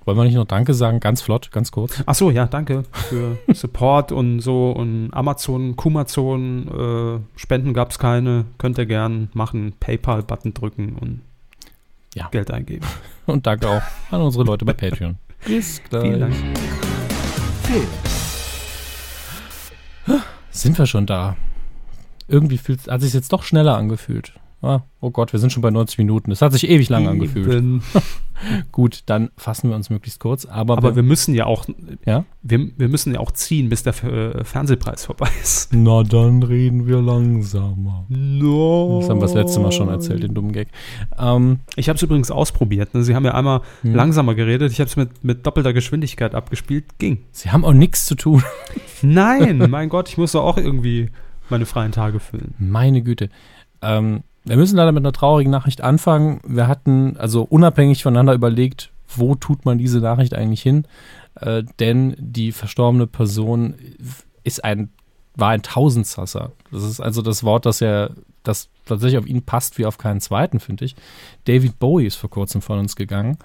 Wollen wir nicht noch Danke sagen, ganz flott, ganz kurz? Ach so, ja, danke für [LAUGHS] Support und so und Amazon, Kumazon, äh, Spenden gab es keine, könnt ihr gern machen, PayPal-Button drücken und ja. Geld eingeben. Und danke auch an unsere Leute bei Patreon. [LAUGHS] Bis gleich. Vielen Dank. Sind wir schon da? Irgendwie fühlt, hat sich jetzt doch schneller angefühlt. Ah, oh Gott, wir sind schon bei 90 Minuten. Das hat sich ewig lang angefühlt. [LAUGHS] Gut, dann fassen wir uns möglichst kurz. Aber, aber wir, wir, müssen ja auch, ja? Wir, wir müssen ja auch ziehen, bis der äh, Fernsehpreis vorbei [LAUGHS] ist. Na, dann reden wir langsamer. No. Das haben wir das letzte Mal schon erzählt, den dummen Gag. Ähm, ich habe es übrigens ausprobiert. Ne? Sie haben ja einmal hm. langsamer geredet. Ich habe es mit, mit doppelter Geschwindigkeit abgespielt. Ging. Sie haben auch nichts zu tun. [LAUGHS] Nein, mein Gott, ich muss doch auch irgendwie meine freien Tage füllen. Meine Güte. Ähm, wir müssen leider mit einer traurigen Nachricht anfangen. Wir hatten also unabhängig voneinander überlegt, wo tut man diese Nachricht eigentlich hin? Äh, denn die verstorbene Person ist ein, war ein Tausendsasser. Das ist also das Wort, das ja, das tatsächlich auf ihn passt wie auf keinen zweiten, finde ich. David Bowie ist vor kurzem von uns gegangen.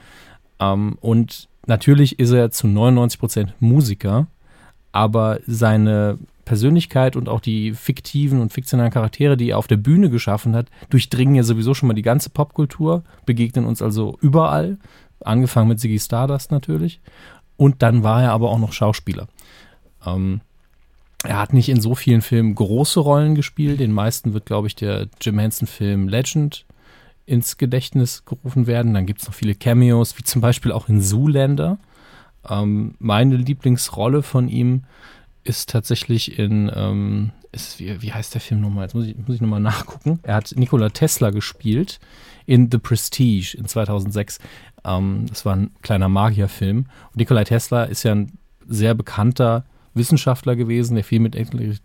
Ähm, und natürlich ist er zu 99 Prozent Musiker, aber seine Persönlichkeit und auch die fiktiven und fiktionalen Charaktere, die er auf der Bühne geschaffen hat, durchdringen ja sowieso schon mal die ganze Popkultur, begegnen uns also überall, angefangen mit Ziggy Stardust natürlich. Und dann war er aber auch noch Schauspieler. Ähm, er hat nicht in so vielen Filmen große Rollen gespielt. Den meisten wird, glaube ich, der Jim Henson-Film Legend ins Gedächtnis gerufen werden. Dann gibt es noch viele Cameos, wie zum Beispiel auch in Zoolander. Ähm, meine Lieblingsrolle von ihm ist tatsächlich in, ähm, ist, wie, wie heißt der Film nochmal? Jetzt muss ich, muss ich nochmal nachgucken. Er hat Nikola Tesla gespielt in The Prestige in 2006. Ähm, das war ein kleiner Magierfilm. Und Nikola Tesla ist ja ein sehr bekannter Wissenschaftler gewesen, der viel mit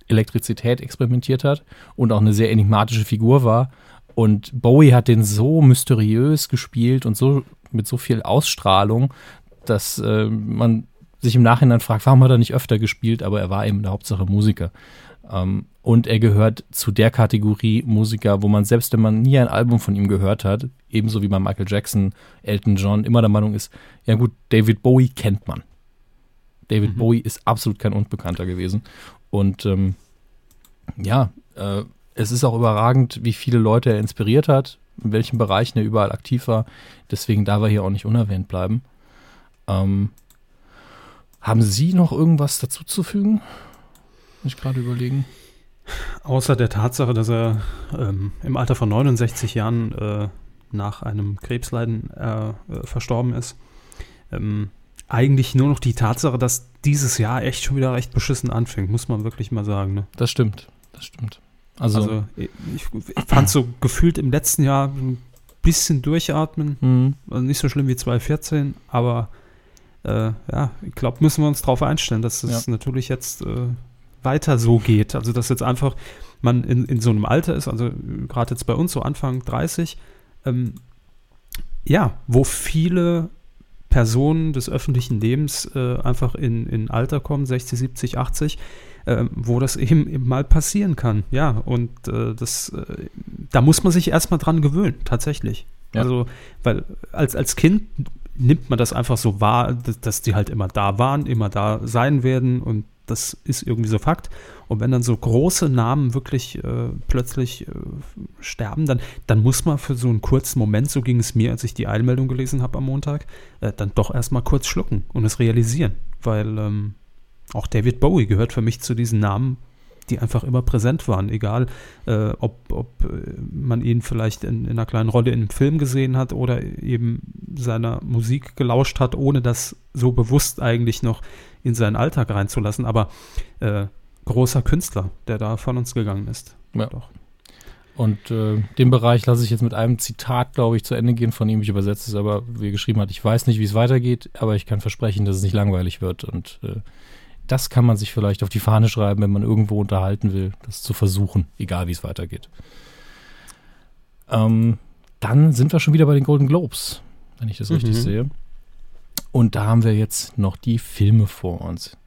Elektrizität experimentiert hat und auch eine sehr enigmatische Figur war. Und Bowie hat den so mysteriös gespielt und so mit so viel Ausstrahlung, dass äh, man sich im Nachhinein fragt, warum hat er nicht öfter gespielt, aber er war eben in der Hauptsache Musiker. Ähm, und er gehört zu der Kategorie Musiker, wo man selbst, wenn man nie ein Album von ihm gehört hat, ebenso wie bei Michael Jackson, Elton John, immer der Meinung ist, ja gut, David Bowie kennt man. David mhm. Bowie ist absolut kein Unbekannter gewesen. Und ähm, ja, äh, es ist auch überragend, wie viele Leute er inspiriert hat, in welchen Bereichen er überall aktiv war. Deswegen darf er hier auch nicht unerwähnt bleiben. Ähm, haben Sie noch irgendwas dazu zu fügen? Muss ich gerade überlegen. Außer der Tatsache, dass er ähm, im Alter von 69 Jahren äh, nach einem Krebsleiden äh, äh, verstorben ist. Ähm, eigentlich nur noch die Tatsache, dass dieses Jahr echt schon wieder recht beschissen anfängt, muss man wirklich mal sagen. Ne? Das stimmt, das stimmt. Also, also ich, ich, fand so gefühlt im letzten Jahr ein bisschen durchatmen. Mhm. Also nicht so schlimm wie 2014, aber äh, ja, ich glaube, müssen wir uns darauf einstellen, dass es ja. natürlich jetzt äh, weiter so geht. Also, dass jetzt einfach man in, in so einem Alter ist, also gerade jetzt bei uns, so Anfang 30, ähm, ja, wo viele Personen des öffentlichen Lebens äh, einfach in, in Alter kommen, 60, 70, 80, äh, wo das eben, eben, mal passieren kann. Ja, und äh, das, äh, da muss man sich erstmal dran gewöhnen, tatsächlich. Ja. Also, weil als, als Kind nimmt man das einfach so wahr, dass, die halt immer da waren, immer da sein werden und das ist irgendwie so Fakt. Und wenn dann so große Namen wirklich äh, plötzlich äh, sterben, dann, dann muss man für so einen kurzen Moment, so ging es mir, als ich die Eilmeldung gelesen habe am Montag, äh, dann doch erstmal kurz schlucken und es realisieren. Weil ähm, auch David Bowie gehört für mich zu diesen Namen, die einfach immer präsent waren, egal äh, ob, ob äh, man ihn vielleicht in, in, einer kleinen Rolle in einem Film gesehen hat oder eben seiner Musik gelauscht hat, ohne das so bewusst eigentlich noch in seinen Alltag reinzulassen. Aber äh, großer Künstler, der da von uns gegangen ist. Ja. Doch. Und äh, den Bereich lasse ich jetzt mit einem Zitat, glaube ich, zu Ende gehen von ihm. Ich übersetze es aber, wie er geschrieben hat. Ich weiß nicht, wie es weitergeht, aber ich kann versprechen, dass es nicht langweilig wird. Und äh, das kann man sich vielleicht auf die Fahne schreiben, wenn man irgendwo unterhalten will, das zu versuchen, egal wie es weitergeht. Ähm, dann sind wir schon wieder bei den Golden Globes, wenn ich das mhm. richtig sehe. Und da haben wir jetzt noch die Filme vor uns.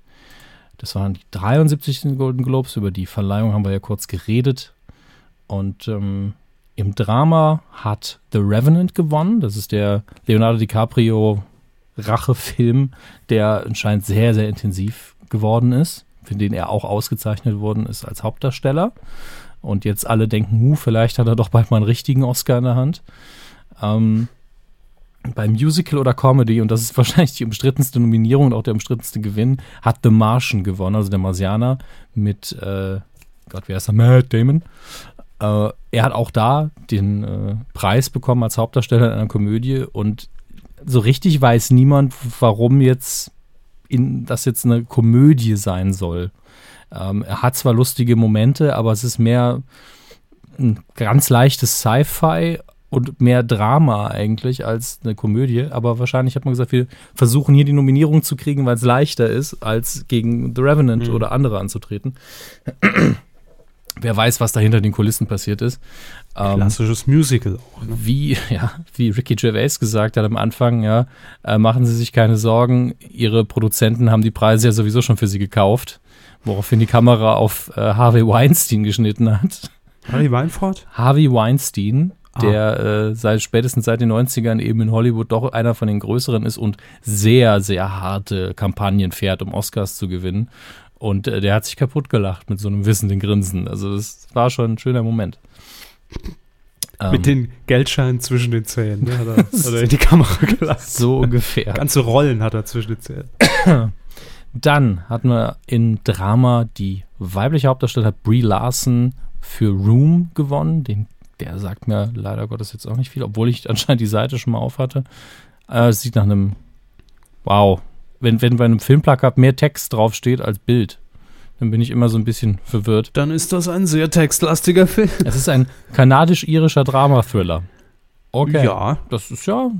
Das waren die 73. Golden Globes, über die Verleihung haben wir ja kurz geredet. Und ähm, im Drama hat The Revenant gewonnen. Das ist der Leonardo DiCaprio Rachefilm, der anscheinend sehr, sehr intensiv geworden ist, für den er auch ausgezeichnet worden ist als Hauptdarsteller. Und jetzt alle denken, hu, vielleicht hat er doch bald mal einen richtigen Oscar in der Hand. Ähm, bei Musical oder Comedy, und das ist [LAUGHS] wahrscheinlich die umstrittenste Nominierung und auch der umstrittenste Gewinn, hat The Martian gewonnen, also der Marsianer mit, äh, Gott, wer ist er? Matt Damon. Äh, er hat auch da den äh, Preis bekommen als Hauptdarsteller in einer Komödie und so richtig weiß niemand, warum jetzt in, das jetzt eine Komödie sein soll. Ähm, er hat zwar lustige Momente, aber es ist mehr ein ganz leichtes Sci-Fi und mehr Drama eigentlich als eine Komödie. Aber wahrscheinlich hat man gesagt, wir versuchen hier die Nominierung zu kriegen, weil es leichter ist, als gegen The Revenant mhm. oder andere anzutreten. Wer weiß, was da hinter den Kulissen passiert ist. Ähm, Klassisches Musical auch. Ne? Wie, [LAUGHS] ja, wie Ricky Gervais gesagt hat am Anfang, ja, äh, machen Sie sich keine Sorgen, Ihre Produzenten haben die Preise ja sowieso schon für Sie gekauft. Woraufhin die Kamera auf äh, Harvey Weinstein geschnitten hat. Harvey Weinfurt? Harvey Weinstein, ah. der äh, seit spätestens seit den 90ern eben in Hollywood doch einer von den größeren ist und sehr, sehr harte Kampagnen fährt, um Oscars zu gewinnen. Und äh, der hat sich kaputt gelacht mit so einem wissenden Grinsen. Also das war schon ein schöner Moment. Mit um, den Geldscheinen zwischen den Zähnen, ne, hat er, [LAUGHS] hat er in die Kamera gelacht. So ungefähr. Ganze Rollen hat er zwischen den Zähnen. [CLEARS THROAT] Dann hatten wir in Drama die weibliche Hauptdarstellerin Brie Larson für Room gewonnen. Den, der sagt mir leider Gottes jetzt auch nicht viel, obwohl ich [LAUGHS] anscheinend die Seite schon mal auf hatte. Äh, es sieht nach einem, wow, wenn, wenn bei einem Filmplakat mehr Text draufsteht als Bild, dann bin ich immer so ein bisschen verwirrt. Dann ist das ein sehr textlastiger Film. Es ist ein kanadisch-irischer Drama-Thriller. Okay. Ja. Das ist ja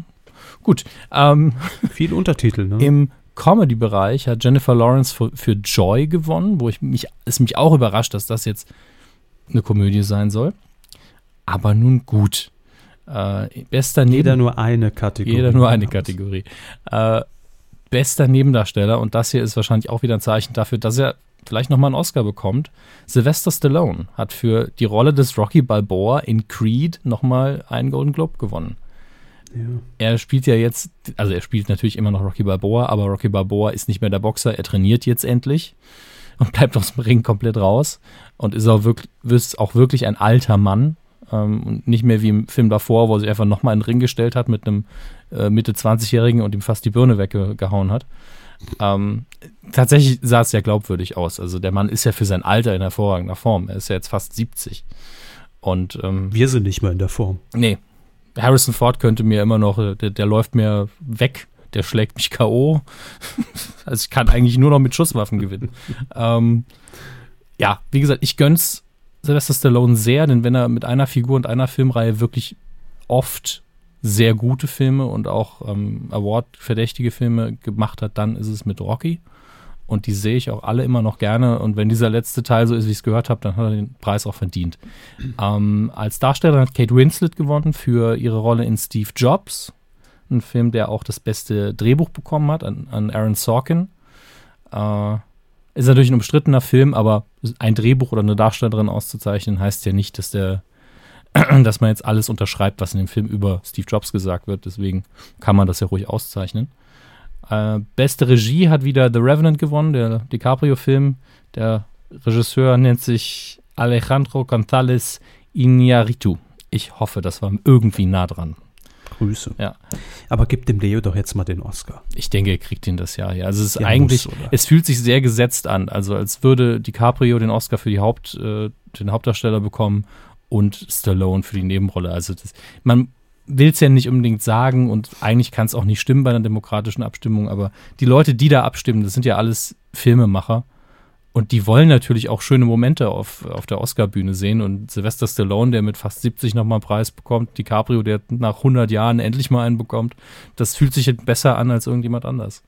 gut. Ähm, Viel Untertitel, ne? Im Comedy-Bereich hat Jennifer Lawrence für, für, Joy gewonnen, wo ich mich, es mich auch überrascht, dass das jetzt eine Komödie sein soll. Aber nun gut. Äh, bester Jeder nur eine Kategorie. Jeder nur eine Kategorie. Äh, bester Nebendarsteller, und das hier ist wahrscheinlich auch wieder ein Zeichen dafür, dass er vielleicht nochmal einen Oscar bekommt. Sylvester Stallone hat für die Rolle des Rocky Balboa in Creed nochmal einen Golden Globe gewonnen. Ja. Er spielt ja jetzt, also er spielt natürlich immer noch Rocky Balboa, aber Rocky Balboa ist nicht mehr der Boxer, er trainiert jetzt endlich und bleibt aus dem Ring komplett raus und ist auch wirklich, ist auch wirklich ein alter Mann. Ähm, und nicht mehr wie im Film davor, wo sich einfach nochmal in den Ring gestellt hat mit einem äh, Mitte 20-Jährigen und ihm fast die Birne weggehauen hat. Ähm, tatsächlich sah es ja glaubwürdig aus. Also der Mann ist ja für sein Alter in hervorragender Form. Er ist ja jetzt fast 70. Und ähm, wir sind nicht mehr in der Form. Nee. Harrison Ford könnte mir immer noch, äh, der, der läuft mir weg, der schlägt mich K.O. [LAUGHS] also ich kann eigentlich nur noch mit Schusswaffen gewinnen. [LAUGHS] ähm, ja, wie gesagt, ich gönn's Sylvester Stallone sehr, denn wenn er mit einer Figur und einer Filmreihe wirklich oft sehr gute Filme und auch ähm, Award-verdächtige Filme gemacht hat, dann ist es mit Rocky. Und die sehe ich auch alle immer noch gerne. Und wenn dieser letzte Teil so ist, wie ich es gehört habe, dann hat er den Preis auch verdient. Ähm, als Darstellerin hat Kate Winslet gewonnen für ihre Rolle in Steve Jobs. Ein Film, der auch das beste Drehbuch bekommen hat an, an Aaron Sorkin. Äh, ist natürlich ein umstrittener Film, aber ein Drehbuch oder eine Darstellerin auszuzeichnen, heißt ja nicht, dass der [CLEARS THROAT] dass man jetzt alles unterschreibt, was in dem Film über Steve Jobs gesagt wird. Deswegen kann man das ja ruhig auszeichnen. Äh, beste Regie hat wieder The Revenant gewonnen, der DiCaprio-Film. Der Regisseur nennt sich Alejandro González Iñárritu. Ich hoffe, das war irgendwie nah dran. Grüße. Ja. Aber gib dem Leo doch jetzt mal den Oscar. Ich denke, er kriegt ihn das Jahr. Ja. Also es ist ja, eigentlich, muss, es fühlt sich sehr gesetzt an. Also als würde DiCaprio den Oscar für die Haupt, äh, den Hauptdarsteller bekommen und Stallone für die Nebenrolle. Also das, man will es ja nicht unbedingt sagen und eigentlich kann es auch nicht stimmen bei einer demokratischen Abstimmung, aber die Leute, die da abstimmen, das sind ja alles Filmemacher und die wollen natürlich auch schöne Momente auf, auf der Oscar-Bühne sehen und Sylvester Stallone, der mit fast 70 nochmal einen Preis bekommt, DiCaprio, der nach 100 Jahren endlich mal einen bekommt, das fühlt sich besser an als irgendjemand anders.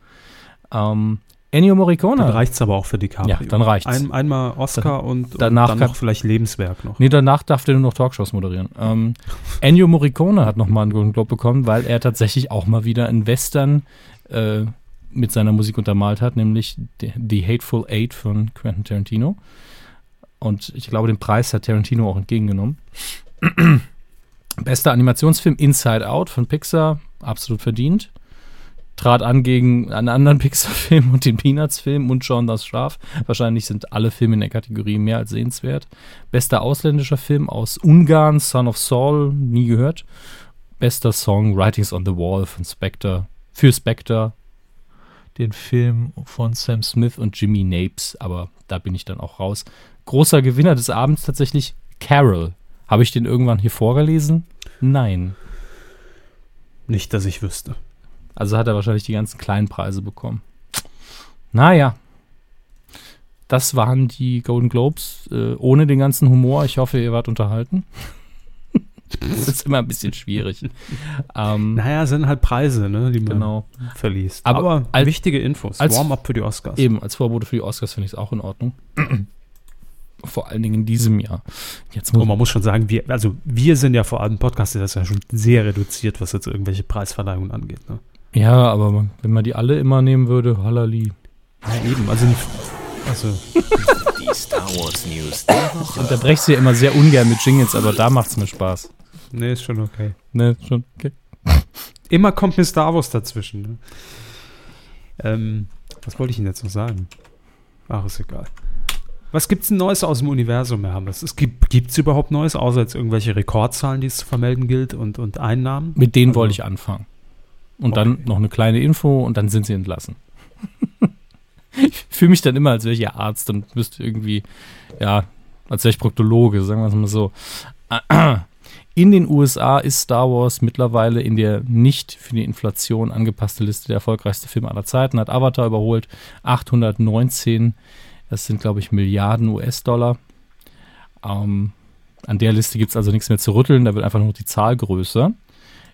Ähm, Ennio Morricone. Dann reicht es aber auch für DiCaprio. Ja, dann reicht's. Ein, einmal Oscar und, danach und dann kann- noch vielleicht Lebenswerk noch. Nee, danach darf der nur noch Talkshows moderieren. Ähm, Ennio Morricone hat nochmal einen Golden Globe bekommen, weil er tatsächlich auch mal wieder einen Western äh, mit seiner Musik untermalt hat, nämlich The, Hateful Eight von Quentin Tarantino. Und ich glaube, den Preis hat Tarantino auch entgegengenommen. [CLEARS THROAT] Bester Animationsfilm Inside Out von Pixar, absolut verdient. Trat an gegen einen anderen [LAUGHS] Pixar-Film und den Peanuts-Film und John das Schaf. Wahrscheinlich sind alle Filme in der Kategorie mehr als sehenswert. Bester ausländischer Film aus Ungarn, Son of Saul, nie gehört. Bester Song Writings on the Wall von Spectre, für Spectre. Den Film von Sam Smith und Jimmy Napes, aber da bin ich dann auch raus. Großer Gewinner des Abends tatsächlich Carol. Habe ich den irgendwann hier vorgelesen? Nein. Nicht, dass ich wüsste. Also hat er wahrscheinlich die ganzen kleinen Preise bekommen. Naja. Das waren die Golden Globes äh, ohne den ganzen Humor. Ich hoffe, ihr wart unterhalten. [LAUGHS] das ist immer ein bisschen schwierig. [LAUGHS] ähm, Naja, es sind halt Preise, ne, die man genau. verliest. Aber Aber, als- wichtige Infos. als- Warm-up für die Oscars. Eben, als Vorbote für die Oscars finde ich es auch in Ordnung. [CLEARS THROAT] Vor allen Dingen in diesem Jahr. Jetzt muss Und man muss schon sagen, wir, also wir sind ja vor allem Podcast, das ist ja schon sehr reduziert, was jetzt irgendwelche Preisverleihungen angeht. Ne? Ja, aber man, wenn man die alle immer nehmen würde, halali. Ja, eben. Also, die- also Die Star Wars News der Woche. Unterbreche sie ja immer sehr ungern mit Jingles, aber da macht es mir Spaß. Nee, ist schon okay. Ne, schon, okay. [LAUGHS] Immer kommt mir Star Wars dazwischen. Ne? Ähm, was wollte ich Ihnen jetzt noch sagen? Ach, ist egal. Was gibt's denn Neues aus dem Universum, Herr Hammes? Es gibt gibt's überhaupt Neues, außer jetzt irgendwelche Rekordzahlen, die es zu vermelden gilt und, und Einnahmen? Mit denen Also- wollte ich anfangen. Und dann Okay. noch eine kleine Info und dann sind sie entlassen. [LAUGHS] ich fühle mich dann immer, als wäre ich ja Arzt und müsste irgendwie, ja, als wäre ich Proktologe, sagen wir es mal so. [CLEARS THROAT] In den USA ist Star Wars mittlerweile in der nicht für die Inflation angepasste Liste der erfolgreichsten Filme aller Zeiten, hat Avatar überholt, 819, das sind glaube ich Milliarden US-Dollar. Ähm, an der Liste gibt es also nichts mehr zu rütteln, da wird einfach nur die Zahl größer.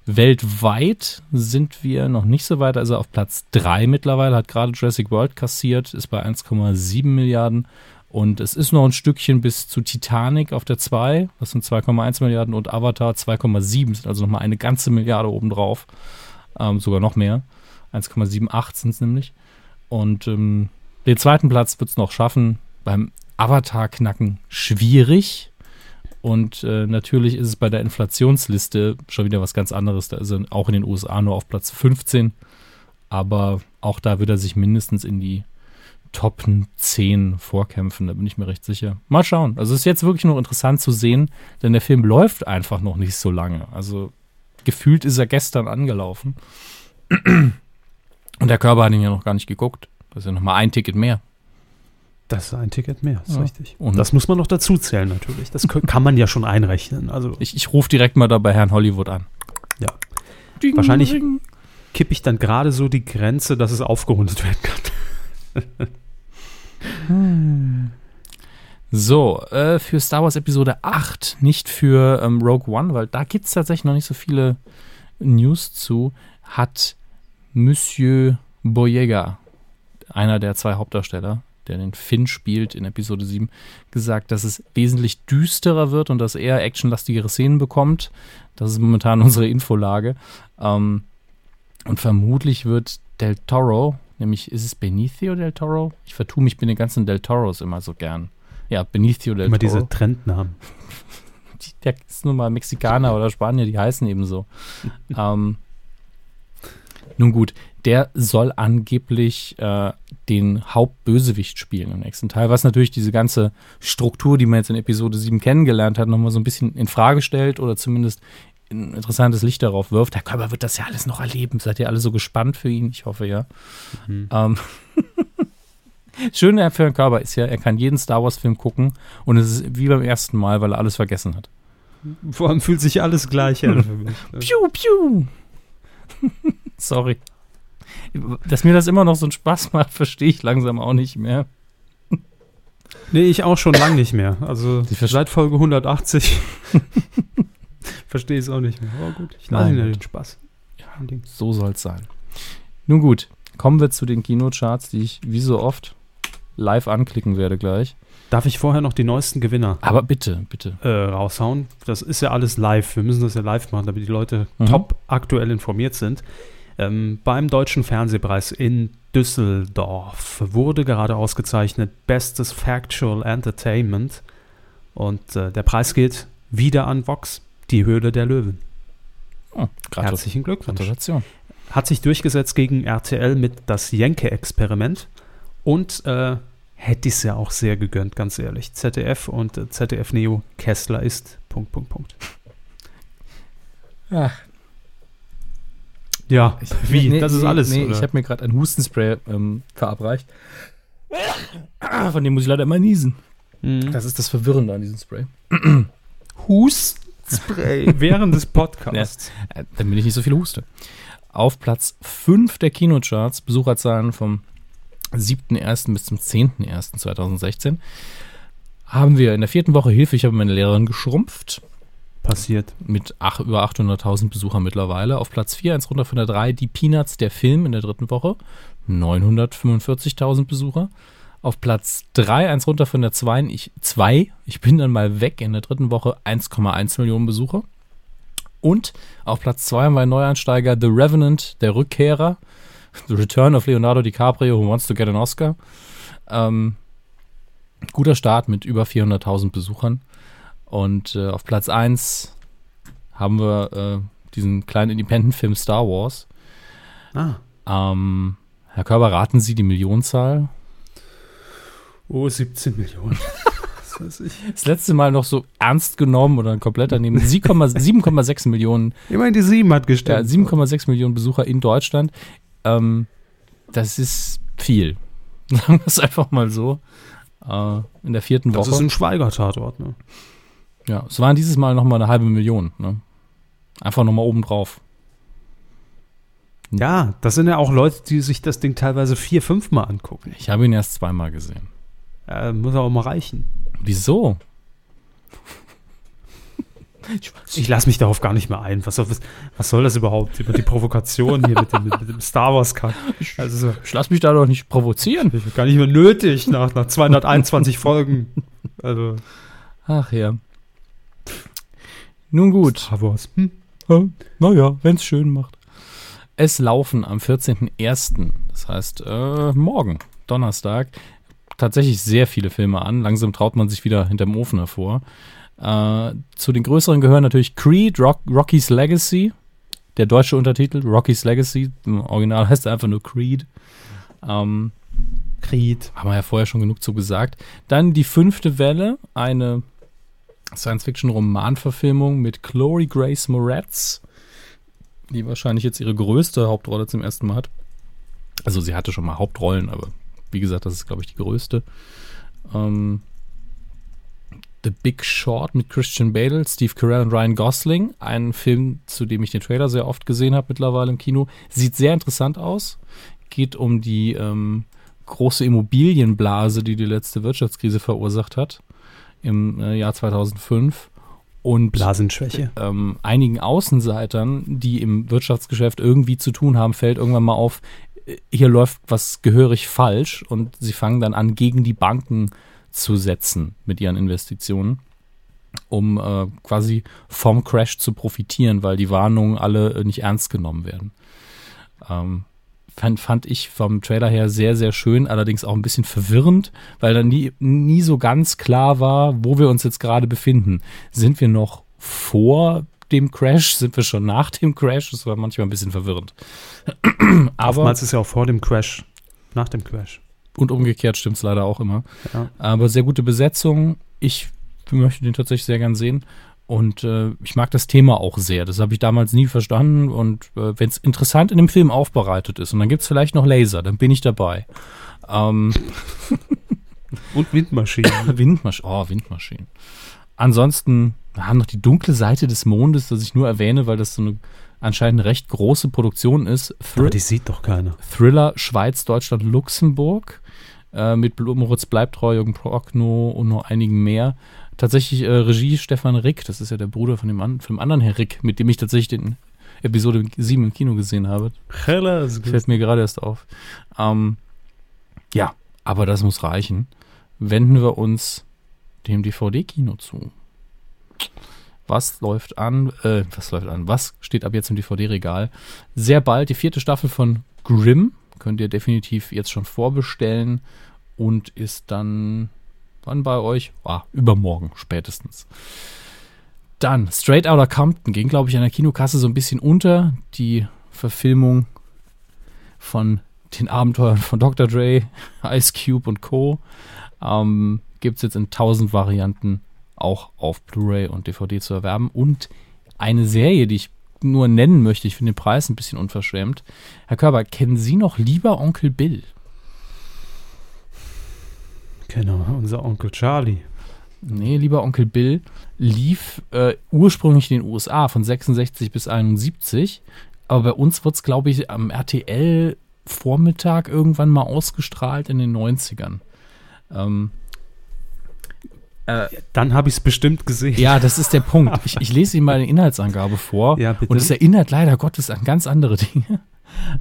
Weltweit sind wir noch nicht so weit, also auf Platz 3 mittlerweile, hat gerade Jurassic World kassiert, ist bei 1,7 Milliarden und es ist noch ein Stückchen bis zu Titanic auf der 2, das sind 2,1 Milliarden und Avatar 2,7, sind also nochmal eine ganze Milliarde obendrauf, ähm, sogar noch mehr, 1,78 sind es nämlich. Und ähm, den zweiten Platz wird es noch schaffen, beim Avatar knacken schwierig, und äh, natürlich ist es bei der Inflationsliste schon wieder was ganz anderes. Da ist er auch in den USA nur auf Platz 15. Aber auch da wird er sich mindestens in die Top 10 vorkämpfen. Da bin ich mir recht sicher. Mal schauen. Also es ist jetzt wirklich noch interessant zu sehen, denn der Film läuft einfach noch nicht so lange. Also gefühlt ist er gestern angelaufen. Und der Körper hat ihn ja noch gar nicht geguckt. Das ist ja noch mal ein Ticket mehr. Das ist ein Ticket mehr, ist Ja. richtig. Und- das muss man noch dazu zählen natürlich. Das kann man ja schon einrechnen. Also Ich, ich rufe direkt mal da bei Herrn Hollywood an. Ja. Ding, Wahrscheinlich- kippe ich dann gerade so die Grenze, dass es aufgerundet werden kann. So, äh, für Star Wars Episode 8, nicht für ähm, Rogue One, weil da gibt es tatsächlich noch nicht so viele News zu, hat Monsieur Boyega, einer der zwei Hauptdarsteller, der den Finn spielt in Episode 7, gesagt, dass es wesentlich düsterer wird und dass er actionlastigere Szenen bekommt. Das ist momentan [LAUGHS] unsere Infolage. Ähm, und vermutlich wird Del Toro, nämlich ist es Benicio Del Toro? Ich vertue mich mit den ganzen Del Toros immer so gern. Ja, Benicio Del Immer Toro. diese Trendnamen. [LAUGHS] Der ist nun mal Mexikaner oder Spanier, die heißen eben so. [LAUGHS] ähm, nun gut, der soll angeblich äh, den Hauptbösewicht spielen im nächsten Teil, was natürlich diese ganze Struktur, die man jetzt in Episode 7 kennengelernt hat, nochmal so ein bisschen in Frage stellt oder zumindest ein interessantes Licht darauf wirft. Der Körper wird das ja alles noch erleben. Seid ihr alle so gespannt für ihn? Ich hoffe ja. Mhm. Ähm, [LAUGHS] Schöne für den Körper ist ja, er kann jeden Star Wars-Film gucken und es ist wie beim ersten Mal, weil er alles vergessen hat. Vor allem fühlt sich alles gleich an für mich. [LAUGHS] Piu, piu. [LAUGHS] Sorry. Dass mir das immer noch so einen Spaß macht, verstehe ich langsam auch nicht mehr. Nee, ich auch schon lange nicht mehr. Also seit Folge 180 verstehe es auch nicht mehr. Aber gut, ich lasse ja Gott. den Spaß. Ding. So soll es sein. Nun gut, kommen wir zu den Kinocharts, die ich wie so oft live anklicken werde gleich. Darf ich vorher noch die neuesten Gewinner Aber bitte, bitte. äh, raushauen? Das ist ja alles live. Wir müssen das ja live machen, damit die Leute Mhm. top aktuell informiert sind. Ähm, beim Deutschen Fernsehpreis in Düsseldorf wurde gerade ausgezeichnet Bestes Factual Entertainment. Und äh, der Preis geht wieder an Vox, die Höhle der Löwen. Oh, Herzlichen Glückwunsch. Gratulation. Hat sich durchgesetzt gegen RTL mit das Jenke-Experiment. Und äh, hätte ich es ja auch sehr gegönnt, ganz ehrlich. ZDF und äh, ZDF Neo Kessler ist. Punkt, Punkt, Punkt. Ach. Ja, wie? Nee, das ist nee, alles. Nee, oder? ich habe mir gerade ein Hustenspray ähm, verabreicht. Von dem muss ich leider immer niesen. Mhm. Das ist das Verwirrende an diesem Spray. Hustspray [LAUGHS] während des Podcasts. Äh, damit ich nicht so viel huste. Auf Platz 5 der Kinocharts, Besucherzahlen vom 7.1. bis zum 10.1.2016, haben wir in der vierten Woche Hilfe, ich habe meine Lehrerin geschrumpft, Passiert. mit ach, über 800.000 Besuchern mittlerweile. Auf Platz 4, eins runter von der 3, die Peanuts, der Film in der dritten Woche, 945.000 Besucher. Auf Platz 3, eins runter von der 2, ich, 2, ich bin dann mal weg in der dritten Woche, 1,1 Millionen Besucher. Und auf Platz 2 haben wir einen Neueinsteiger, The Revenant, der Rückkehrer, The Return of Leonardo DiCaprio, Who Wants to Get an Oscar. Ähm, guter Start mit über 400.000 Besuchern. Und äh, auf Platz 1 haben wir äh, diesen kleinen Independent-Film Star Wars. Ah. Ähm, Herr Körber, raten Sie die Millionenzahl? Oh, 17 Millionen. [LAUGHS] Was weiß ich. Das letzte Mal noch so ernst genommen oder komplett daneben. 7,6 7,6 Millionen, Immerhin die 7 hat ja, gestimmt. 7,6 Millionen Besucher in Deutschland. Ähm, das ist viel. [LAUGHS] Sagen wir es einfach mal so. Äh, in der vierten das Woche. ist ein Schweiger-Tatort, ne? ja, es waren dieses Mal nochmal eine halbe Million. Ne? Einfach nochmal obendrauf. Ja, das sind ja auch Leute, die sich das Ding teilweise vier, fünf Mal angucken. Ich habe ihn erst zweimal gesehen. Ja, muss auch mal reichen. Wieso? Ich lasse mich darauf gar nicht mehr ein. Was soll, was, was soll das überhaupt? Über die Provokation hier mit dem, mit, mit dem Star Wars-Kack. Also, Ich lass mich da doch nicht provozieren. gar nicht mehr nötig nach, nach 221 [LAUGHS] Folgen. Also, Ach ja. Nun gut. Star Wars. Hm? Naja, wenn es schön macht. Es laufen am 14.01., das heißt äh, morgen, Donnerstag, tatsächlich sehr viele Filme an. Langsam traut man sich wieder hinterm Ofen hervor. Äh, zu den größeren gehören natürlich Creed, Rock, Rocky's Legacy. Der deutsche Untertitel, Rocky's Legacy. Im Original heißt er einfach nur Creed. Ähm, Creed. haben wir ja vorher schon genug zu gesagt. Dann die fünfte Welle, eine Science-Fiction-Romanverfilmung mit Chloe Grace Moretz, die wahrscheinlich jetzt ihre größte Hauptrolle zum ersten Mal hat. Also sie hatte schon mal Hauptrollen, aber wie gesagt, das ist, glaube ich, die größte. Ähm, The Big Short mit Christian Bale, Steve Carell und Ryan Gosling. Ein Film, zu dem ich den Trailer sehr oft gesehen habe mittlerweile im Kino. Sieht sehr interessant aus. Geht um die ähm, große Immobilienblase, die die letzte Wirtschaftskrise verursacht hat im äh, Jahr 2005. Und Blasenschwäche. ähm, einigen Außenseitern, die im Wirtschaftsgeschäft irgendwie zu tun haben, fällt irgendwann mal auf, hier läuft was gehörig falsch und sie fangen dann an, gegen die Banken zu setzen mit ihren Investitionen, um äh, quasi vom Crash zu profitieren, weil die Warnungen alle äh, nicht ernst genommen werden. Ähm, fand, fand ich vom Trailer her sehr, sehr schön, allerdings auch ein bisschen verwirrend, weil dann nie, nie so ganz klar war, wo wir uns jetzt gerade befinden. Sind wir noch vor dem Crash? Sind wir schon nach dem Crash? Das war manchmal ein bisschen verwirrend. [CLEARS THROAT] Aber Oftmals ist ja auch vor dem Crash. Nach dem Crash. und umgekehrt stimmt es leider auch immer. Ja. Aber sehr gute Besetzung. Ich möchte den tatsächlich sehr gern sehen. Und äh, ich mag das Thema auch sehr. Das habe ich damals nie verstanden. Und äh, wenn es interessant in dem Film aufbereitet ist und dann gibt es vielleicht noch Laser, dann bin ich dabei. Ähm, [LAUGHS] Und Windmaschinen. [LAUGHS] Windmaschinen. Oh, Windmaschinen. Ansonsten wir haben noch die dunkle Seite des Mondes, das ich nur erwähne, weil das so eine anscheinend eine recht große Produktion ist. Thrill Aber die sieht doch keiner. Thriller Schweiz, Deutschland, Luxemburg äh, mit Moritz Bleibtreu, Jürgen Prochnow und noch einigen mehr. Tatsächlich äh, Regie Stefan Rick, das ist ja der Bruder von dem, an, von dem anderen Herr Rick, mit dem ich tatsächlich den Episode 7 im Kino gesehen habe. Fällt mir gerade erst auf. Ähm, ja, aber das muss reichen. Wenden wir uns dem DVD-Kino zu. Was läuft an? Äh, was läuft an? Was steht ab jetzt im DVD-Regal? Sehr bald die vierte Staffel von Grimm. Könnt ihr definitiv jetzt schon vorbestellen und ist dann wann bei euch? Ah, übermorgen spätestens. Dann Straight Outta Compton ging, glaube ich, an der Kinokasse so ein bisschen unter. Die Verfilmung von den Abenteuern von Dr. Dre, [LAUGHS] Ice Cube und Co. Ähm, Gibt es jetzt in tausend Varianten auch auf Blu-ray und DVD zu erwerben. Und eine Serie, die ich nur nennen möchte, ich finde den Preis ein bisschen unverschämt. Herr Körber, kennen Sie noch lieber Onkel Bill? Genau, unser Onkel Charlie. Nee, lieber Onkel Bill lief äh, ursprünglich in den USA von 66 bis 71. Aber bei uns wird es, glaube ich, am RTL Vormittag irgendwann mal ausgestrahlt in den 90ern. Ähm, äh, Dann habe ich es bestimmt gesehen. Ja, das ist der Punkt. [LAUGHS] Ich, ich lese Ihnen mal eine Inhaltsangabe vor. Ja, bitte. Und es erinnert leider Gottes an ganz andere Dinge. [LAUGHS]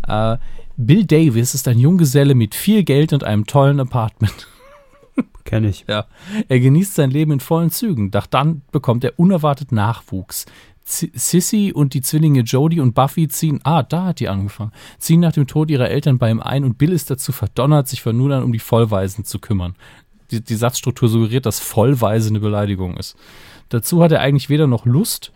Äh, Bill Davis ist ein Junggeselle mit viel Geld und einem tollen Apartment. [LAUGHS] Kenne ich. Ja. Er genießt sein Leben in vollen Zügen, doch dann bekommt er unerwartet Nachwuchs. Z Sissy und die Zwillinge Jodie und Buffy ziehen, ah, da hat die angefangen, ziehen nach dem Tod ihrer Eltern bei ihm ein und Bill ist dazu verdonnert, sich von nun an um die Vollweisen zu kümmern. Die, die Satzstruktur suggeriert, dass Vollweise eine Beleidigung ist. Dazu hat er eigentlich weder noch Lust,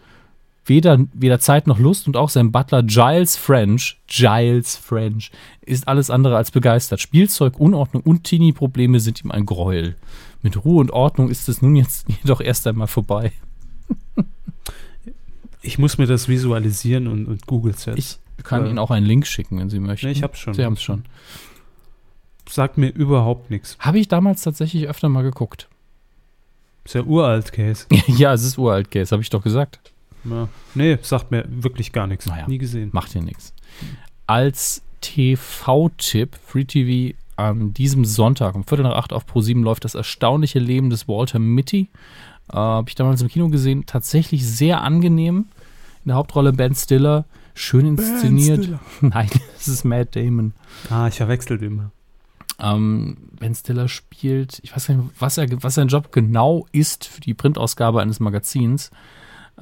weder, weder Zeit noch Lust und auch sein Butler Giles French, Giles French, ist alles andere als begeistert. Spielzeug, Unordnung und Teenie-Probleme sind ihm ein Gräuel. Mit Ruhe und Ordnung ist es nun jetzt [LAUGHS] jedoch erst einmal vorbei. ich muss mir das visualisieren und, und Google es Ich kann Ihnen auch einen Link schicken, wenn Sie möchten. Nee, ich hab's schon. Sie haben es schon. Sagt mir überhaupt nichts. Habe ich damals tatsächlich öfter mal geguckt. Ist ja uralt, Case. [LAUGHS] ja, es ist uralt, Case, habe ich doch gesagt. Ja. Nee, sagt mir wirklich gar nichts. Naja, Nie gesehen. Macht ja nichts. Als TV-Tipp, Free TV, an diesem Sonntag um Viertel nach acht auf Pro7 läuft das erstaunliche Leben des Walter Mitty. Äh, Habe ich damals im Kino gesehen. Tatsächlich sehr angenehm. In der Hauptrolle Ben Stiller. Schön inszeniert. [LAUGHS] Nein, [LAUGHS] es ist Matt Damon. Ah, ich verwechselt immer. Ähm, ben Stiller spielt, ich weiß nicht, was, er, was sein Job genau ist für die Printausgabe eines Magazins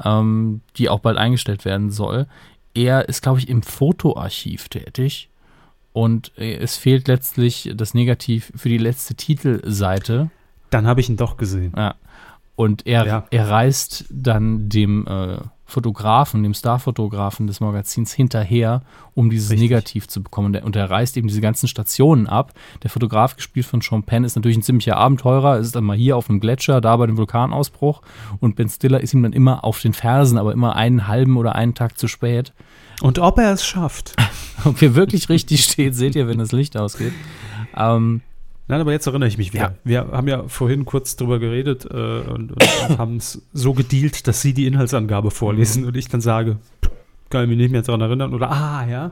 ähm, die auch bald eingestellt werden soll. Er ist, glaube ich, im Fotoarchiv tätig und es fehlt letztlich das Negativ für die letzte Titelseite. Dann habe ich ihn doch gesehen. Ja. Und er, ja. er reist dann dem äh, Fotografen, dem Starfotografen des Magazins hinterher, um dieses Richtig. Negativ zu bekommen. Und er reist eben diese ganzen Stationen ab. Der Fotograf, gespielt von Sean Penn, ist natürlich ein ziemlicher Abenteurer. Er ist dann mal hier auf einem Gletscher, da bei dem Vulkanausbruch. Und Ben Stiller ist ihm dann immer auf den Fersen, aber immer einen halben oder einen Tag zu spät. Und ob er es schafft. [LAUGHS] ob er wirklich richtig steht, seht ihr, wenn das Licht ausgeht. Ähm, Nein, aber jetzt erinnere ich mich wieder. Ja. Wir haben ja vorhin kurz drüber geredet äh, und, und haben es so gedealt, dass Sie die Inhaltsangabe vorlesen mhm. und ich dann sage, kann ich mich nicht mehr daran erinnern oder ah, ja.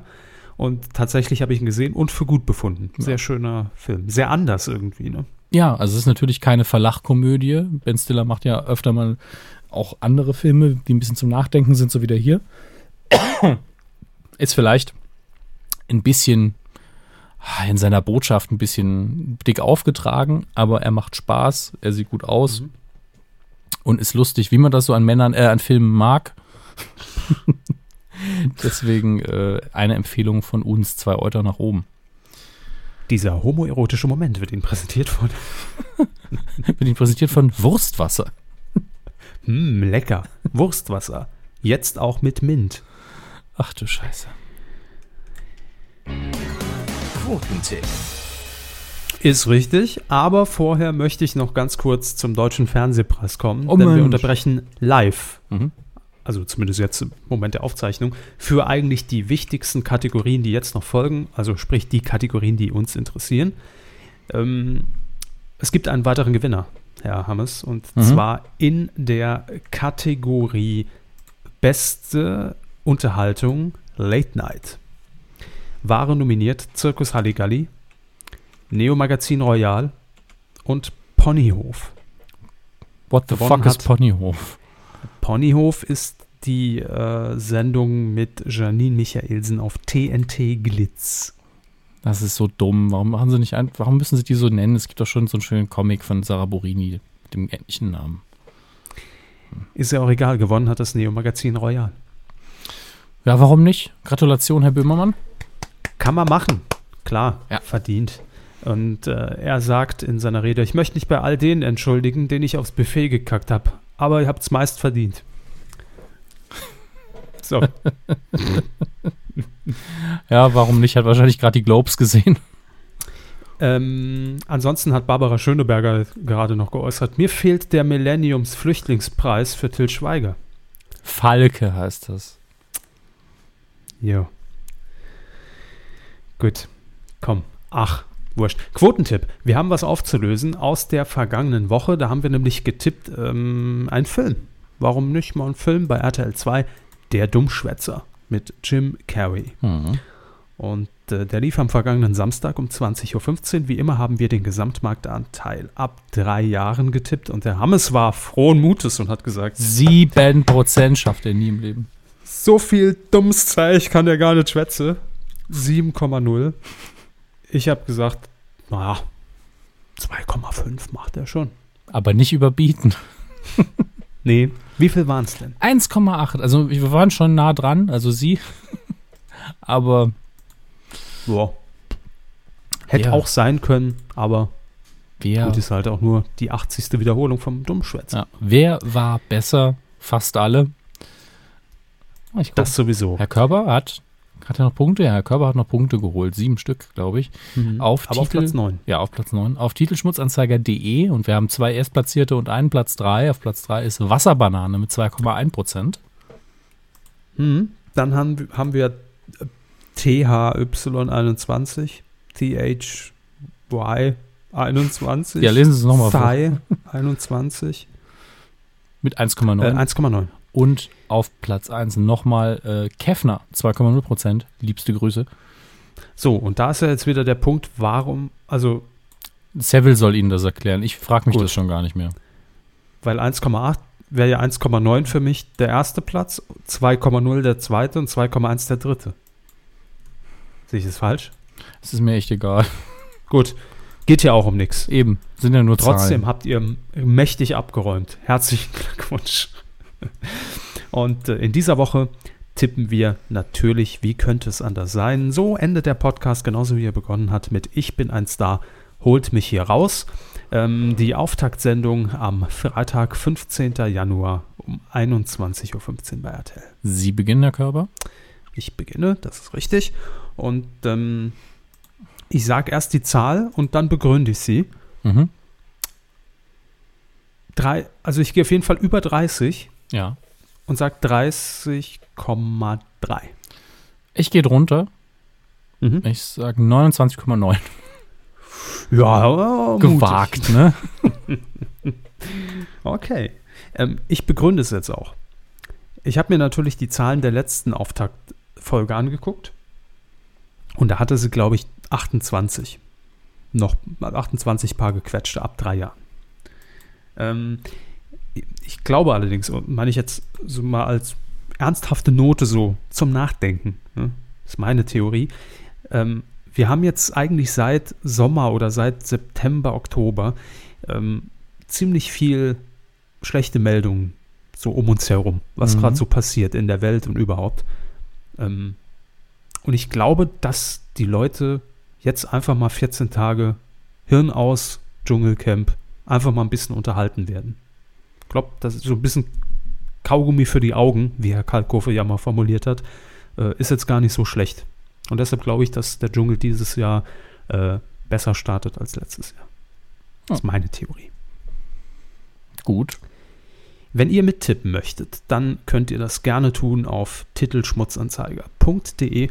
Und tatsächlich habe ich ihn gesehen und für gut befunden. Sehr ja. schöner Film. Sehr anders irgendwie, ne? Ja, also es ist natürlich keine Verlachkomödie. Ben Stiller macht ja öfter mal auch andere Filme, die ein bisschen zum Nachdenken sind, so wie der hier. [COUGHS] Ist vielleicht ein bisschen in seiner Botschaft ein bisschen dick aufgetragen, aber er macht Spaß, er sieht gut aus mhm. und ist lustig, wie man das so an Männern, äh, an Filmen mag. [LAUGHS] Deswegen äh, eine Empfehlung von uns, zwei Euter nach oben. Dieser homoerotische Moment wird Ihnen präsentiert von. [LAUGHS] wird Ihnen präsentiert von Wurstwasser. Hm, lecker. Wurstwasser. Jetzt auch mit Mint. Ach du Scheiße. Quotentipp. Ist richtig, aber vorher möchte ich noch ganz kurz zum Deutschen Fernsehpreis kommen, oh denn Mensch. wir unterbrechen live, Mhm. also zumindest jetzt im Moment der Aufzeichnung, für eigentlich die wichtigsten Kategorien, die jetzt noch folgen, also sprich die Kategorien, die uns interessieren. Ähm, es gibt einen weiteren Gewinner, Herr Hammes, und Mhm. zwar in der Kategorie Beste Unterhaltung Late Night waren nominiert Zirkus Halligalli, Neo Magazin Royal und Ponyhof. What the Gewonnen fuck ist hat- Ponyhof? Ponyhof ist die äh, Sendung mit Janine Michaelsen auf TNT Glitz. Das ist so dumm. Warum machen sie nicht ein, warum müssen sie die so nennen? Es gibt doch schon so einen schönen Comic von Sarah Borini mit dem ähnlichen Namen. Ist ja auch egal, gewonnen hat das Neo-Magazin Royal. Ja, warum nicht? Gratulation, Herr Böhmermann. Kann man machen. Klar, Ja. verdient. Und äh, er sagt in seiner Rede, ich möchte mich bei all denen entschuldigen, denen ich aufs Buffet gekackt habe. Aber ihr habt es meist verdient. So, [LAUGHS] Ja, warum nicht? Hat wahrscheinlich gerade die Globes gesehen. ähm, ansonsten hat Barbara Schöneberger gerade noch geäußert, mir fehlt der Millenniums-Flüchtlingspreis für Till Schweiger. Falke heißt das. Jo. Gut. Komm. Ach, wurscht. Quotentipp. Wir haben was aufzulösen aus der vergangenen Woche. Da haben wir nämlich getippt, ähm, ein Film. Warum nicht mal ein Film bei RTL 2? Der Dummschwätzer mit Jim Carrey. Mhm. Und äh, der lief am vergangenen Samstag um 20.15 Uhr. Wie immer haben wir den Gesamtmarktanteil ab drei Jahren getippt. Und der Hammes war frohen Mutes und hat gesagt, Sieben Prozent schafft er nie im Leben. So viel dummes Zeug kann der gar nicht schwätze. 7,0. Ich habe gesagt, naja, 2,5 macht er schon. Aber nicht überbieten. [LAUGHS] Nee, wie viel waren es denn? 1,8. Also wir waren schon nah dran, also sie. [LAUGHS] Aber Ja. Hätte Ja. auch sein können, aber wer, gut ist halt auch nur die 80. Wiederholung vom Dummschwätzer. ja, wer war besser? Fast alle. Das sowieso. Herr Körber hat, hat er noch Punkte? Ja, Herr Körber hat noch Punkte geholt. Sieben Stück, glaube ich. Mhm. Auf aber auf Titel- Platz 9. Ja, auf Platz 9. Auf titelschmutzanzeiger.de und wir haben zwei Erstplatzierte und einen Platz 3. Auf Platz 3 ist Wasserbanane mit 2,1 Prozent. Mhm. Dann haben, wir- haben wir äh, THY21, THY21. Ja, lesen Sie es nochmal vor. Thai 21. Mit 1,9. Äh, 1,9. Und auf Platz 1 nochmal äh, Kefner, 2,0 Prozent. Liebste Grüße. So, und da ist ja jetzt wieder der Punkt, warum, also, Seville soll Ihnen das erklären. Ich frage mich Gut. das schon gar nicht mehr. weil 1,8 wäre ja 1,9 für mich der erste Platz, 2,0 der zweite und 2,1 der dritte. Sehe ich das falsch? Es ist mir echt egal. Gut, geht ja auch um nichts. Eben, sind ja nur Trotzdem Zahlen. habt ihr mächtig abgeräumt. Herzlichen Glückwunsch. [LAUGHS] Und äh, in dieser Woche tippen wir natürlich, wie könnte es anders sein. So endet der Podcast genauso wie er begonnen hat mit Ich bin ein Star, holt mich hier raus. Ähm, die Auftaktsendung am Freitag, 15. Januar um 21.15 Uhr bei RTL. Sie beginnen, Herr Körber? Ich beginne, das ist richtig. Und ähm, ich sage erst die Zahl und dann begründe ich sie. Mhm. Drei, also ich gehe auf jeden Fall über 30 Ja. und sage 30,3. Ich gehe drunter. Mhm. Ich sage 29,9. Ja, Gewagt, ne? mutig. [LAUGHS] Okay. Ähm, ich begründe es jetzt auch. Ich habe mir natürlich die Zahlen der letzten Auftaktfolge angeguckt. Und da hatte sie, glaube ich, 28. Noch 28 Paar gequetschte ab drei Jahren. Ähm, ich glaube allerdings, und meine ich jetzt so mal als ernsthafte Note so zum Nachdenken, ne? das ist meine Theorie. Ähm, wir haben jetzt eigentlich seit Sommer oder seit September, Oktober ähm, ziemlich viel schlechte Meldungen so um uns herum, was Mhm. gerade so passiert in der Welt und überhaupt. Ähm, und ich glaube, dass die Leute jetzt einfach mal 14 Tage Hirn aus, Dschungelcamp, einfach mal ein bisschen unterhalten werden. Ich glaube, das ist so ein bisschen Kaugummi für die Augen, wie Herr Kalkofe ja mal formuliert hat, äh, ist jetzt gar nicht so schlecht. Und deshalb glaube ich, dass der Dschungel dieses Jahr äh, besser startet als letztes Jahr. Das ist meine Theorie. Gut. Wenn ihr mittippen möchtet, dann könnt ihr das gerne tun auf titelschmutzanzeiger.de.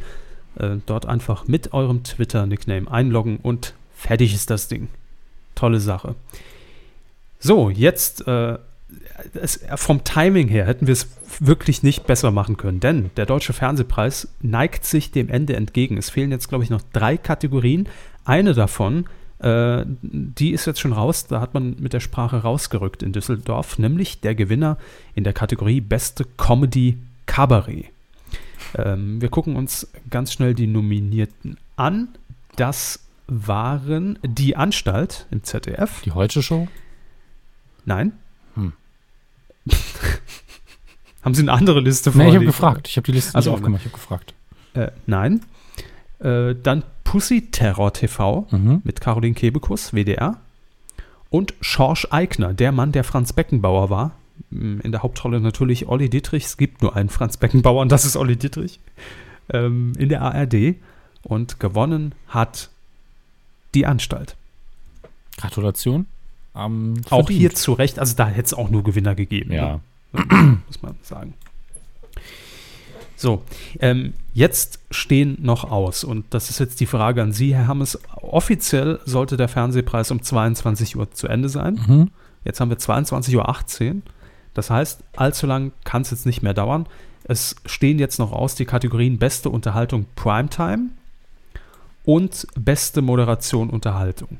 Äh, dort einfach mit eurem Twitter-Nickname einloggen und fertig ist das Ding. Tolle Sache. So, jetzt äh, es, vom Timing her hätten wir es wirklich nicht besser machen können, denn der Deutsche Fernsehpreis neigt sich dem Ende entgegen. Es fehlen jetzt, glaube ich, noch drei Kategorien. Eine davon Äh, die ist jetzt schon raus, da hat man mit der Sprache rausgerückt in Düsseldorf, nämlich der Gewinner in der Kategorie Beste Comedy Cabaret. Ähm, wir gucken uns ganz schnell die Nominierten an. Das waren Die Anstalt im ZDF. Die Heute Show? Nein. Hm. [LAUGHS] Haben Sie eine andere Liste Nee, ich habe gefragt. Ich habe die Liste Also, nicht aufgemacht. Ich habe gefragt. Äh, nein. Äh, dann Pussy Terror TV Mhm. mit Caroline Kebekus, WDR. Und Schorsch Eigner, der Mann, der Franz Beckenbauer war. Mm, In der Hauptrolle natürlich Olli Dietrich. Es gibt nur einen Franz Beckenbauer und das ist Olli Dietrich. Ähm, in der ARD. Und gewonnen hat die Anstalt. Gratulation. Ähm, Auch hier zu Recht, also da hätte es auch nur Gewinner gegeben. Ja. Ne? [CLEARS THROAT] Muss man sagen. So, ähm, jetzt stehen noch aus, und das ist jetzt die Frage an Sie, Herr Hammes. Offiziell sollte der Fernsehpreis um 22 Uhr zu Ende sein. Mhm. Jetzt haben wir 22.18 Uhr. Das heißt, allzu lang kann es jetzt nicht mehr dauern. Es stehen jetzt noch aus die Kategorien Beste Unterhaltung Primetime und Beste Moderation Unterhaltung.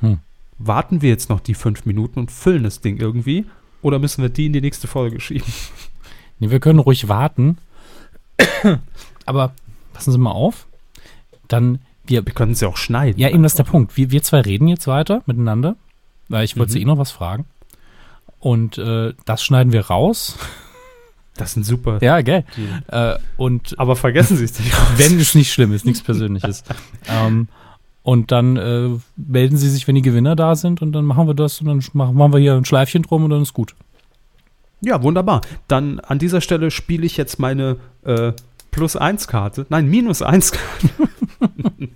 Hm. Warten wir jetzt noch die fünf Minuten und füllen das Ding irgendwie? Oder müssen wir die in die nächste Folge schieben? [LAUGHS] Nee, wir können ruhig warten. [COUGHS] Aber passen Sie mal auf. Dann, wir, Wir können es ja auch schneiden. ja, eben das ist der Punkt. Wir, wir zwei reden jetzt weiter miteinander, weil ich wollte Mhm. Sie eh noch was fragen. Und äh, das schneiden wir raus. [LAUGHS] Das sind super. Ja, gell. Äh, und Aber vergessen Sie es nicht. [LAUGHS] wenn es nicht schlimm ist, nichts Persönliches. ähm, und dann äh, melden Sie sich, wenn die Gewinner da sind und dann machen wir das und dann machen, wir hier ein Schleifchen drum und dann ist gut. Ja, wunderbar. Dann an dieser Stelle spiele ich jetzt meine äh, Plus 1 Karte. Nein, Minus 1 Karte. [LAUGHS]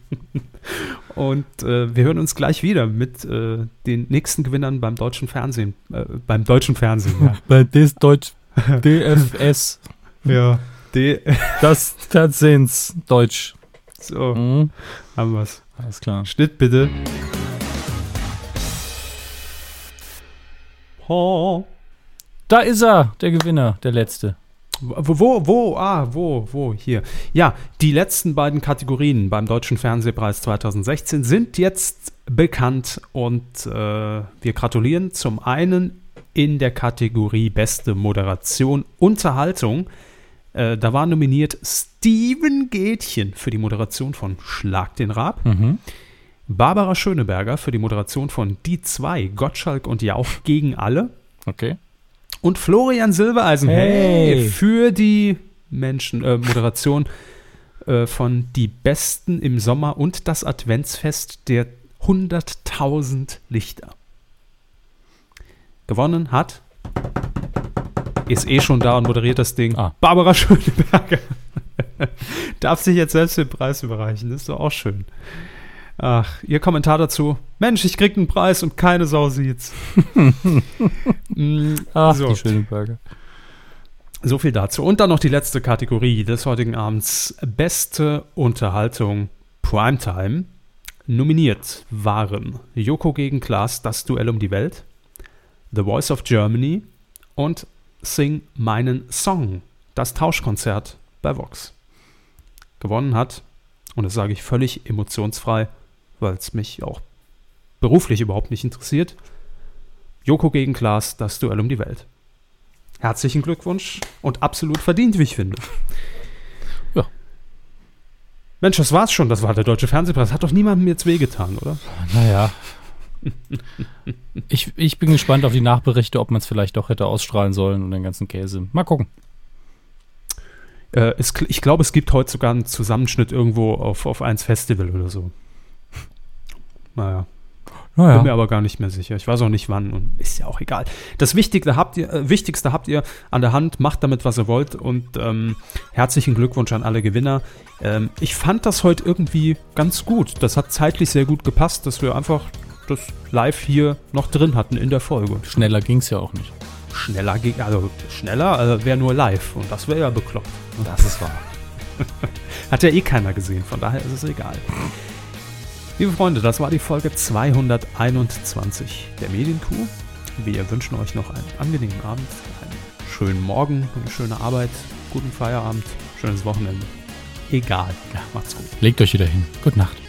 Und äh, wir hören uns gleich wieder mit äh, den nächsten Gewinnern beim deutschen Fernsehen. Äh, beim deutschen Fernsehen, ja. [LAUGHS] Bei des Deutsch DFS. ja. D Das Fernsehens Deutsch. so, Mhm. haben wir's. Alles klar. Schnitt bitte. Oh. Da ist er, der Gewinner, der letzte. Wo, wo, wo, ah, wo, wo, hier. Ja, die letzten beiden Kategorien beim Deutschen Fernsehpreis 2016 sind jetzt bekannt und äh, wir gratulieren zum einen in der Kategorie Beste Moderation Unterhaltung. Äh, da war nominiert Steven Gätchen für die Moderation von Schlag den Rab, Mhm. Barbara Schöneberger für die Moderation von Die zwei, Gottschalk und Jauch gegen alle. Okay. Und Florian Silbereisen Hey. hey, für die Menschen äh, Moderation äh, von Die Besten im Sommer und das Adventsfest der 100.000 Lichter. Gewonnen hat, ist eh schon da und moderiert das Ding, Ah. Barbara [LAUGHS] Schöneberger. Darf sich jetzt selbst den Preis überreichen, das ist doch auch schön. Ach, Ihr Kommentar dazu. Mensch, ich krieg einen Preis und keine Sau sieht's. [LAUGHS] Mm, Ach, so. die Schöneberger. So viel dazu. Und dann noch die letzte Kategorie des heutigen Abends. Beste Unterhaltung Primetime. Nominiert waren Joko gegen Klaas, das Duell um die Welt, The Voice of Germany und Sing meinen Song, das Tauschkonzert bei Vox. Gewonnen hat, und das sage ich völlig emotionsfrei, weil es mich auch beruflich überhaupt nicht interessiert, Joko gegen Klaas, das Duell um die Welt. Herzlichen Glückwunsch und absolut verdient, wie ich finde. Ja. Mensch, das war's schon. Das war der Deutsche Fernsehpreis. Hat doch niemandem jetzt wehgetan, oder? Naja. [LAUGHS] Ich, ich bin gespannt auf die Nachberichte, ob man es vielleicht doch hätte ausstrahlen sollen und den ganzen Käse. Mal gucken. Äh, es, ich glaube, es gibt heute sogar einen Zusammenschnitt irgendwo auf, auf eins Festival oder so. Naja. Bin mir aber gar nicht mehr sicher. Ich weiß auch nicht wann und ist ja auch egal. Das Wichtigste habt ihr, äh, Wichtigste habt ihr an der Hand, macht damit, was ihr wollt und ähm, herzlichen Glückwunsch an alle Gewinner. Ähm, ich fand das heute irgendwie ganz gut. Das hat zeitlich sehr gut gepasst, dass wir einfach das live hier noch drin hatten in der Folge. Schneller ging es ja auch nicht. Schneller ging, also schneller äh, wäre nur live und das wäre ja bekloppt. Das ist wahr. [LAUGHS] Hat ja eh keiner gesehen, von daher ist es egal. Liebe Freunde, das war die Folge 221 der Medienkuh. Wir wünschen euch noch einen angenehmen Abend, einen schönen Morgen, eine schöne Arbeit, guten Feierabend, schönes Wochenende. Egal. Ja, macht's gut. Legt euch wieder hin. Gute Nacht.